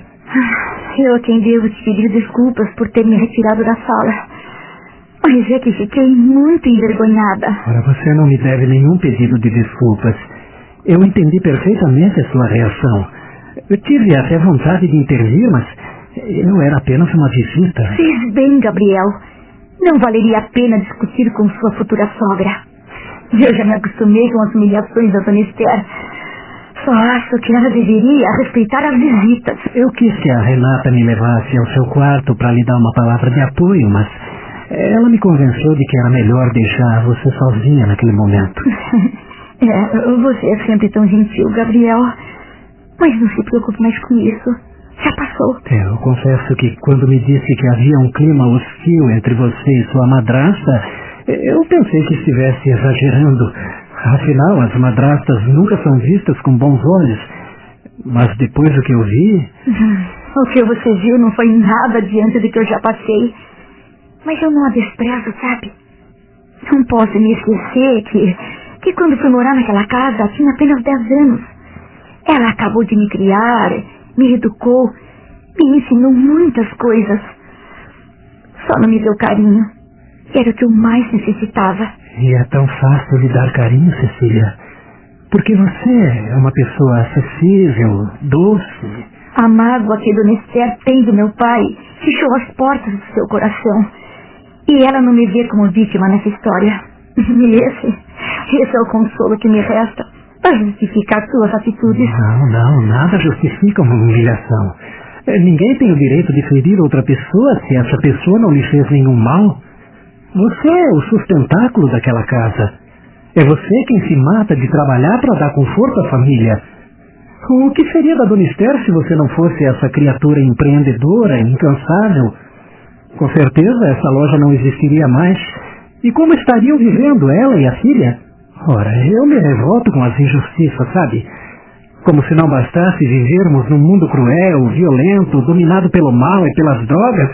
Eu quem devo te pedir desculpas por ter me retirado da sala. Mas é que fiquei muito envergonhada. Ora, você não me deve nenhum pedido de desculpas. Eu entendi perfeitamente a sua reação. Eu tive até vontade de intervir, mas eu era apenas uma visita. Fez bem, Gabriel. Não valeria a pena discutir com sua futura sogra. Eu já me acostumei com as humilhações da Dona Esther. Só acho que ela deveria respeitar as visitas. Eu quis que a Renata me levasse ao seu quarto para lhe dar uma palavra de apoio, mas ela me convenceu de que era melhor deixar você sozinha naquele momento. é, você é sempre tão gentil, Gabriel. Mas não se preocupe mais com isso. Já passou. É, eu confesso que quando me disse que havia um clima hostil entre você e sua madrasta, Eu pensei que estivesse exagerando. Afinal, as madrastas nunca são vistas com bons olhos. Mas depois do que eu vi. O que você viu não foi nada diante do que eu já passei. Mas eu não a desprezo, sabe? Não posso me esquecer que, que quando fui morar naquela casa tinha apenas 10 anos. Ela acabou de me criar, me educou, me ensinou muitas coisas. Só não me deu carinho. Era o que eu mais necessitava. E é tão fácil lhe dar carinho, Cecília. Porque você é uma pessoa acessível, doce. A mágoa que Dona Esther tem do meu pai fechou as portas do seu coração. E ela não me vê como vítima nessa história. E esse, esse é o consolo que me resta para justificar suas atitudes. Não, não, nada justifica uma humilhação. Eh, Ninguém tem o direito de ferir outra pessoa se essa pessoa não lhe fez nenhum mal. Você é o sustentáculo daquela casa. É você quem se mata de trabalhar para dar conforto à família. O que seria da Dona Esther se você não fosse essa criatura empreendedora, incansável? Com certeza essa loja não existiria mais. E como estariam vivendo ela e a filha? Ora, eu me revolto com as injustiças, sabe? Como se não bastasse vivermos num mundo cruel, violento, dominado pelo mal e pelas drogas,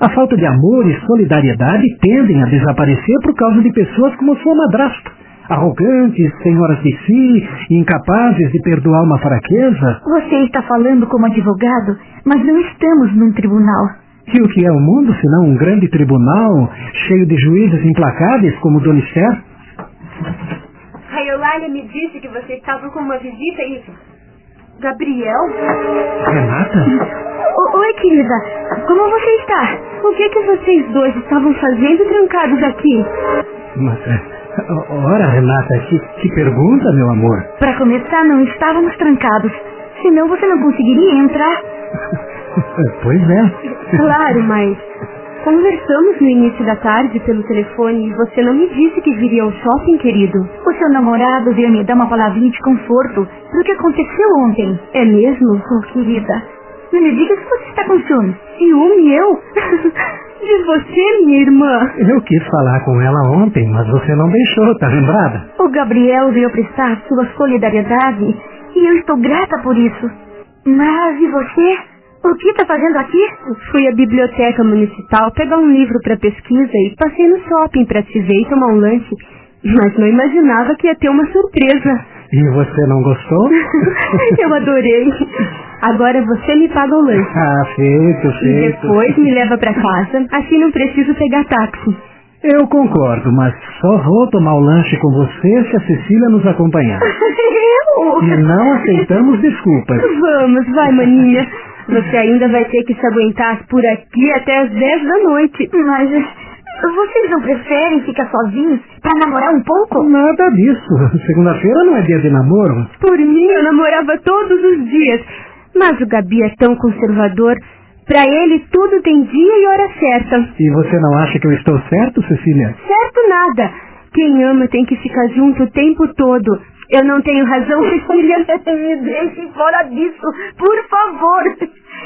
a falta de amor e solidariedade tendem a desaparecer por causa de pessoas como sua madrasta. Arrogantes, senhoras de si, incapazes de perdoar uma fraqueza. Você está falando como advogado, mas não estamos num tribunal. E o que é o mundo senão um grande tribunal cheio de juízes implacáveis como Dona Esther? A Eulália me disse que você estava com uma visita e... Gabriel? Renata? O- Oi, querida. Como você está? O que que vocês dois estavam fazendo trancados aqui? Mas, é, ora, Renata, que, que pergunta, meu amor. Para começar, não estávamos trancados. Senão você não conseguiria entrar. Pois é. Claro, mas... Conversamos no início da tarde pelo telefone e você não me disse que viria ao shopping, querido. O seu namorado veio me dar uma palavrinha de conforto do que aconteceu ontem. É mesmo? Oh, querida, não me diga que você está com ciúmes. Ciúme eu? De você, minha irmã. Eu quis falar com ela ontem, mas você não deixou, tá lembrada? O Gabriel veio prestar sua solidariedade e eu estou grata por isso. Mas e você? O que está fazendo aqui? Fui à biblioteca municipal pegar um livro para pesquisa e passei no shopping para te ver e tomar um lanche. Mas não imaginava que ia ter uma surpresa. E você não gostou? Eu adorei. Agora você me paga o lanche. ah, feito, E feito. depois me leva para casa, assim não preciso pegar táxi. Eu concordo, mas só vou tomar o lanche com você se a Cecília nos acompanhar. Eu? E não aceitamos desculpas. Vamos, vai, maninha. Você ainda vai ter que se aguentar por aqui até as 10 da noite. Mas eh, vocês não preferem ficar sozinhos para namorar um pouco? Nada disso. Segunda-feira não é dia de namoro. Por mim, eu namorava todos os dias. Mas o Gabi é tão conservador. Pra ele, tudo tem dia e hora certa. E você não acha que eu estou certo, Cecília? Certo nada. Quem ama tem que ficar junto o tempo todo. Eu não tenho razão, Cecília. Me deixe fora disso, por favor.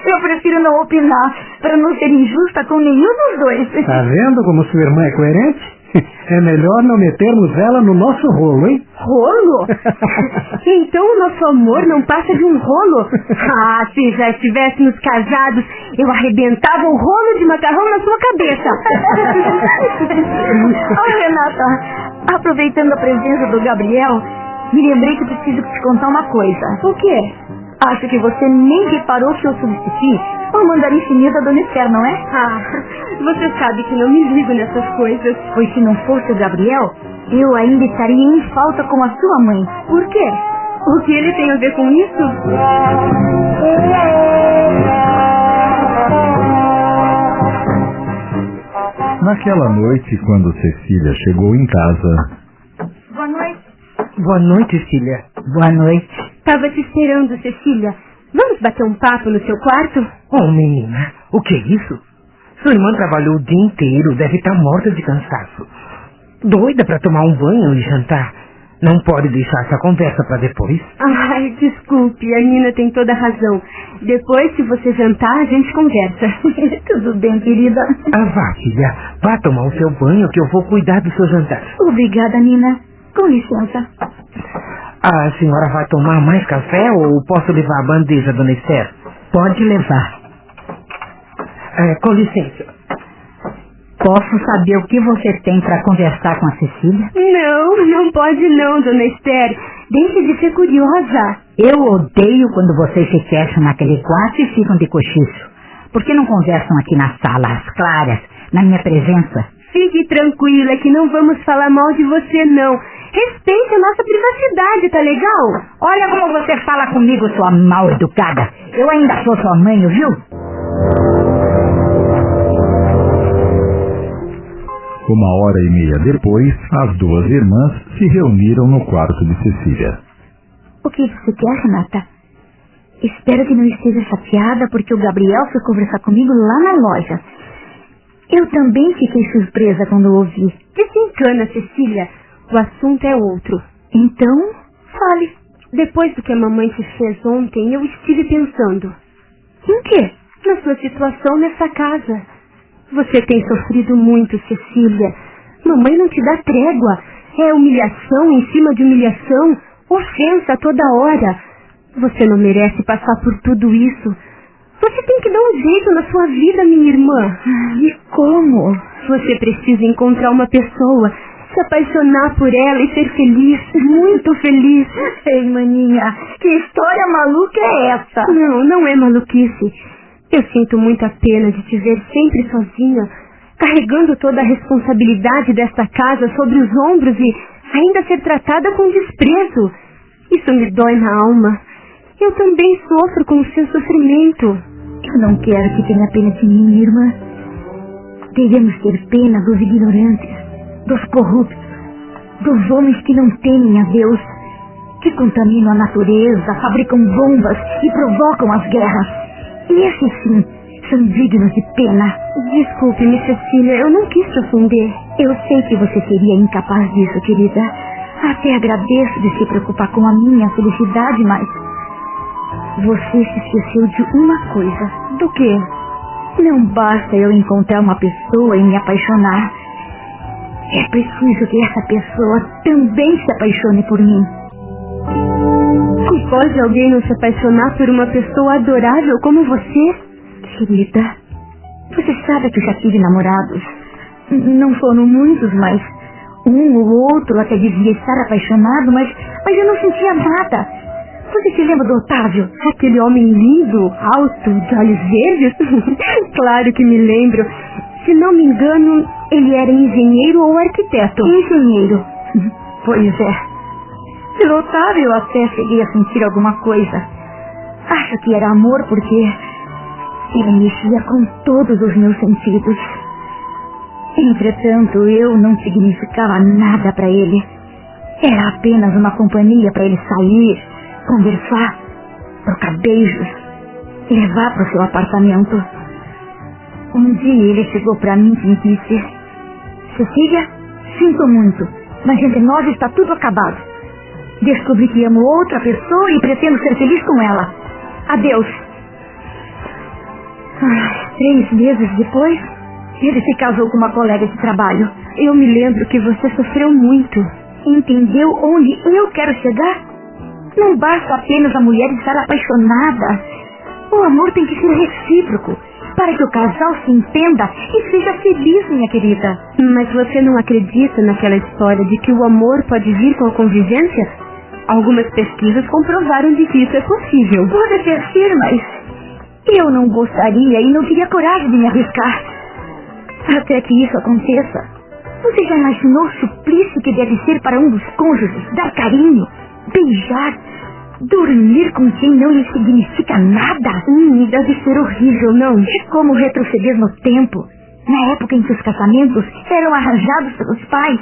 Eu prefiro não opinar para não ser injusta com nenhum dos dois. Tá vendo como sua irmã é coerente? É melhor não metermos ela no nosso rolo, hein? Rolo? Então o nosso amor não passa de um rolo? Ah, se já estivéssemos casados, eu arrebentava o rolo de macarrão na sua cabeça. Oh, Renata, aproveitando a presença do Gabriel, me lembrei que preciso te contar uma coisa. O quê? Acho que você nem reparou que eu substituí o mandarim chinês da Dona Esther, não é? Ah, você sabe que não me ligo nessas coisas. Pois se não fosse o Gabriel, eu ainda estaria em falta com a sua mãe. Por quê? O que ele tem a ver com isso? Naquela noite, quando Cecília chegou em casa. Boa noite, filha. Boa noite. Tava te esperando, Cecília. Vamos bater um papo no seu quarto? Oh, menina, o que é isso? Sua irmã trabalhou o dia inteiro, deve estar morta de cansaço. Doida para tomar um banho e jantar. Não pode deixar essa conversa para depois. Ai, desculpe, a Nina tem toda a razão. Depois, se você jantar, a gente conversa. Tudo bem, querida. Ah, vá, filha. Vá tomar o seu banho que eu vou cuidar do seu jantar. Obrigada, Nina. Com licença. A senhora vai tomar mais café ou posso levar a bandeja, dona Esther? Pode levar. É, com licença. Posso saber o que você tem para conversar com a Cecília? Não, não pode não, dona Esther. Deixe de ser curiosa. Eu odeio quando vocês se fecham naquele quarto e ficam de cochicho. Por que não conversam aqui na sala, às claras, na minha presença? Fique tranquila que não vamos falar mal de você, não. Respeite a nossa privacidade, tá legal? Olha como você fala comigo, sua mal educada. Eu ainda sou sua mãe, viu? Uma hora e meia depois, as duas irmãs se reuniram no quarto de Cecília. O que você quer, Renata? Espero que não esteja chateada porque o Gabriel foi conversar comigo lá na loja. Eu também fiquei surpresa quando ouvi. Desencana, Cecília. O assunto é outro. Então, fale. Depois do que a mamãe te fez ontem, eu estive pensando. Em quê? Na sua situação nessa casa. Você tem sofrido muito, Cecília. Mamãe não te dá trégua. É humilhação em cima de humilhação, ofensa toda hora. Você não merece passar por tudo isso. Você tem que dar um jeito na sua vida, minha irmã. E como? Você precisa encontrar uma pessoa, se apaixonar por ela e ser feliz, muito feliz. Ei, maninha, que história maluca é essa? Não, não é maluquice. Eu sinto muita pena de te ver sempre sozinha, carregando toda a responsabilidade desta casa sobre os ombros e ainda ser tratada com desprezo. Isso me dói na alma. Eu também sofro com o seu sofrimento. Eu não quero que tenha pena de mim, irmã. Devemos ter pena dos ignorantes, dos corruptos, dos homens que não temem a Deus, que contaminam a natureza, fabricam bombas e provocam as guerras. Esses sim são dignos de pena. Desculpe-me, Cecília, eu não quis te ofender. Eu sei que você seria incapaz disso, querida. Até agradeço de se preocupar com a minha felicidade, mas você se esqueceu de uma coisa. Do quê? Não basta eu encontrar uma pessoa e me apaixonar. É preciso que essa pessoa também se apaixone por mim. E pode alguém não se apaixonar por uma pessoa adorável como você? Querida, você sabe que já tive namorados. Não foram muitos, mas um ou outro até dizia estar apaixonado, mas, mas eu não sentia nada. Você se lembra do Otávio? Aquele homem lindo, alto, de olhos verdes? claro que me lembro. Se não me engano, ele era engenheiro ou arquiteto. Engenheiro. Pois é. Pelo Otávio eu até cheguei a sentir alguma coisa. Acho que era amor porque ele mexia com todos os meus sentidos. Entretanto, eu não significava nada para ele. Era apenas uma companhia para ele sair, conversar, trocar beijos e levar para o seu apartamento. Um dia ele chegou para mim e disse: Cecília, sinto muito, mas entre nós está tudo acabado. Descobri que amo outra pessoa e pretendo ser feliz com ela. Adeus. Ah, três meses depois, ele se casou com uma colega de trabalho. Eu me lembro que você sofreu muito. Entendeu onde eu quero chegar? Não basta apenas a mulher estar apaixonada. O amor tem que ser recíproco, para que o casal se entenda e seja feliz, minha querida. Mas você não acredita naquela história de que o amor pode vir com a convivência? Algumas pesquisas comprovaram de que isso é possível. Pode até ser, mas eu não gostaria e não teria coragem de me arriscar. Até que isso aconteça. Você já imaginou o suplício que deve ser para um dos cônjuges dar carinho, beijar, dormir com quem não lhe significa nada? Hum, deve ser horrível, não? É como retroceder no tempo, na época em que os casamentos eram arranjados pelos pais.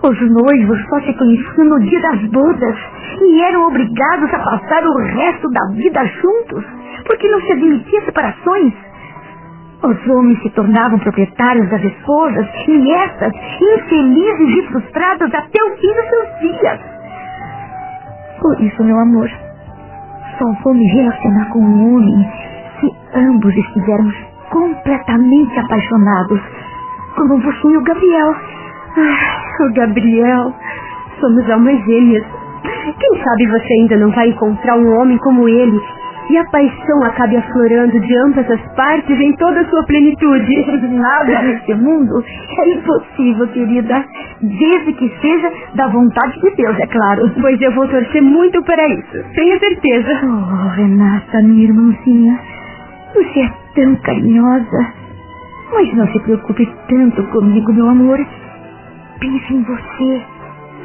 Os noivos só se conheciam no dia das bodas e eram obrigados a passar o resto da vida juntos, porque não se admitia separações. Os homens se tornavam proprietários das esposas e estas, infelizes e frustradas até o fim dos seus dias. Por isso, meu amor, só vou me relacionar com um homem se ambos estivermos completamente apaixonados, como você e o Gabriel. Ah, o Gabriel. Somos almas gêmeas. Quem sabe você ainda não vai encontrar um homem como ele e a paixão acabe aflorando de ambas as partes em toda a sua plenitude. Nada neste mundo é impossível, querida, desde que seja da vontade de Deus, é claro. Pois eu vou torcer muito para isso, tenha certeza. Oh, Renata, minha irmãzinha, você é tão carinhosa. Mas não se preocupe tanto comigo, meu amor. Pense em você,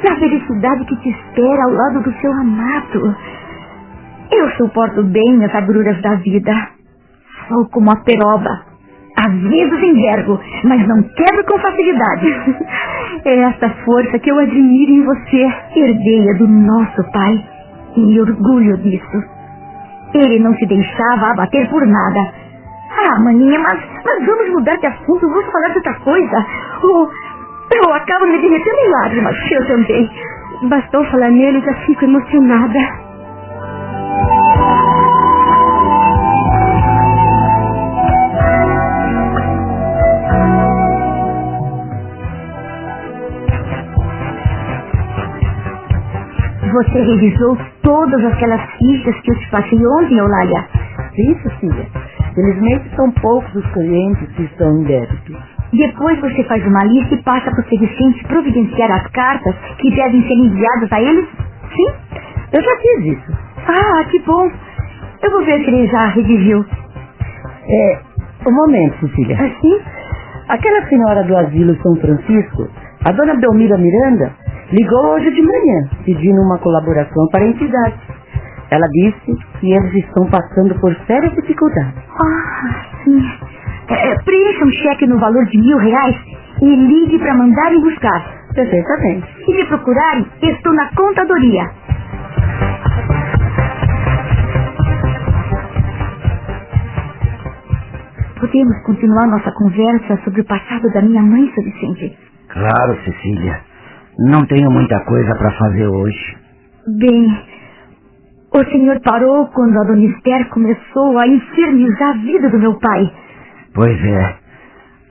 na felicidade que te espera ao lado do seu amado. Eu suporto bem as agruras da vida. Sou como a peroba. Às vezes envergo, mas não quebro com facilidade. É essa força que eu admiro em você. Herdeia do nosso pai. E me orgulho disso. Ele não se deixava abater por nada. Ah, maninha, mas, mas vamos mudar de assunto. Vamos falar de outra coisa. Oh, eu acabo me derretendo em lágrimas. Eu também. Bastou falar nele, já fico emocionada. Você revisou todas aquelas fichas que eu te passei ontem, Eulália? Sim, Cecília. Felizmente são poucos os clientes que estão em débito. Depois você faz uma lista e passa para o Vicente providenciar as cartas que devem ser enviadas a eles? Sim, eu já fiz isso. Ah, que bom. Eu vou ver se ele já redigiu. É, um momento, Cecília. Assim? Aquela senhora do asilo São Francisco, a dona Belmira Miranda, ligou hoje de manhã pedindo uma colaboração para a entidade. Ela disse que eles estão passando por sérias dificuldades. Ah, sim. É, é, preencha um cheque no valor de mil reais e ligue para mandarem buscar. Perfeitamente. Se me procurarem, estou na contadoria. Podemos continuar nossa conversa sobre o passado da minha mãe, Sr. Vicente? Claro, Cecília. Não tenho muita coisa para fazer hoje. Bem, o senhor parou quando a dona Esther começou a infernizar a vida do meu pai. Pois é.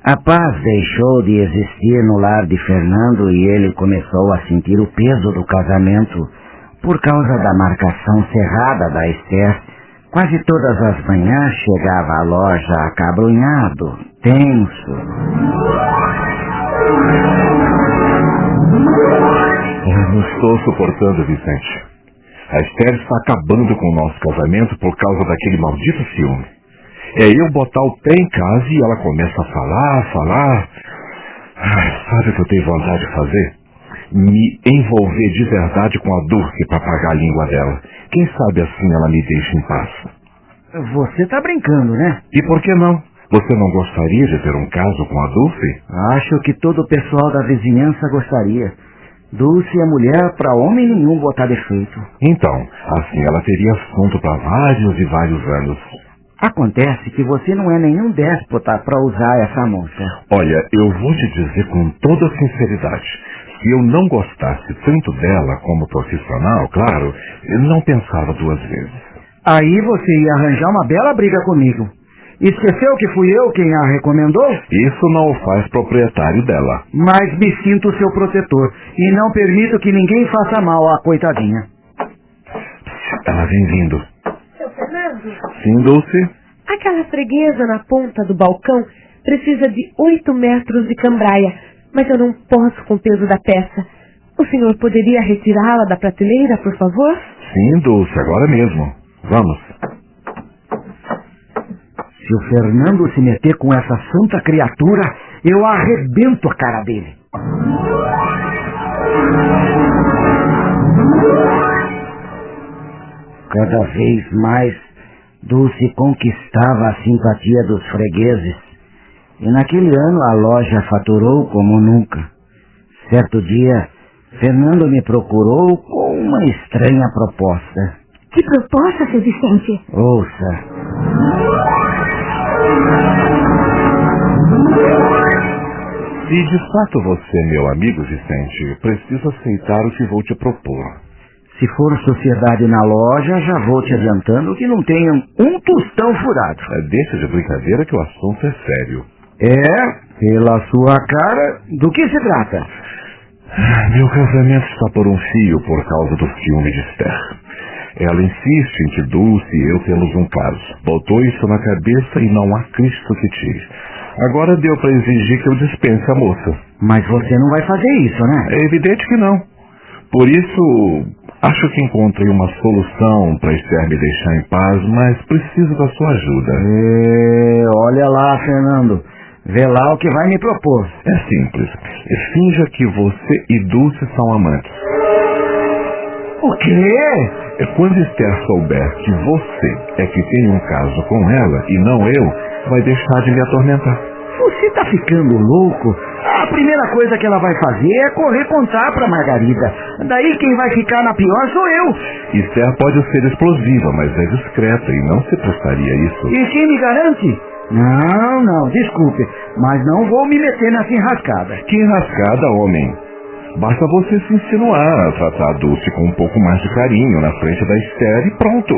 A paz deixou de existir no lar de Fernando e ele começou a sentir o peso do casamento por causa da marcação cerrada da Esther. Quase todas as manhãs chegava à loja acabrunhado, tenso. Eu não estou suportando, Vicente. A Esther está acabando com o nosso casamento por causa daquele maldito ciúme. É eu botar o pé em casa e ela começa a falar, falar. Ai, sabe o que eu tenho vontade de fazer? Me envolver de verdade com a Durke para pagar a língua dela. Quem sabe assim ela me deixa em paz. Você tá brincando, né? E por que não? Você não gostaria de ter um caso com a Dulce? Acho que todo o pessoal da vizinhança gostaria. Dulce é mulher para homem nenhum botar defeito. Então, assim ela teria assunto para vários e vários anos. Acontece que você não é nenhum déspota para usar essa moça. Olha, eu vou te dizer com toda sinceridade. Se eu não gostasse tanto dela como profissional, claro, eu não pensava duas vezes. Aí você ia arranjar uma bela briga comigo. Esqueceu que fui eu quem a recomendou? Isso não o faz proprietário dela. Mas me sinto seu protetor e não permito que ninguém faça mal à coitadinha. Ela vem vindo. Seu Fernando? Sim, Dulce? Aquela freguesa na ponta do balcão precisa de oito metros de cambraia, mas eu não posso com o peso da peça. O senhor poderia retirá-la da prateleira, por favor? Sim, Dulce, agora mesmo. Vamos. Se o Fernando se meter com essa santa criatura, eu arrebento a cara dele. Cada vez mais, Dulce conquistava a simpatia dos fregueses. E naquele ano a loja faturou como nunca. Certo dia, Fernando me procurou com uma estranha proposta. Que proposta, seu Vicente? Ouça. Se de fato você é meu amigo, Vicente, preciso aceitar o que vou te propor. Se for sociedade na loja, já vou te adiantando que não tenho um tostão furado. É, deixa de brincadeira que o assunto é sério. É, pela sua cara, do que se trata? Meu casamento está por um fio por causa do filme de Esther. Ela insiste em que Dulce e eu temos um caso. Botou isso na cabeça e não há Cristo que tire. Agora deu para exigir que eu dispense a moça. Mas você não vai fazer isso, né? É evidente que não. Por isso, acho que encontrei uma solução para Esther me deixar em paz, mas preciso da sua ajuda. É, olha lá, Fernando. Vê lá o que vai me propor. É simples. Finja que você e Dulce são amantes. O quê? É quando Esther souber que você é que tem um caso com ela e não eu, vai deixar de me atormentar. Você tá ficando louco? A primeira coisa que ela vai fazer é correr contar pra Margarida. Daí quem vai ficar na pior sou eu. Esther pode ser explosiva, mas é discreta e não se prestaria a isso. E quem me garante? Não, não, desculpe, mas não vou me meter nessa enrascada. Que enrascada, homem? Basta você se insinuar, tratar a Dulce com um pouco mais de carinho na frente da Esther e pronto.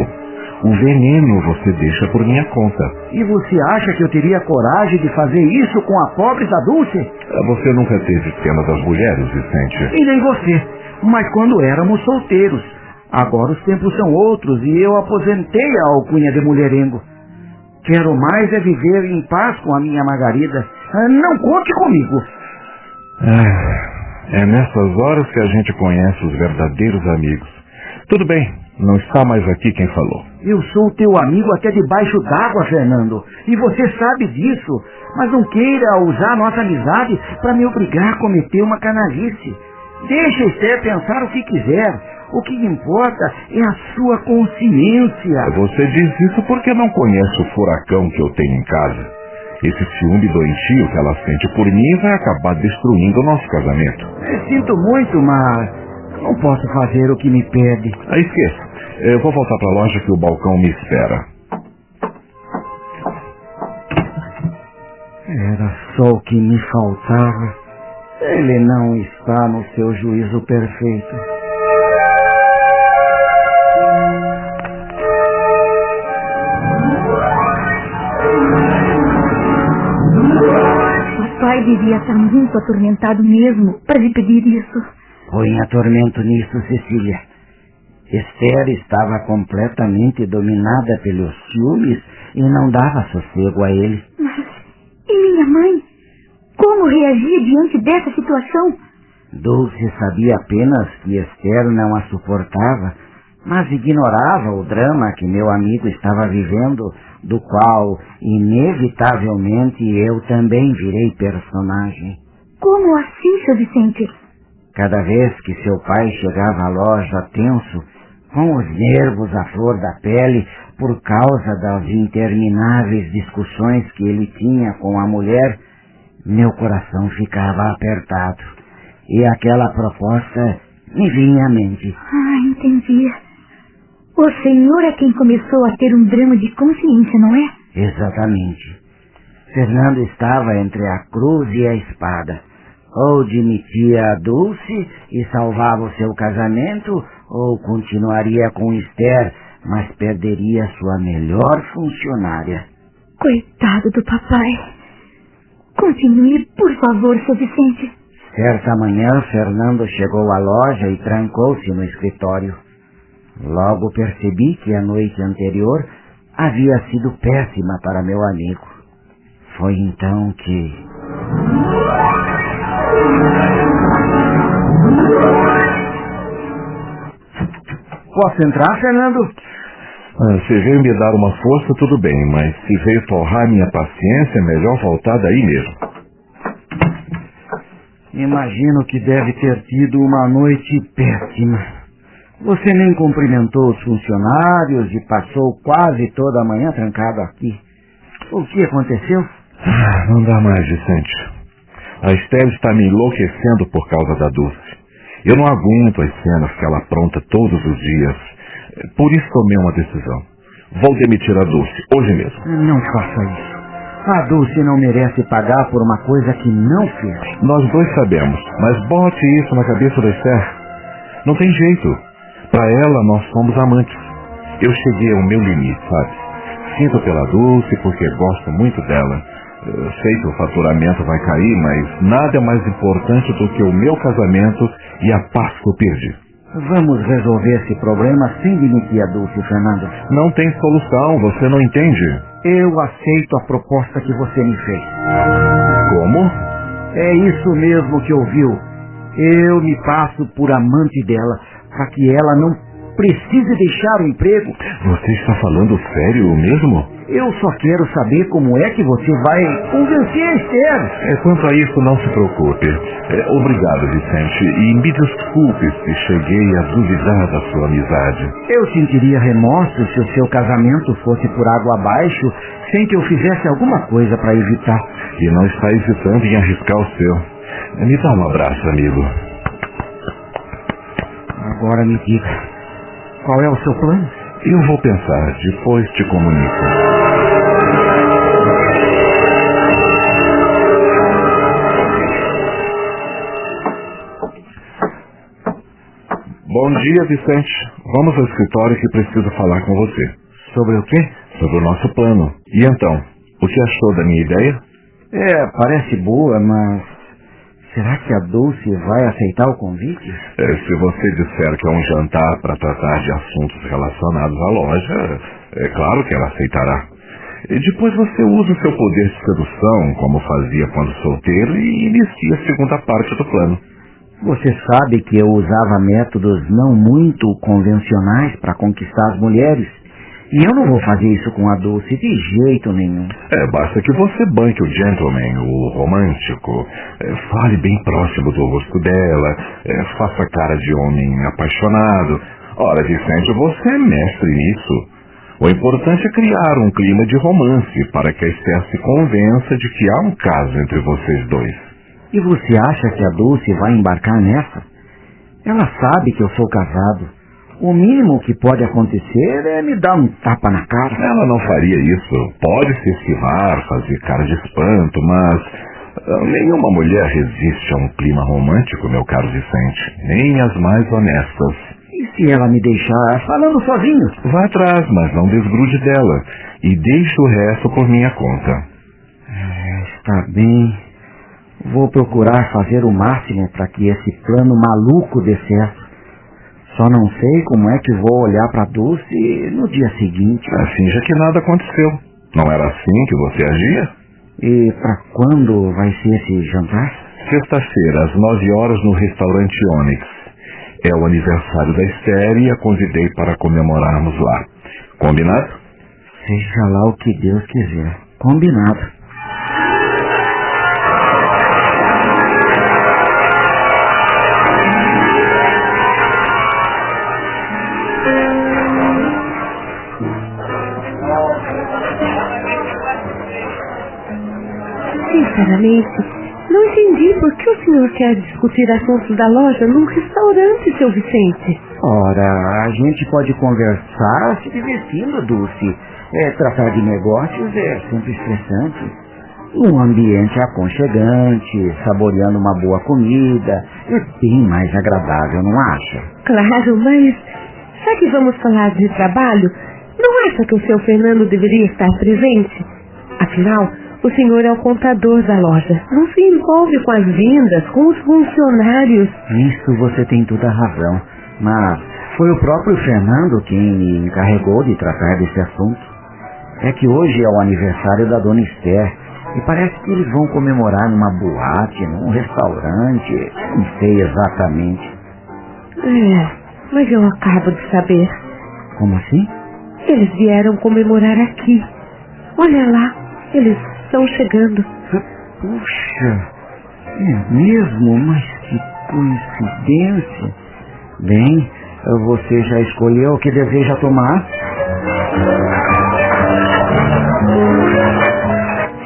O veneno você deixa por minha conta. E você acha que eu teria coragem de fazer isso com a pobre da Dulce? Você nunca teve pena das mulheres, Vicente? E nem você. Mas quando éramos solteiros. Agora os tempos são outros e eu aposentei a alcunha de mulherengo. Quero mais é viver em paz com a minha Margarida. Não conte comigo. É, é nessas horas que a gente conhece os verdadeiros amigos. Tudo bem, não está mais aqui quem falou. Eu sou teu amigo até debaixo d'água, Fernando. E você sabe disso. Mas não queira usar nossa amizade para me obrigar a cometer uma canalice. Deixa Esther pensar o que quiser. O que importa é a sua consciência. Você diz isso porque não conhece o furacão que eu tenho em casa. Esse ciúme doentio que ela sente por mim vai acabar destruindo o nosso casamento. Eu sinto muito, mas não posso fazer o que me pede. Ah, esqueça. Eu vou voltar para a loja que o balcão me espera. Era só o que me faltava. Ele não está no seu juízo perfeito. Papai devia estar muito atormentado mesmo para lhe pedir isso. Põe atormento nisso, Cecília. Esther estava completamente dominada pelos ciúmes e não dava sossego a ele. Mas e minha mãe? Como reagir diante dessa situação? Dulce sabia apenas que Esther não a suportava, mas ignorava o drama que meu amigo estava vivendo, do qual, inevitavelmente, eu também virei personagem. Como assim, seu Vicente? Cada vez que seu pai chegava à loja tenso, com os nervos à flor da pele, por causa das intermináveis discussões que ele tinha com a mulher, meu coração ficava apertado. E aquela proposta me vinha à mente. Ah, entendi. O senhor é quem começou a ter um drama de consciência, não é? Exatamente. Fernando estava entre a cruz e a espada. Ou demitia a Dulce e salvava o seu casamento, ou continuaria com Esther, mas perderia sua melhor funcionária. Coitado do papai. Continue, por favor, seu Vicente. Certa manhã, Fernando chegou à loja e trancou-se no escritório. Logo percebi que a noite anterior havia sido péssima para meu amigo. Foi então que. Posso entrar, Fernando? Ah, se veio me dar uma força, tudo bem, mas se veio torrar minha paciência, é melhor voltar daí mesmo. Imagino que deve ter tido uma noite péssima. Você nem cumprimentou os funcionários e passou quase toda a manhã trancado aqui. O que aconteceu? Ah, não dá mais, Vicente. A Estelle está me enlouquecendo por causa da Dulce. Eu não aguento as cenas que ela apronta todos os dias. Por isso tomei uma decisão. Vou demitir a Dulce, hoje mesmo. Não faça isso. A Dulce não merece pagar por uma coisa que não fez. Nós dois sabemos, mas bote isso na cabeça da Esther. Não tem jeito. Para ela, nós somos amantes. Eu cheguei ao meu limite, sabe? Sinto pela Dulce porque gosto muito dela. Eu sei que o faturamento vai cair, mas nada é mais importante do que o meu casamento e a paz que eu perdi. Vamos resolver esse problema sem demitir a Dulce, Fernando. Não tem solução, você não entende. Eu aceito a proposta que você me fez. Como? É isso mesmo que ouviu. Eu me passo por amante dela, para que ela não precise deixar o emprego. Você está falando sério mesmo? Eu só quero saber como é que você vai convencer a Esther. É, quanto a isso, não se preocupe. É, obrigado, Vicente. E me desculpe se cheguei a duvidar da sua amizade. Eu sentiria remorso se o seu casamento fosse por água abaixo, sem que eu fizesse alguma coisa para evitar. E não está hesitando em arriscar o seu. Me dá um abraço, amigo. Agora me diga, qual é o seu plano? Eu vou pensar, depois te comunico. Bom dia, Vicente. Vamos ao escritório que preciso falar com você. Sobre o quê? Sobre o nosso plano. E então, o que achou da minha ideia? É, parece boa, mas será que a Dulce vai aceitar o convite? É, se você disser que é um jantar para tratar de assuntos relacionados à loja, é claro que ela aceitará. E depois você usa o seu poder de sedução, como fazia quando solteiro, e inicia a segunda parte do plano. Você sabe que eu usava métodos não muito convencionais para conquistar as mulheres. E eu não vou fazer isso com a Dulce de jeito nenhum. É, basta que você banque o gentleman, o romântico, é, fale bem próximo do rosto dela, é, faça cara de homem apaixonado. Ora, Vicente, você é mestre nisso. O importante é criar um clima de romance para que a Esther se convença de que há um caso entre vocês dois. E você acha que a Dulce vai embarcar nessa? Ela sabe que eu sou casado. O mínimo que pode acontecer é me dar um tapa na cara. Ela não faria isso. Pode se esquivar, fazer cara de espanto, mas ah, nenhuma mulher resiste a um clima romântico, meu caro Vicente. Nem as mais honestas. E se ela me deixar falando sozinho? Vá atrás, mas não desgrude dela. E deixe o resto por minha conta. É, está bem. Vou procurar fazer o máximo para que esse plano maluco dê certo. Só não sei como é que vou olhar para Dulce no dia seguinte. Finja que nada aconteceu. Não era assim que você agia? E para quando vai ser esse jantar? Sexta-feira, às nove horas, no restaurante Onyx. É o aniversário da Esther e a convidei para comemorarmos lá. Combinado? Seja lá o que Deus quiser. Combinado. Sinceramente, não entendi por que o senhor quer discutir assuntos da loja num restaurante, seu Vicente. Ora, a gente pode conversar se divertindo, Dulce. É, tratar de negócios é sempre estressante. Um ambiente aconchegante, saboreando uma boa comida, é bem mais agradável, não acha? Claro, mas já que vamos falar de trabalho, não acha que o seu Fernando deveria estar presente? Afinal, o senhor é o contador da loja. Não se envolve com as vendas, com os funcionários. Isso você tem toda a razão. Mas foi o próprio Fernando quem me encarregou de tratar desse assunto. É que hoje é o aniversário da dona Esther. E parece que eles vão comemorar numa boate, num restaurante. Não sei exatamente. É, mas eu acabo de saber. Como assim? Eles vieram comemorar aqui. Olha lá, eles estão chegando. Puxa, é mesmo? Mas que coincidência. Bem, você já escolheu o que deseja tomar?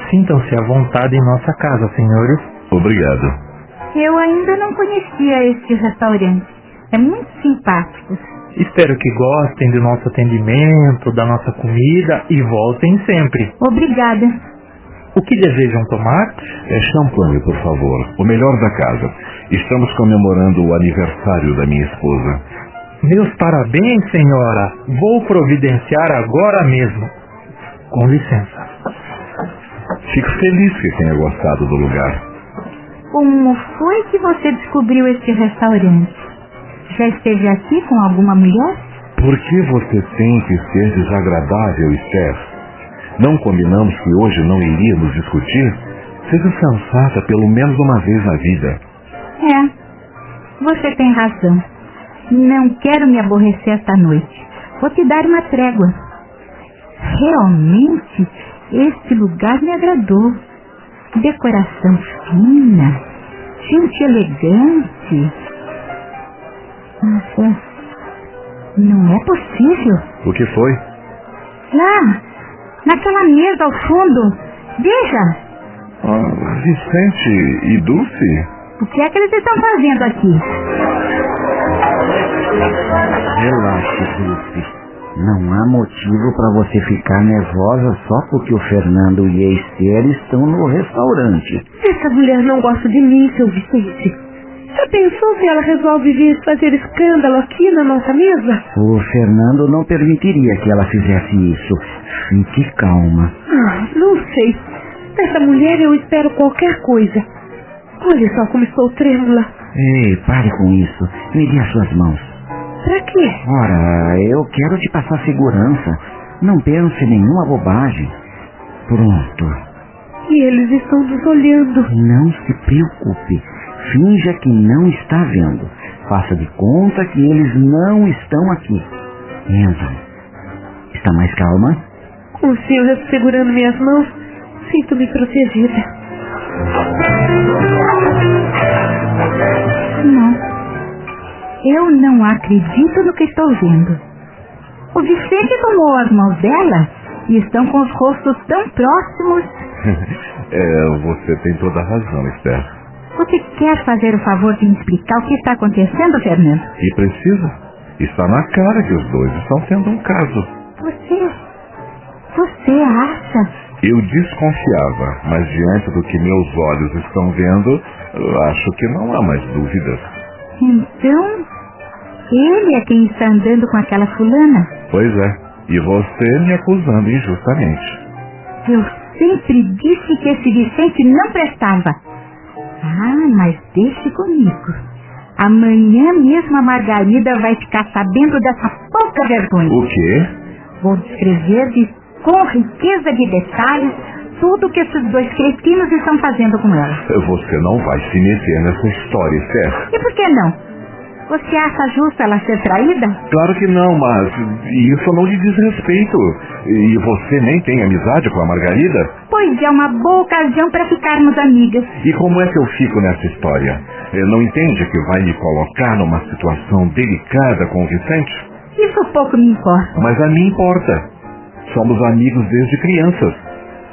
Sintam-se à vontade em nossa casa, senhores. Obrigado. Eu ainda não conhecia este restaurante. É muito simpático. Espero que gostem do nosso atendimento, da nossa comida e voltem sempre. Obrigada. O que desejam tomar? É champanhe, por favor. O melhor da casa. Estamos comemorando o aniversário da minha esposa. Meus parabéns, senhora. Vou providenciar agora mesmo. Com licença. Fico feliz que tenha gostado do lugar. Como foi que você descobriu este restaurante? Já esteve aqui com alguma mulher? Por que você tem que ser desagradável, Esther? Não combinamos que hoje não iríamos discutir? Seja sensata pelo menos uma vez na vida. É, você tem razão. Não quero me aborrecer esta noite. Vou te dar uma trégua. Realmente, este lugar me agradou. Decoração fina, gente elegante. Nossa, não é possível. O que foi? Lá, naquela mesa ao fundo. Veja. Ah, Vicente e Dulce? O que é que eles estão fazendo aqui? Relaxe, Dulce. Não há motivo para você ficar nervosa só porque o Fernando e a Esther estão no restaurante. Essa mulher não gosta de mim, seu Vicente. Já pensou se ela resolve vir fazer escândalo aqui na nossa mesa? O Fernando não permitiria que ela fizesse isso. Fique calma. Ah, não sei. Dessa mulher eu espero qualquer coisa. Olha só como estou trêmula. Ei, pare com isso. Me dê as suas mãos. Pra quê? Ora, eu quero te passar segurança. Não pense em nenhuma bobagem. Pronto. E eles estão nos olhando. Não se preocupe. Finja que não está vendo. Faça de conta que eles não estão aqui. Então, está mais calma? Com o senhor segurando minhas mãos, sinto-me protegida. Não. Eu não acredito no que estou vendo. O Vicente tomou as mãos dela e estão com os rostos tão próximos. é, você tem toda a razão, Esther. Você quer fazer o favor de me explicar o que está acontecendo, Fernando? E precisa. Está na cara que os dois estão tendo um caso. Você. Você acha? Eu desconfiava, mas diante do que meus olhos estão vendo, acho que não há mais dúvidas. Então, ele é quem está andando com aquela fulana? Pois é. E você me acusando injustamente. Eu sempre disse que esse Vicente não prestava. Ah, mas deixe comigo. Amanhã mesmo a Margarida vai ficar sabendo dessa pouca vergonha. O quê? Vou descrever-lhe com riqueza de detalhes tudo que esses dois cretinos estão fazendo com ela. Você não vai se meter nessa história, certo? E por que não? Você acha justo ela ser traída? Claro que não, mas isso não lhe diz respeito. E você nem tem amizade com a Margarida? Pois é uma boa ocasião para ficarmos amigas. E como é que eu fico nessa história? Não entende que vai me colocar numa situação delicada com o Vicente? Isso pouco me importa. Mas a mim importa. Somos amigos desde crianças.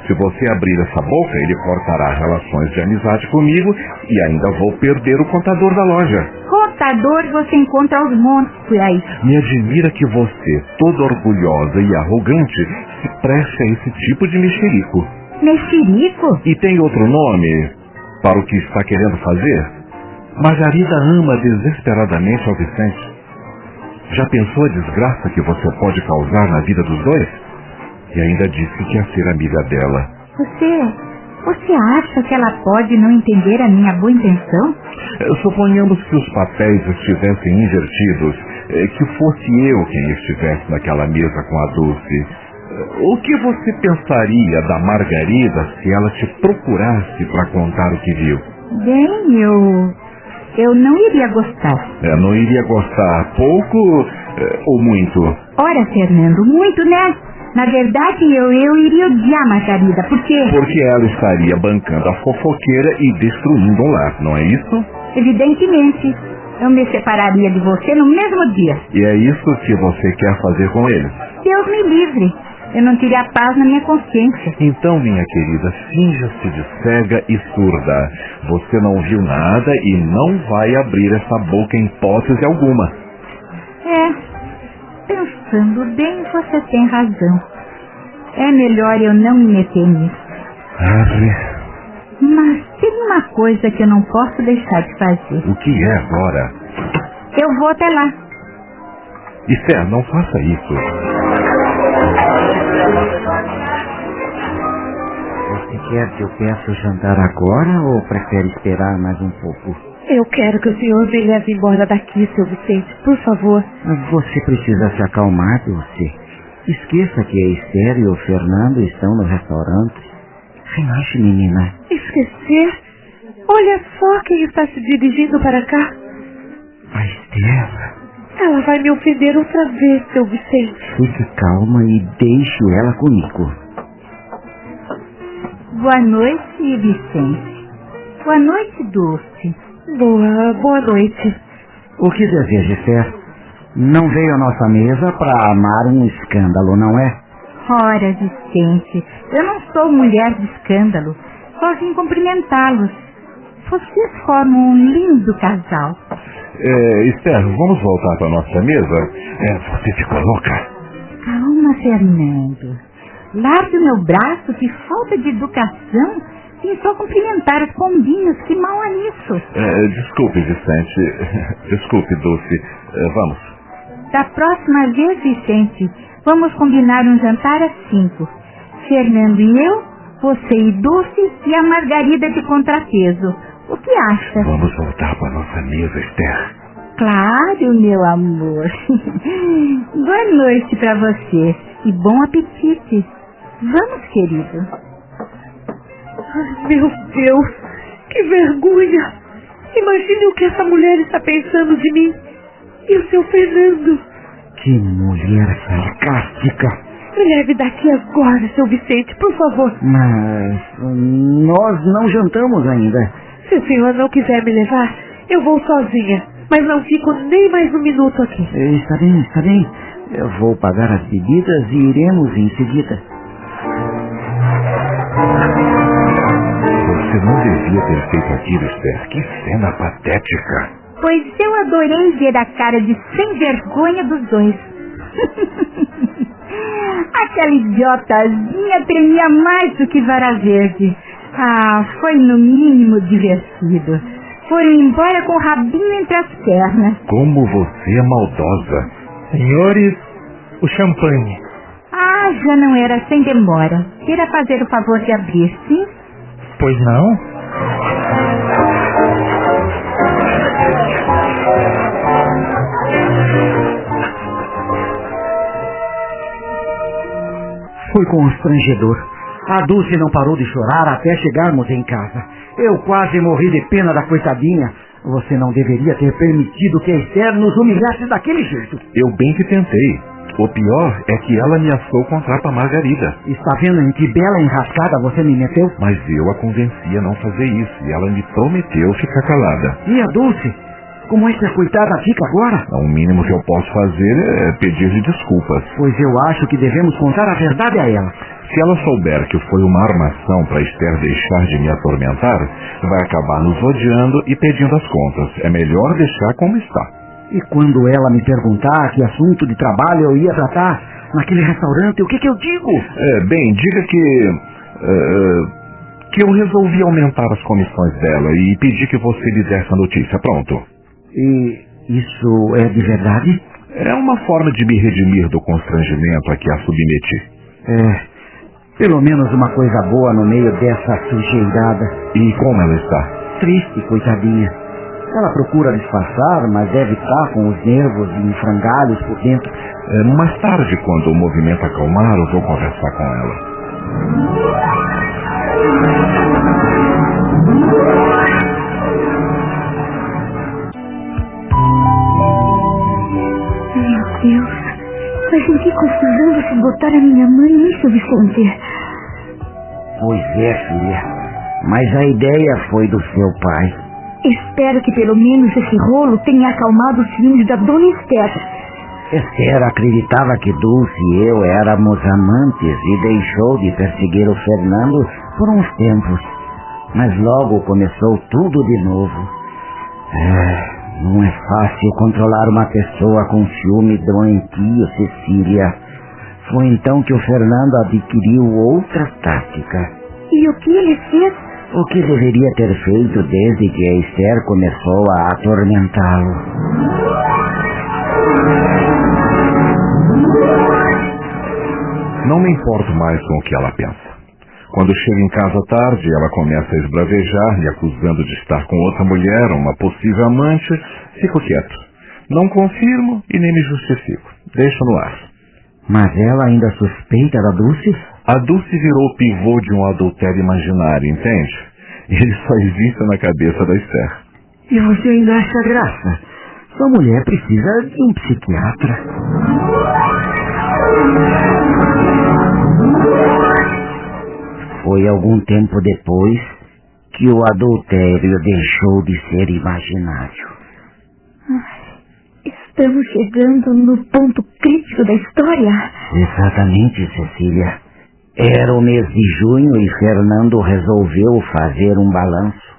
Se você abrir essa boca, ele cortará relações de amizade comigo e ainda vou perder o contador da loja. Contador você encontra aos montes por aí. Me admira que você, toda orgulhosa e arrogante, se preste a esse tipo de mexerico. Mexerico? E tem outro nome para o que está querendo fazer? Margarida ama desesperadamente ao Vicente. Já pensou a desgraça que você pode causar na vida dos dois? E ainda disse que ia ser amiga dela. Você. Você acha que ela pode não entender a minha boa intenção? Eh, suponhamos que os papéis estivessem invertidos, eh, que fosse eu quem estivesse naquela mesa com a Dulce. Eh, o que você pensaria da Margarida se ela te procurasse para contar o que viu? Bem, eu. Eu não iria gostar. É, não iria gostar pouco ou muito? Ora, Fernando, muito, né? Na verdade, eu, eu iria odiar Margarida, porque... Porque ela estaria bancando a fofoqueira e destruindo um lar, não é isso? Evidentemente. Eu me separaria de você no mesmo dia. E é isso que você quer fazer com ele? Deus me livre. Eu não teria paz na minha consciência. Então, minha querida, finja-se de cega e surda. Você não viu nada e não vai abrir essa boca em hipótese alguma. É, Pensando bem, você tem razão. É melhor eu não me meter nisso. Ave. Mas tem uma coisa que eu não posso deixar de fazer. O que é agora? Eu vou até lá. Esther, não faça isso. Você quer que eu peça o jantar agora ou prefere esperar mais um pouco? Eu quero que o senhor me leve embora daqui, seu Vicente, por favor. Você precisa se acalmar, Dulce. Esqueça que a Esther e o Fernando estão no restaurante. Relaxe, menina. Esquecer? Olha só quem está se dirigindo para cá. A Esther. Ela vai me ofender outra vez, seu Vicente. Fique calma e deixe ela comigo. Boa noite, Vicente. Boa noite, Dulce. Boa, boa noite. O que deseja, Esther? Não veio à nossa mesa para amar um escândalo, não é? Ora, Vicente, eu não sou mulher de escândalo. Só vim cumprimentá-los. Vocês formam um lindo casal. É, Esther, vamos voltar para nossa mesa? É, você ficou louca? Calma, Fernando. Largue o meu braço, que falta de educação. Vim só cumprimentar os pombinhos, que mal há nisso. É, desculpe, Vicente. Desculpe, Dulce. É, vamos. Da próxima vez, Vicente, vamos combinar um jantar às cinco. Fernando e eu, você e Dulce e a Margarida de contrapeso. O que acha? Vamos voltar para nossa mesa, Esther. Claro, meu amor. Boa noite para você e bom apetite. Vamos, querido. Ai, meu Deus, que vergonha! Imagine o que essa mulher está pensando de mim. E o seu Fernando. Que mulher sarcástica. Me leve daqui agora, seu Vicente, por favor. Mas nós não jantamos ainda. Se o senhor não quiser me levar, eu vou sozinha. Mas não fico nem mais um minuto aqui. Está bem, está bem. Eu vou pagar as bebidas e iremos em seguida. Você não devia ter feito aquilo, Esther. Que cena patética. Pois eu adorei ver a cara de sem vergonha dos dois. Aquela idiotazinha tremia mais do que vara verde. Ah, foi no mínimo divertido. Foram embora com o rabinho entre as pernas. Como você é maldosa. Senhores, o champanhe. Ah, já não era sem demora. Queira fazer o favor de abrir, sim? Pois não? Foi constrangedor. A Dulce não parou de chorar até chegarmos em casa. Eu quase morri de pena da coitadinha. Você não deveria ter permitido que a Esther nos humilhasse daquele jeito. Eu bem que tentei. O pior é que ela me assou contra a Margarida. Está vendo em que bela enrascada você me meteu? Mas eu a convenci a não fazer isso e ela me prometeu ficar calada. E a Dulce? Como é que a coitada fica agora? O mínimo que eu posso fazer é pedir-lhe desculpas. Pois eu acho que devemos contar a verdade a ela. Se ela souber que foi uma armação para Esther deixar de me atormentar, vai acabar nos odiando e pedindo as contas. É melhor deixar como está. E quando ela me perguntar que assunto de trabalho eu ia tratar naquele restaurante, o que, que eu digo? É, bem, diga que. é, que eu resolvi aumentar as comissões dela e pedi que você lhe desse a notícia. Pronto. E isso é de verdade? É uma forma de me redimir do constrangimento a que a submeti. É. Pelo menos uma coisa boa no meio dessa sujeirada. E como ela está? Triste, coitadinha. Ela procura disfarçar, mas deve estar com os nervos em frangalhos por dentro. É, mais tarde, quando o movimento acalmar, eu vou conversar com ela. Meu Deus, mas em que confusão você botar a minha mãe nisso, Vicente? Pois é, filha. Mas a ideia foi do seu pai. Espero que pelo menos esse rolo tenha acalmado os ciúmes da dona Esther. Esther acreditava que Dulce e eu éramos amantes e deixou de perseguir o Fernando por uns tempos. Mas logo começou tudo de novo. É, não é fácil controlar uma pessoa com ciúme doentio, Cecília. Foi então que o Fernando adquiriu outra tática. E o que ele fez? O que deveria ter feito desde que a Esther começou a atormentá-lo. Não me importo mais com o que ela pensa. Quando chego em casa tarde, ela começa a esbravejar, me acusando de estar com outra mulher, uma possível amante. Fico quieto. Não confirmo e nem me justifico. Deixo no ar. Mas ela ainda suspeita da Dulce? A Dulce virou o pivô de um adultério imaginário, entende? Ele só existe na cabeça da Esther. E você ainda acha graça? Sua mulher precisa de um psiquiatra. Foi algum tempo depois que o adultério deixou de ser imaginário. Estamos chegando no ponto crítico da história. Exatamente, Cecília. Era o mês de junho e Fernando resolveu fazer um balanço.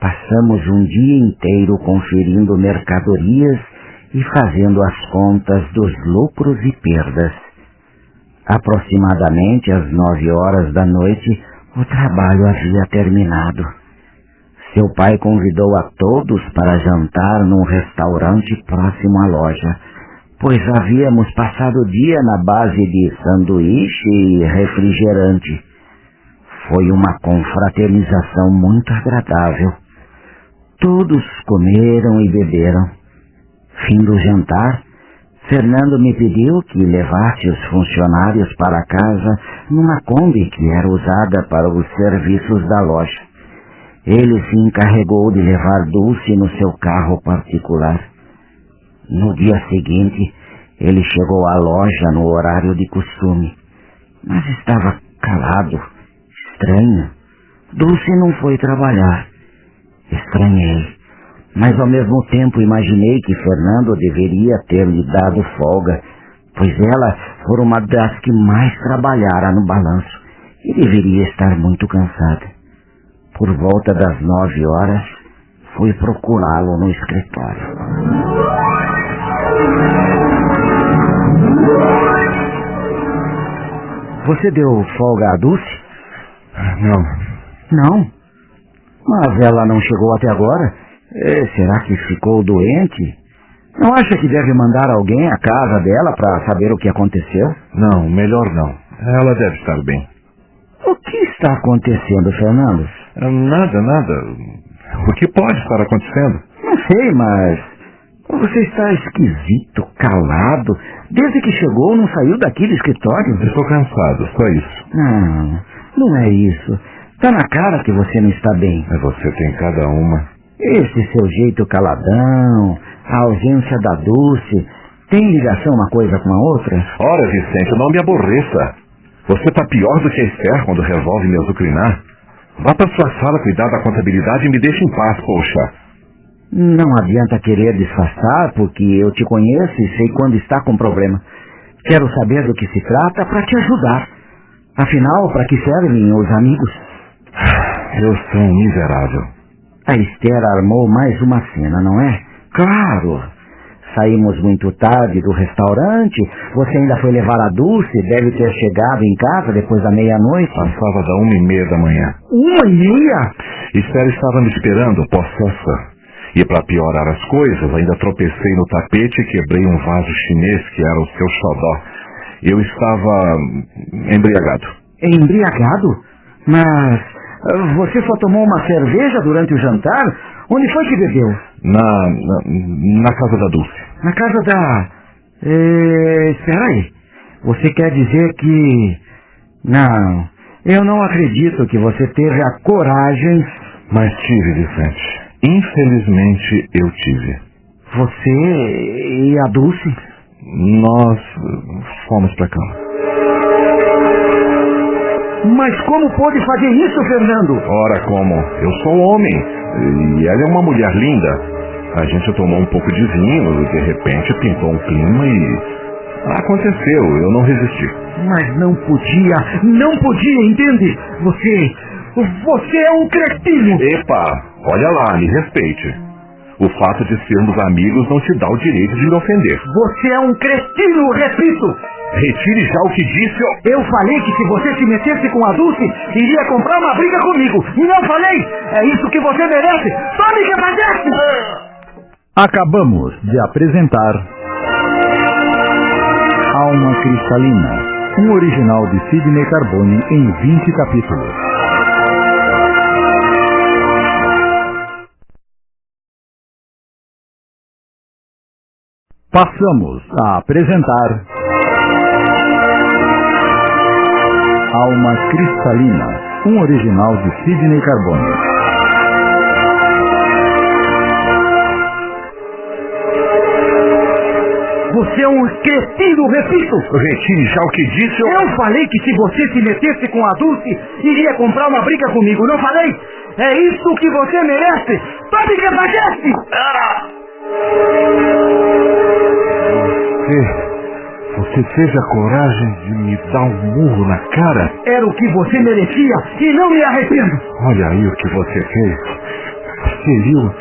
Passamos um dia inteiro conferindo mercadorias e fazendo as contas dos lucros e perdas. Aproximadamente às nove horas da noite, o trabalho havia terminado. Seu pai convidou a todos para jantar num restaurante próximo à loja, pois havíamos passado o dia na base de sanduíche e refrigerante. Foi uma confraternização muito agradável. Todos comeram e beberam. Fim do jantar, Fernando me pediu que levasse os funcionários para casa numa Kombi que era usada para os serviços da loja. Ele se encarregou de levar Dulce no seu carro particular. No dia seguinte, ele chegou à loja no horário de costume, mas estava calado, estranho. Dulce não foi trabalhar. Estranhei, mas ao mesmo tempo imaginei que Fernando deveria ter lhe dado folga, pois ela foi uma das que mais trabalhara no balanço e deveria estar muito cansada. Por volta das nove horas, fui procurá-lo no escritório. Você deu folga a Dulce? Não. Não? Mas ela não chegou até agora. Eh, será que ficou doente? Não acha que deve mandar alguém à casa dela para saber o que aconteceu? Não, melhor não. Ela deve estar bem. O que está acontecendo, Fernando? Nada, nada. O que pode estar acontecendo? Não sei, mas você está esquisito, calado. Desde que chegou, não saiu daqui do escritório. Estou cansado, só isso. Não, não é isso. Está na cara que você não está bem. Mas você tem cada uma. Esse seu jeito caladão, a ausência da Dulce, tem ligação uma coisa com a outra? Ora, Vicente, não me aborreça. Você está pior do que a Esther quando resolve me azucrinar. Vá para sua sala cuidar da contabilidade e me deixe em paz, poxa. Não adianta querer disfarçar, porque eu te conheço e sei quando está com problema. Quero saber do que se trata para te ajudar. Afinal, para que servem os amigos? Eu sou um miserável. A Esther armou mais uma cena, não é? Claro! Saímos muito tarde do restaurante. Você ainda foi levar a Dulce. Deve ter chegado em casa depois da meia-noite. Passava da uma e meia da manhã. Uma e meia? Esther estava me esperando, possessa. E para piorar as coisas, ainda tropecei no tapete e quebrei um vaso chinês que era o seu xodó. Eu estava embriagado. Embriagado? Mas você só tomou uma cerveja durante o jantar? Onde foi que bebeu? Na, na, na casa da Dulce. Na casa da... Eh, espera aí. Você quer dizer que... Não, eu não acredito que você teve a coragem... Mas tive, Vicente. Infelizmente eu tive. Você e a Dulce? Nós fomos para cama. Mas como pôde fazer isso, Fernando? Ora, como? Eu sou homem. E ela é uma mulher linda. A gente tomou um pouco de vinho, e de repente pintou um clima e. Aconteceu, eu não resisti. Mas não podia, não podia, entende? Você. Você é um cretino! Epa, olha lá, me respeite. O fato de sermos amigos não te dá o direito de me ofender. Você é um cretino, repito! Retire já o que disse. ó. Eu falei que se você se metesse com a Dulce, iria comprar uma briga comigo. E não falei? É isso que você merece. Tome que padece! Acabamos de apresentar Alma Cristalina, um original de Sidney Carbone em 20 capítulos. Passamos a apresentar Alma Cristalina, um original de Sidney Carbone. Você é um cretino, repito! Retire já o que disse. ó. Eu falei que se você se metesse com a Dulce, iria comprar uma briga comigo, não falei? É isso que você merece! Tome que padece! Você, você teve a coragem de me dar um murro na cara? Era o que você merecia e não me arrependo! Olha aí o que você fez. Feriu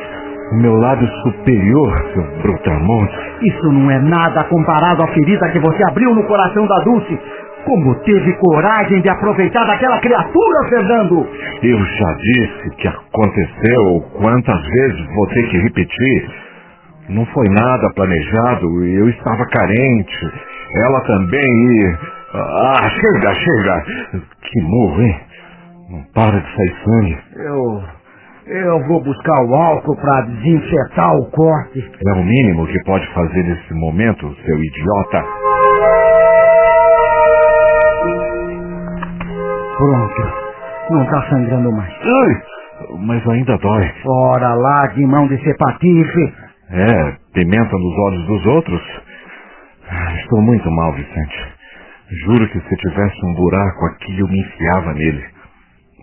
o meu lado superior, seu brutamonte. Isso não é nada comparado à ferida que você abriu no coração da Dulce. Como teve coragem de aproveitar daquela criatura, Fernando? Eu já disse que aconteceu. Quantas vezes vou ter que repetir? Não foi nada planejado. Eu estava carente. Ela também e... Ah, chega, chega. Que murro, hein? Não para de sair sangue. Eu. Eu vou buscar o álcool para desinfetar o corte. É o mínimo que pode fazer nesse momento, seu idiota. Pronto. Não tá sangrando mais. Ai, mas ainda dói. Ora lá de mão de ser patife. É, pimenta nos olhos dos outros. Ah, Estou muito mal, Vicente. Juro que se tivesse um buraco aqui, eu me enfiava nele.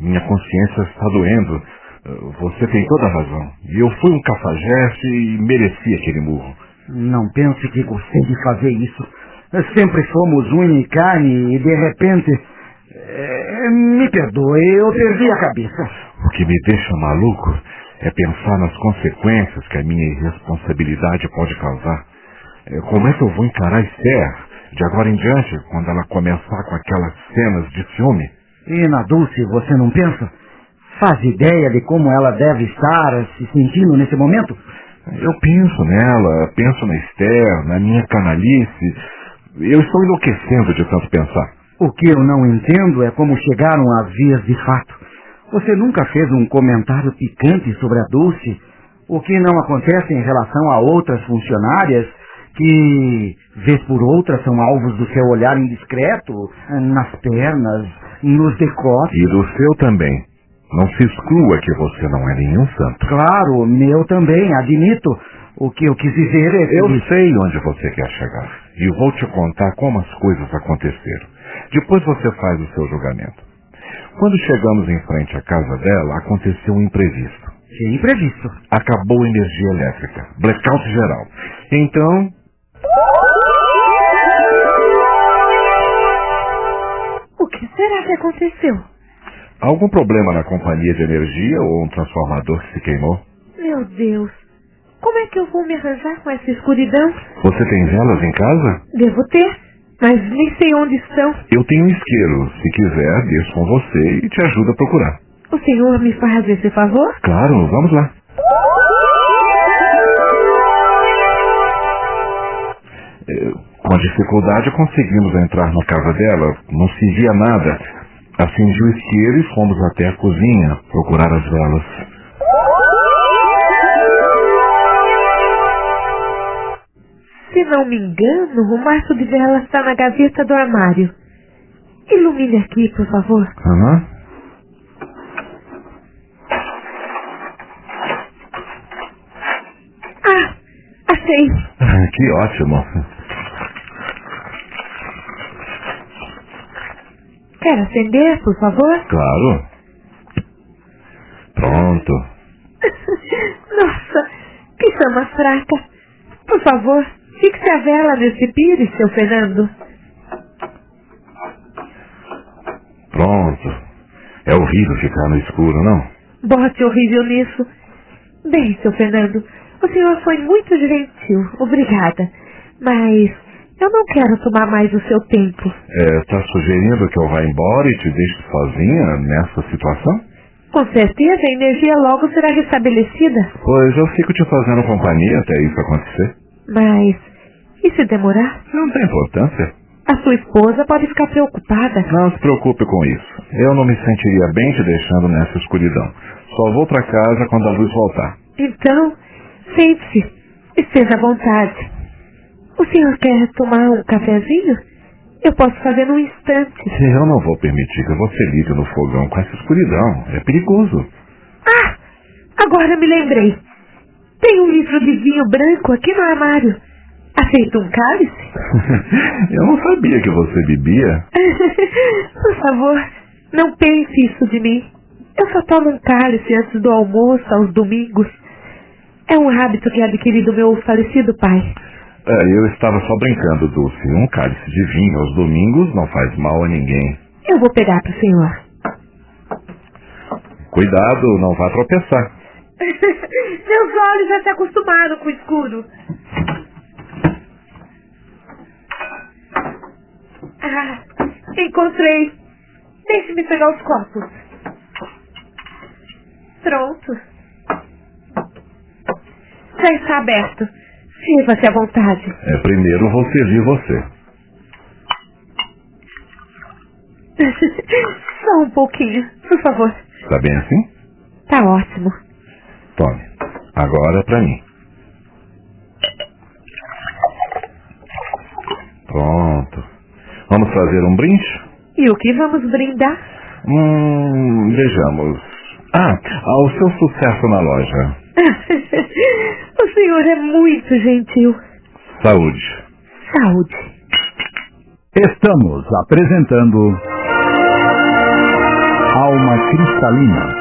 Minha consciência está doendo. Ah, Você tem toda a razão. E eu fui um cafajeste e mereci aquele murro. Não pense que gostei de fazer isso. Sempre fomos unha e carne e de repente. eh, me perdoe, eu perdi a cabeça. O que me deixa maluco é pensar nas consequências que a minha irresponsabilidade pode causar. É, Como é que eu vou encarar Esther de agora em diante, quando ela começar com aquelas cenas de ciúme? E na Dulce, você não pensa? Faz ideia de como ela deve estar se sentindo nesse momento? Eu penso nela, penso na Esther, na minha canalice. Eu estou enlouquecendo de tanto pensar. O que eu não entendo é como chegaram a vias de fato. Você nunca fez um comentário picante sobre a Dulce? O que não acontece em relação a outras funcionárias que, vez por outra, são alvos do seu olhar indiscreto, nas pernas, nos decotes? E do seu também. Não se exclua que você não é nenhum santo. Claro, meu também, admito. O que eu quis dizer é que... Eu sei onde você quer chegar. E vou te contar como as coisas aconteceram. Depois você faz o seu julgamento. Quando chegamos em frente à casa dela, aconteceu um imprevisto. Que imprevisto? Acabou a energia elétrica. Blackout geral. Então, O que será que aconteceu? algum problema na companhia de energia ou um transformador que se queimou? Meu Deus. Como é que eu vou me arranjar com essa escuridão? Você tem velas em casa? Devo ter, mas nem sei onde estão. Eu tenho um isqueiro. Se quiser, desço com você e te ajudo a procurar. O senhor me faz esse favor? Claro, vamos lá. Eh, Com dificuldade conseguimos entrar na casa dela. Não se via nada. Acendi o isqueiro e fomos até a cozinha procurar as velas. Se não me engano, o maço de vela está na gaveta do armário. Ilumine aqui, por favor. Aham. Ah, achei. Ah, Que ótimo. Quer acender, por favor? Claro. Pronto. Nossa, que chama fraca. Por favor, fixe a vela nesse pires, seu Fernando. Pronto. É horrível ficar no escuro, não? Bote horrível nisso. Bem, seu Fernando, o senhor foi muito gentil. Obrigada. Mas Eu não quero tomar mais o seu tempo. É, tá sugerindo que eu vá embora e te deixe sozinha nessa situação? Com certeza a energia logo será restabelecida. Pois eu fico te fazendo companhia até isso acontecer. Mas e se demorar? Não tem importância. A sua esposa pode ficar preocupada. Não se preocupe com isso. Eu não me sentiria bem te deixando nessa escuridão. Só vou para casa quando a luz voltar. Então, sente-se. Esteja à vontade. O senhor quer tomar um cafezinho? Eu posso fazer num instante. Eu não vou permitir que você ligue no fogão com essa escuridão. É perigoso. Ah! Agora me lembrei. Tem um litro de vinho branco aqui no armário. Aceita um cálice? Eu não sabia que você bebia. Por favor, não pense isso de mim. Eu só tomo um cálice antes do almoço, aos domingos. É um hábito que adquiri do meu falecido pai. É, eu estava só brincando, Dulce. Um cálice de vinho aos domingos não faz mal a ninguém. Eu vou pegar para o senhor. Cuidado, não vá tropeçar. Meus olhos já se acostumaram com o escuro. Ah, encontrei. Deixe-me pegar os copos. Pronto. Já está aberto. Sirva-se à vontade. É, primeiro vou servir você. Só um pouquinho, por favor. Tá bem assim? Tá ótimo. Tome. Agora pra mim. Pronto. Vamos fazer um brinde? E o que vamos brindar? Hum, vejamos. Ah, ao seu sucesso na loja. o senhor é muito gentil. Saúde. Saúde. Estamos apresentando Alma Cristalina